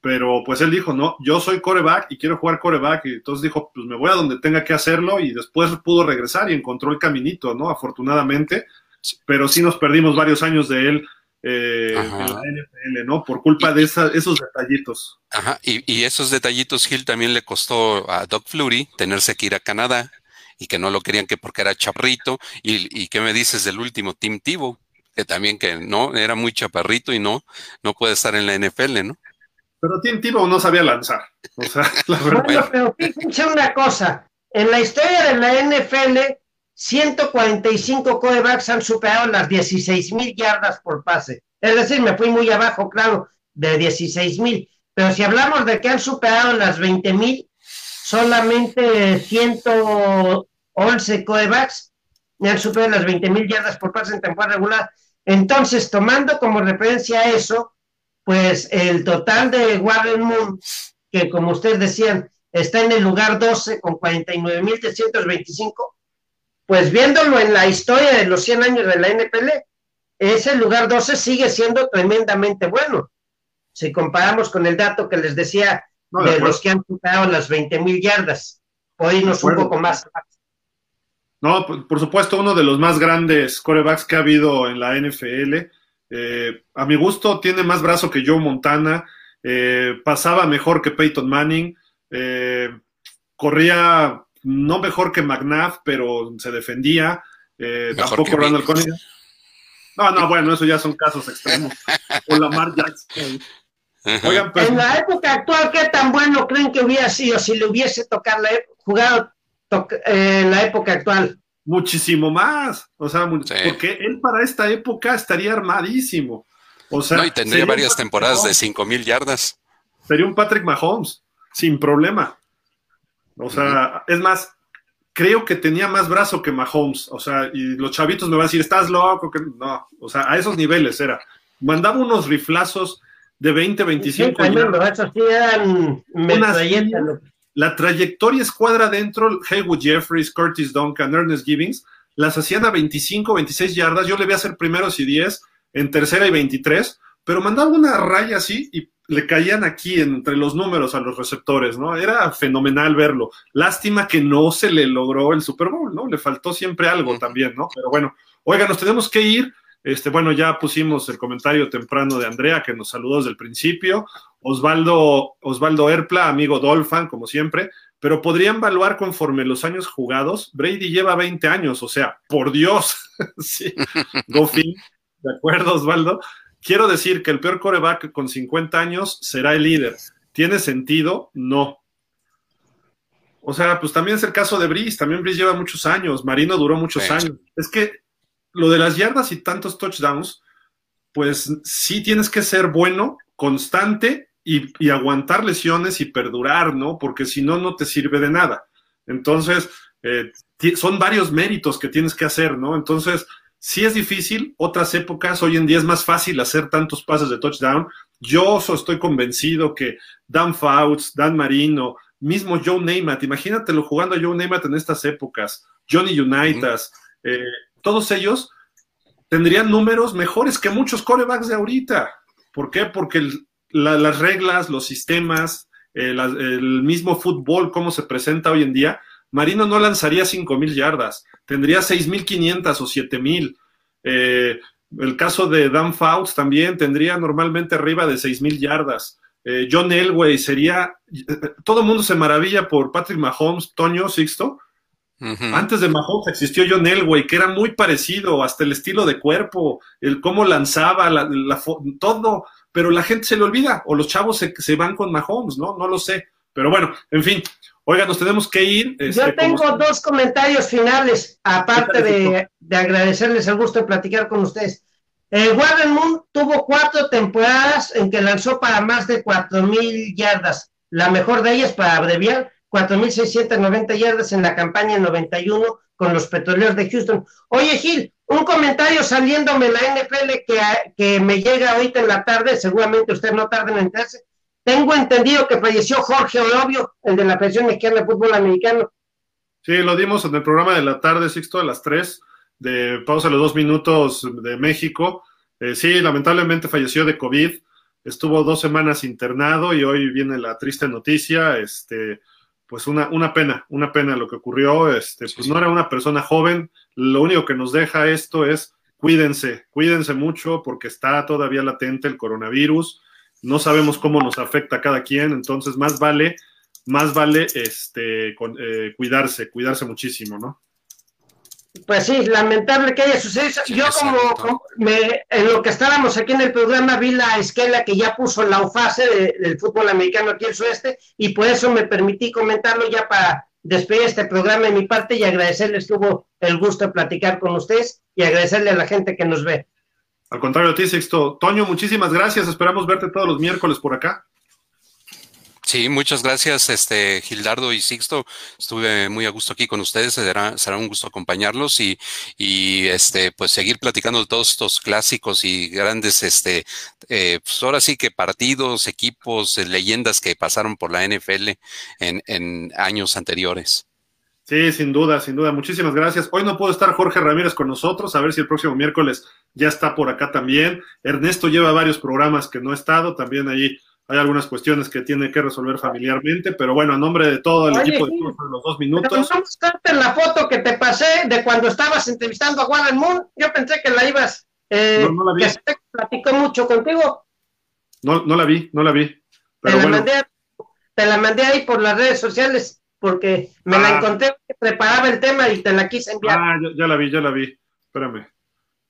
pero pues él dijo, no, yo soy coreback y quiero jugar coreback, y entonces dijo, pues me voy a donde tenga que hacerlo, y después pudo regresar y encontró el caminito, ¿no? Afortunadamente, pero sí nos perdimos varios años de él eh, en la NFL, ¿no? Por culpa de esos detallitos. Ajá, y, y, esos detallitos Gil también le costó a Doc Flurry tenerse que ir a Canadá y que no lo querían que porque era chaparrito, y, y qué me dices del último, Tim Tebow, que también que no, era muy chaparrito y no, no puede estar en la NFL, ¿no? Pero Tim Tebow no sabía lanzar. O sea, (laughs) la verdad. Bueno, pero fíjense una cosa. En la historia de la NFL, 145 corebacks han superado las 16 mil yardas por pase. Es decir, me fui muy abajo, claro, de 16 mil. Pero si hablamos de que han superado las 20 mil, solamente 111 corebacks han superado las 20 mil yardas por pase en temporada regular. Entonces, tomando como referencia eso, pues el total de Warren Moon, que como ustedes decían, está en el lugar 12 con 49.325, pues viéndolo en la historia de los 100 años de la NPL, ese lugar 12 sigue siendo tremendamente bueno. Si comparamos con el dato que les decía de, los que han superado las 20.000 yardas, o irnos un poco más. No, por supuesto, uno de los más grandes corebacks que ha habido en la NFL eh, a mi gusto tiene más brazo que Joe Montana, eh, pasaba mejor que Peyton Manning, eh, corría no mejor que McNabb, pero se defendía, tampoco Randall Cunningham. No, no, bueno, eso ya son casos extremos. o Lamar Jackson. Pues, en la época actual, ¿qué tan bueno creen que hubiera sido si le hubiese tocado jugado en la época actual? Muchísimo más. O sea, porque él para esta época estaría armadísimo. O sea, no, y tendría varias temporadas de cinco mil yardas. Sería un Patrick Mahomes, sin problema. O sea, es más, creo que tenía más brazo que Mahomes. O sea, y los chavitos me van a decir, ¿estás loco? No, o sea, a esos niveles era. Mandaba unos riflazos de 20, 25 sí, Esos sí eran la trayectoria escuadra dentro, Haywood Jeffries, Curtis Duncan, Ernest Gibbons, las hacían a 25, 26 yardas. Yo le voy a hacer primeros y 10, en tercera y 23, pero mandaba una raya así y le caían aquí entre los números a los receptores, ¿no? Era fenomenal verlo. Lástima que no se le logró el Super Bowl, ¿no? Le faltó siempre algo también, ¿no? Pero bueno, oiga, nos tenemos que ir. Este, bueno, ya pusimos el comentario temprano de Andrea que nos saludó desde el principio. Osvaldo, Osvaldo Erpla, amigo Dolphin, como siempre, pero podrían evaluar conforme los años jugados. Brady lleva 20 años, o sea, por Dios. (laughs) sí. Goffin, ¿de acuerdo, Osvaldo? Quiero decir que el peor coreback con 50 años será el líder. ¿Tiene sentido? No. O sea, pues también es el caso de Brice, también Brice lleva muchos años, Marino duró muchos años. Es que lo de las yardas y tantos touchdowns, pues sí tienes que ser bueno, constante y, aguantar lesiones y perdurar, ¿no? Porque si no, no te sirve de nada. Entonces, eh, son varios méritos que tienes que hacer, ¿no? Entonces, sí es difícil, otras épocas, hoy en día es más fácil hacer tantos pases de touchdown. Yo estoy convencido que Dan Fouts, Dan Marino, mismo Joe Namath, imagínatelo jugando a Joe Namath en estas épocas, Johnny Unitas, eh, todos ellos tendrían números mejores que muchos corebacks de ahorita. ¿Por qué? Porque las reglas, los sistemas, eh, el mismo fútbol, cómo se presenta hoy en día, Marino no lanzaría 5.000 yardas, tendría 6.500 o 7.000. Eh, el caso de Dan Fouts también tendría normalmente arriba de 6.000 yardas. Eh, John Elway sería. todo el mundo se maravilla por Patrick Mahomes, Toño Sixto. Antes de Mahomes existió John Elway, que era muy parecido, hasta el estilo de cuerpo, el cómo lanzaba, la, todo, pero la gente se le olvida, o los chavos se, se van con Mahomes, ¿no? No lo sé. Pero bueno, en fin, Oiga, nos tenemos que ir. Yo este, tengo dos comentarios finales, aparte de, agradecerles el gusto de platicar con ustedes. Eh, Warren Moon tuvo cuatro temporadas en que lanzó para más de cuatro mil yardas. La mejor de ellas, para abreviar, cuatro mil noventa yardas en la campaña 91 con los petroleros de Houston. Oye, Gil, un comentario saliéndome la NFL que, que me llega ahorita en la tarde, seguramente usted no tarda en enterarse. Tengo entendido que falleció Jorge Olobio, el de la Federación Mexicana de Fútbol Americano. Sí, lo dimos en el programa de la tarde, Sixto, a las 3, de pausa los dos minutos de México. Eh, sí, lamentablemente falleció de COVID. Estuvo dos semanas internado y hoy viene la triste noticia. Este, pues una, una pena, una pena lo que ocurrió. Este, pues no era una persona joven. Lo único que nos deja esto es cuídense, cuídense mucho porque está todavía latente el coronavirus no sabemos cómo nos afecta a cada quien, entonces más vale, más vale este, eh, cuidarse, cuidarse muchísimo, ¿no? Pues sí, lamentable que haya sucedido. Yo como, me, en lo que estábamos aquí en el programa vi la esquela que ya puso la UFASE del fútbol americano aquí en el sueste y por eso me permití comentarlo ya para despedir este programa de mi parte y agradecerles, tuvo el gusto de platicar con ustedes y agradecerle a la gente que nos ve. Al contrario a ti, Sexto. Toño, muchísimas gracias. Esperamos verte todos los miércoles por acá. Sí, muchas gracias, este Gildardo y Sixto. Estuve muy a gusto aquí con ustedes. Será, un gusto acompañarlos y, este, pues seguir platicando de todos estos clásicos y grandes, este, eh, pues ahora sí que partidos, equipos, leyendas que pasaron por la NFL en, en años anteriores. Sí, sin duda, sin duda. Muchísimas gracias. Hoy no pudo estar Jorge Ramírez con nosotros, a ver si el próximo miércoles ya está por acá también. Ernesto lleva varios programas que no ha estado, también ahí hay algunas cuestiones que tiene que resolver familiarmente, pero bueno, a nombre de todo el equipo de los dos minutos. Vamos a la foto que te pasé de cuando estabas entrevistando a Warren Moon. Yo pensé que la ibas, eh, no, la vi. que platicó mucho contigo. No, no la vi, no la vi. Pero te, la mandé, te la mandé ahí por las redes sociales porque me la ah. encontré que preparaba el tema y te la quise enviar. Ah, ya, la vi, ya la vi. Espérame.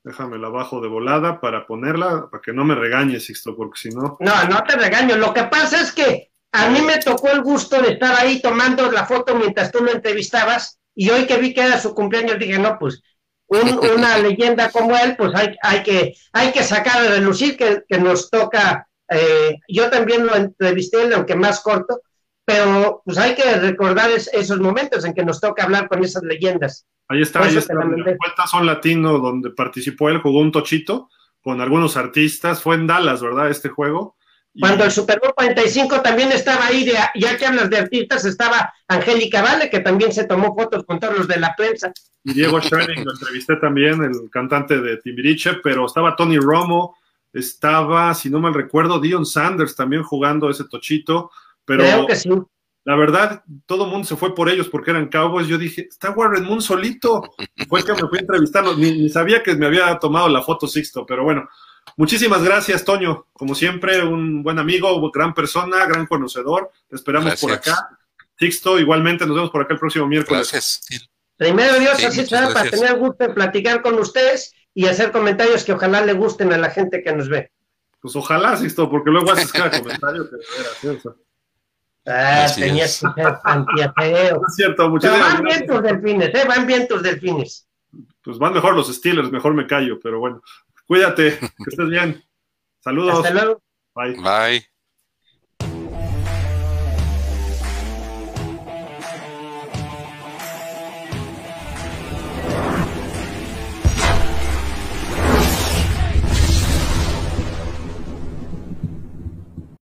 Déjame la bajo de volada para ponerla, para que no me regañes, Sixto, porque si no. No, no te regaño. Lo que pasa es que a mí me tocó el gusto de estar ahí tomando la foto mientras tú lo entrevistabas, y hoy que vi que era su cumpleaños, dije, no, pues una (laughs) leyenda como él, pues hay, hay, que, hay que sacar de relucir que, que nos toca. Eh, yo también lo entrevisté, aunque más corto, pero pues hay que recordar esos momentos en que nos toca hablar con esas leyendas. Ahí está, ahí está. La son latino donde participó él, jugó un tochito con algunos artistas, fue en Dallas, ¿verdad? Este juego. Cuando el Super Bowl 45 también estaba ahí, ya que hablas de artistas, estaba Angélica Vale, que también se tomó fotos con todos los de la prensa. Y Diego Schoening lo entrevisté también, el cantante de Timbiriche, pero estaba Tony Romo, estaba, si no mal recuerdo, Dion Sanders también jugando ese tochito. Pero que sí. La verdad, todo el mundo se fue por ellos porque eran Cowboys. Yo dije, está Warren Moon solito. Fue que me fui a entrevistarlo. Ni, sabía que me había tomado la foto Sixto, pero bueno. Muchísimas gracias, Toño. Como siempre, un buen amigo, gran persona, gran conocedor. Te esperamos por acá. Sixto, igualmente, nos vemos por acá el próximo miércoles. Gracias. Primero Dios, así será para tener gusto de platicar con ustedes y hacer comentarios que ojalá le gusten a la gente que nos ve. Pues ojalá, Sixto, porque luego haces cada (laughs) comentario que Ah, tenías que ser antiateo. es cierto, muchas Van bien tus delfines, ¿eh? Van bien tus delfines. Pues van mejor los Steelers, mejor me callo, pero bueno. Cuídate, que estés bien. Saludos. Hasta luego. Bye. Bye.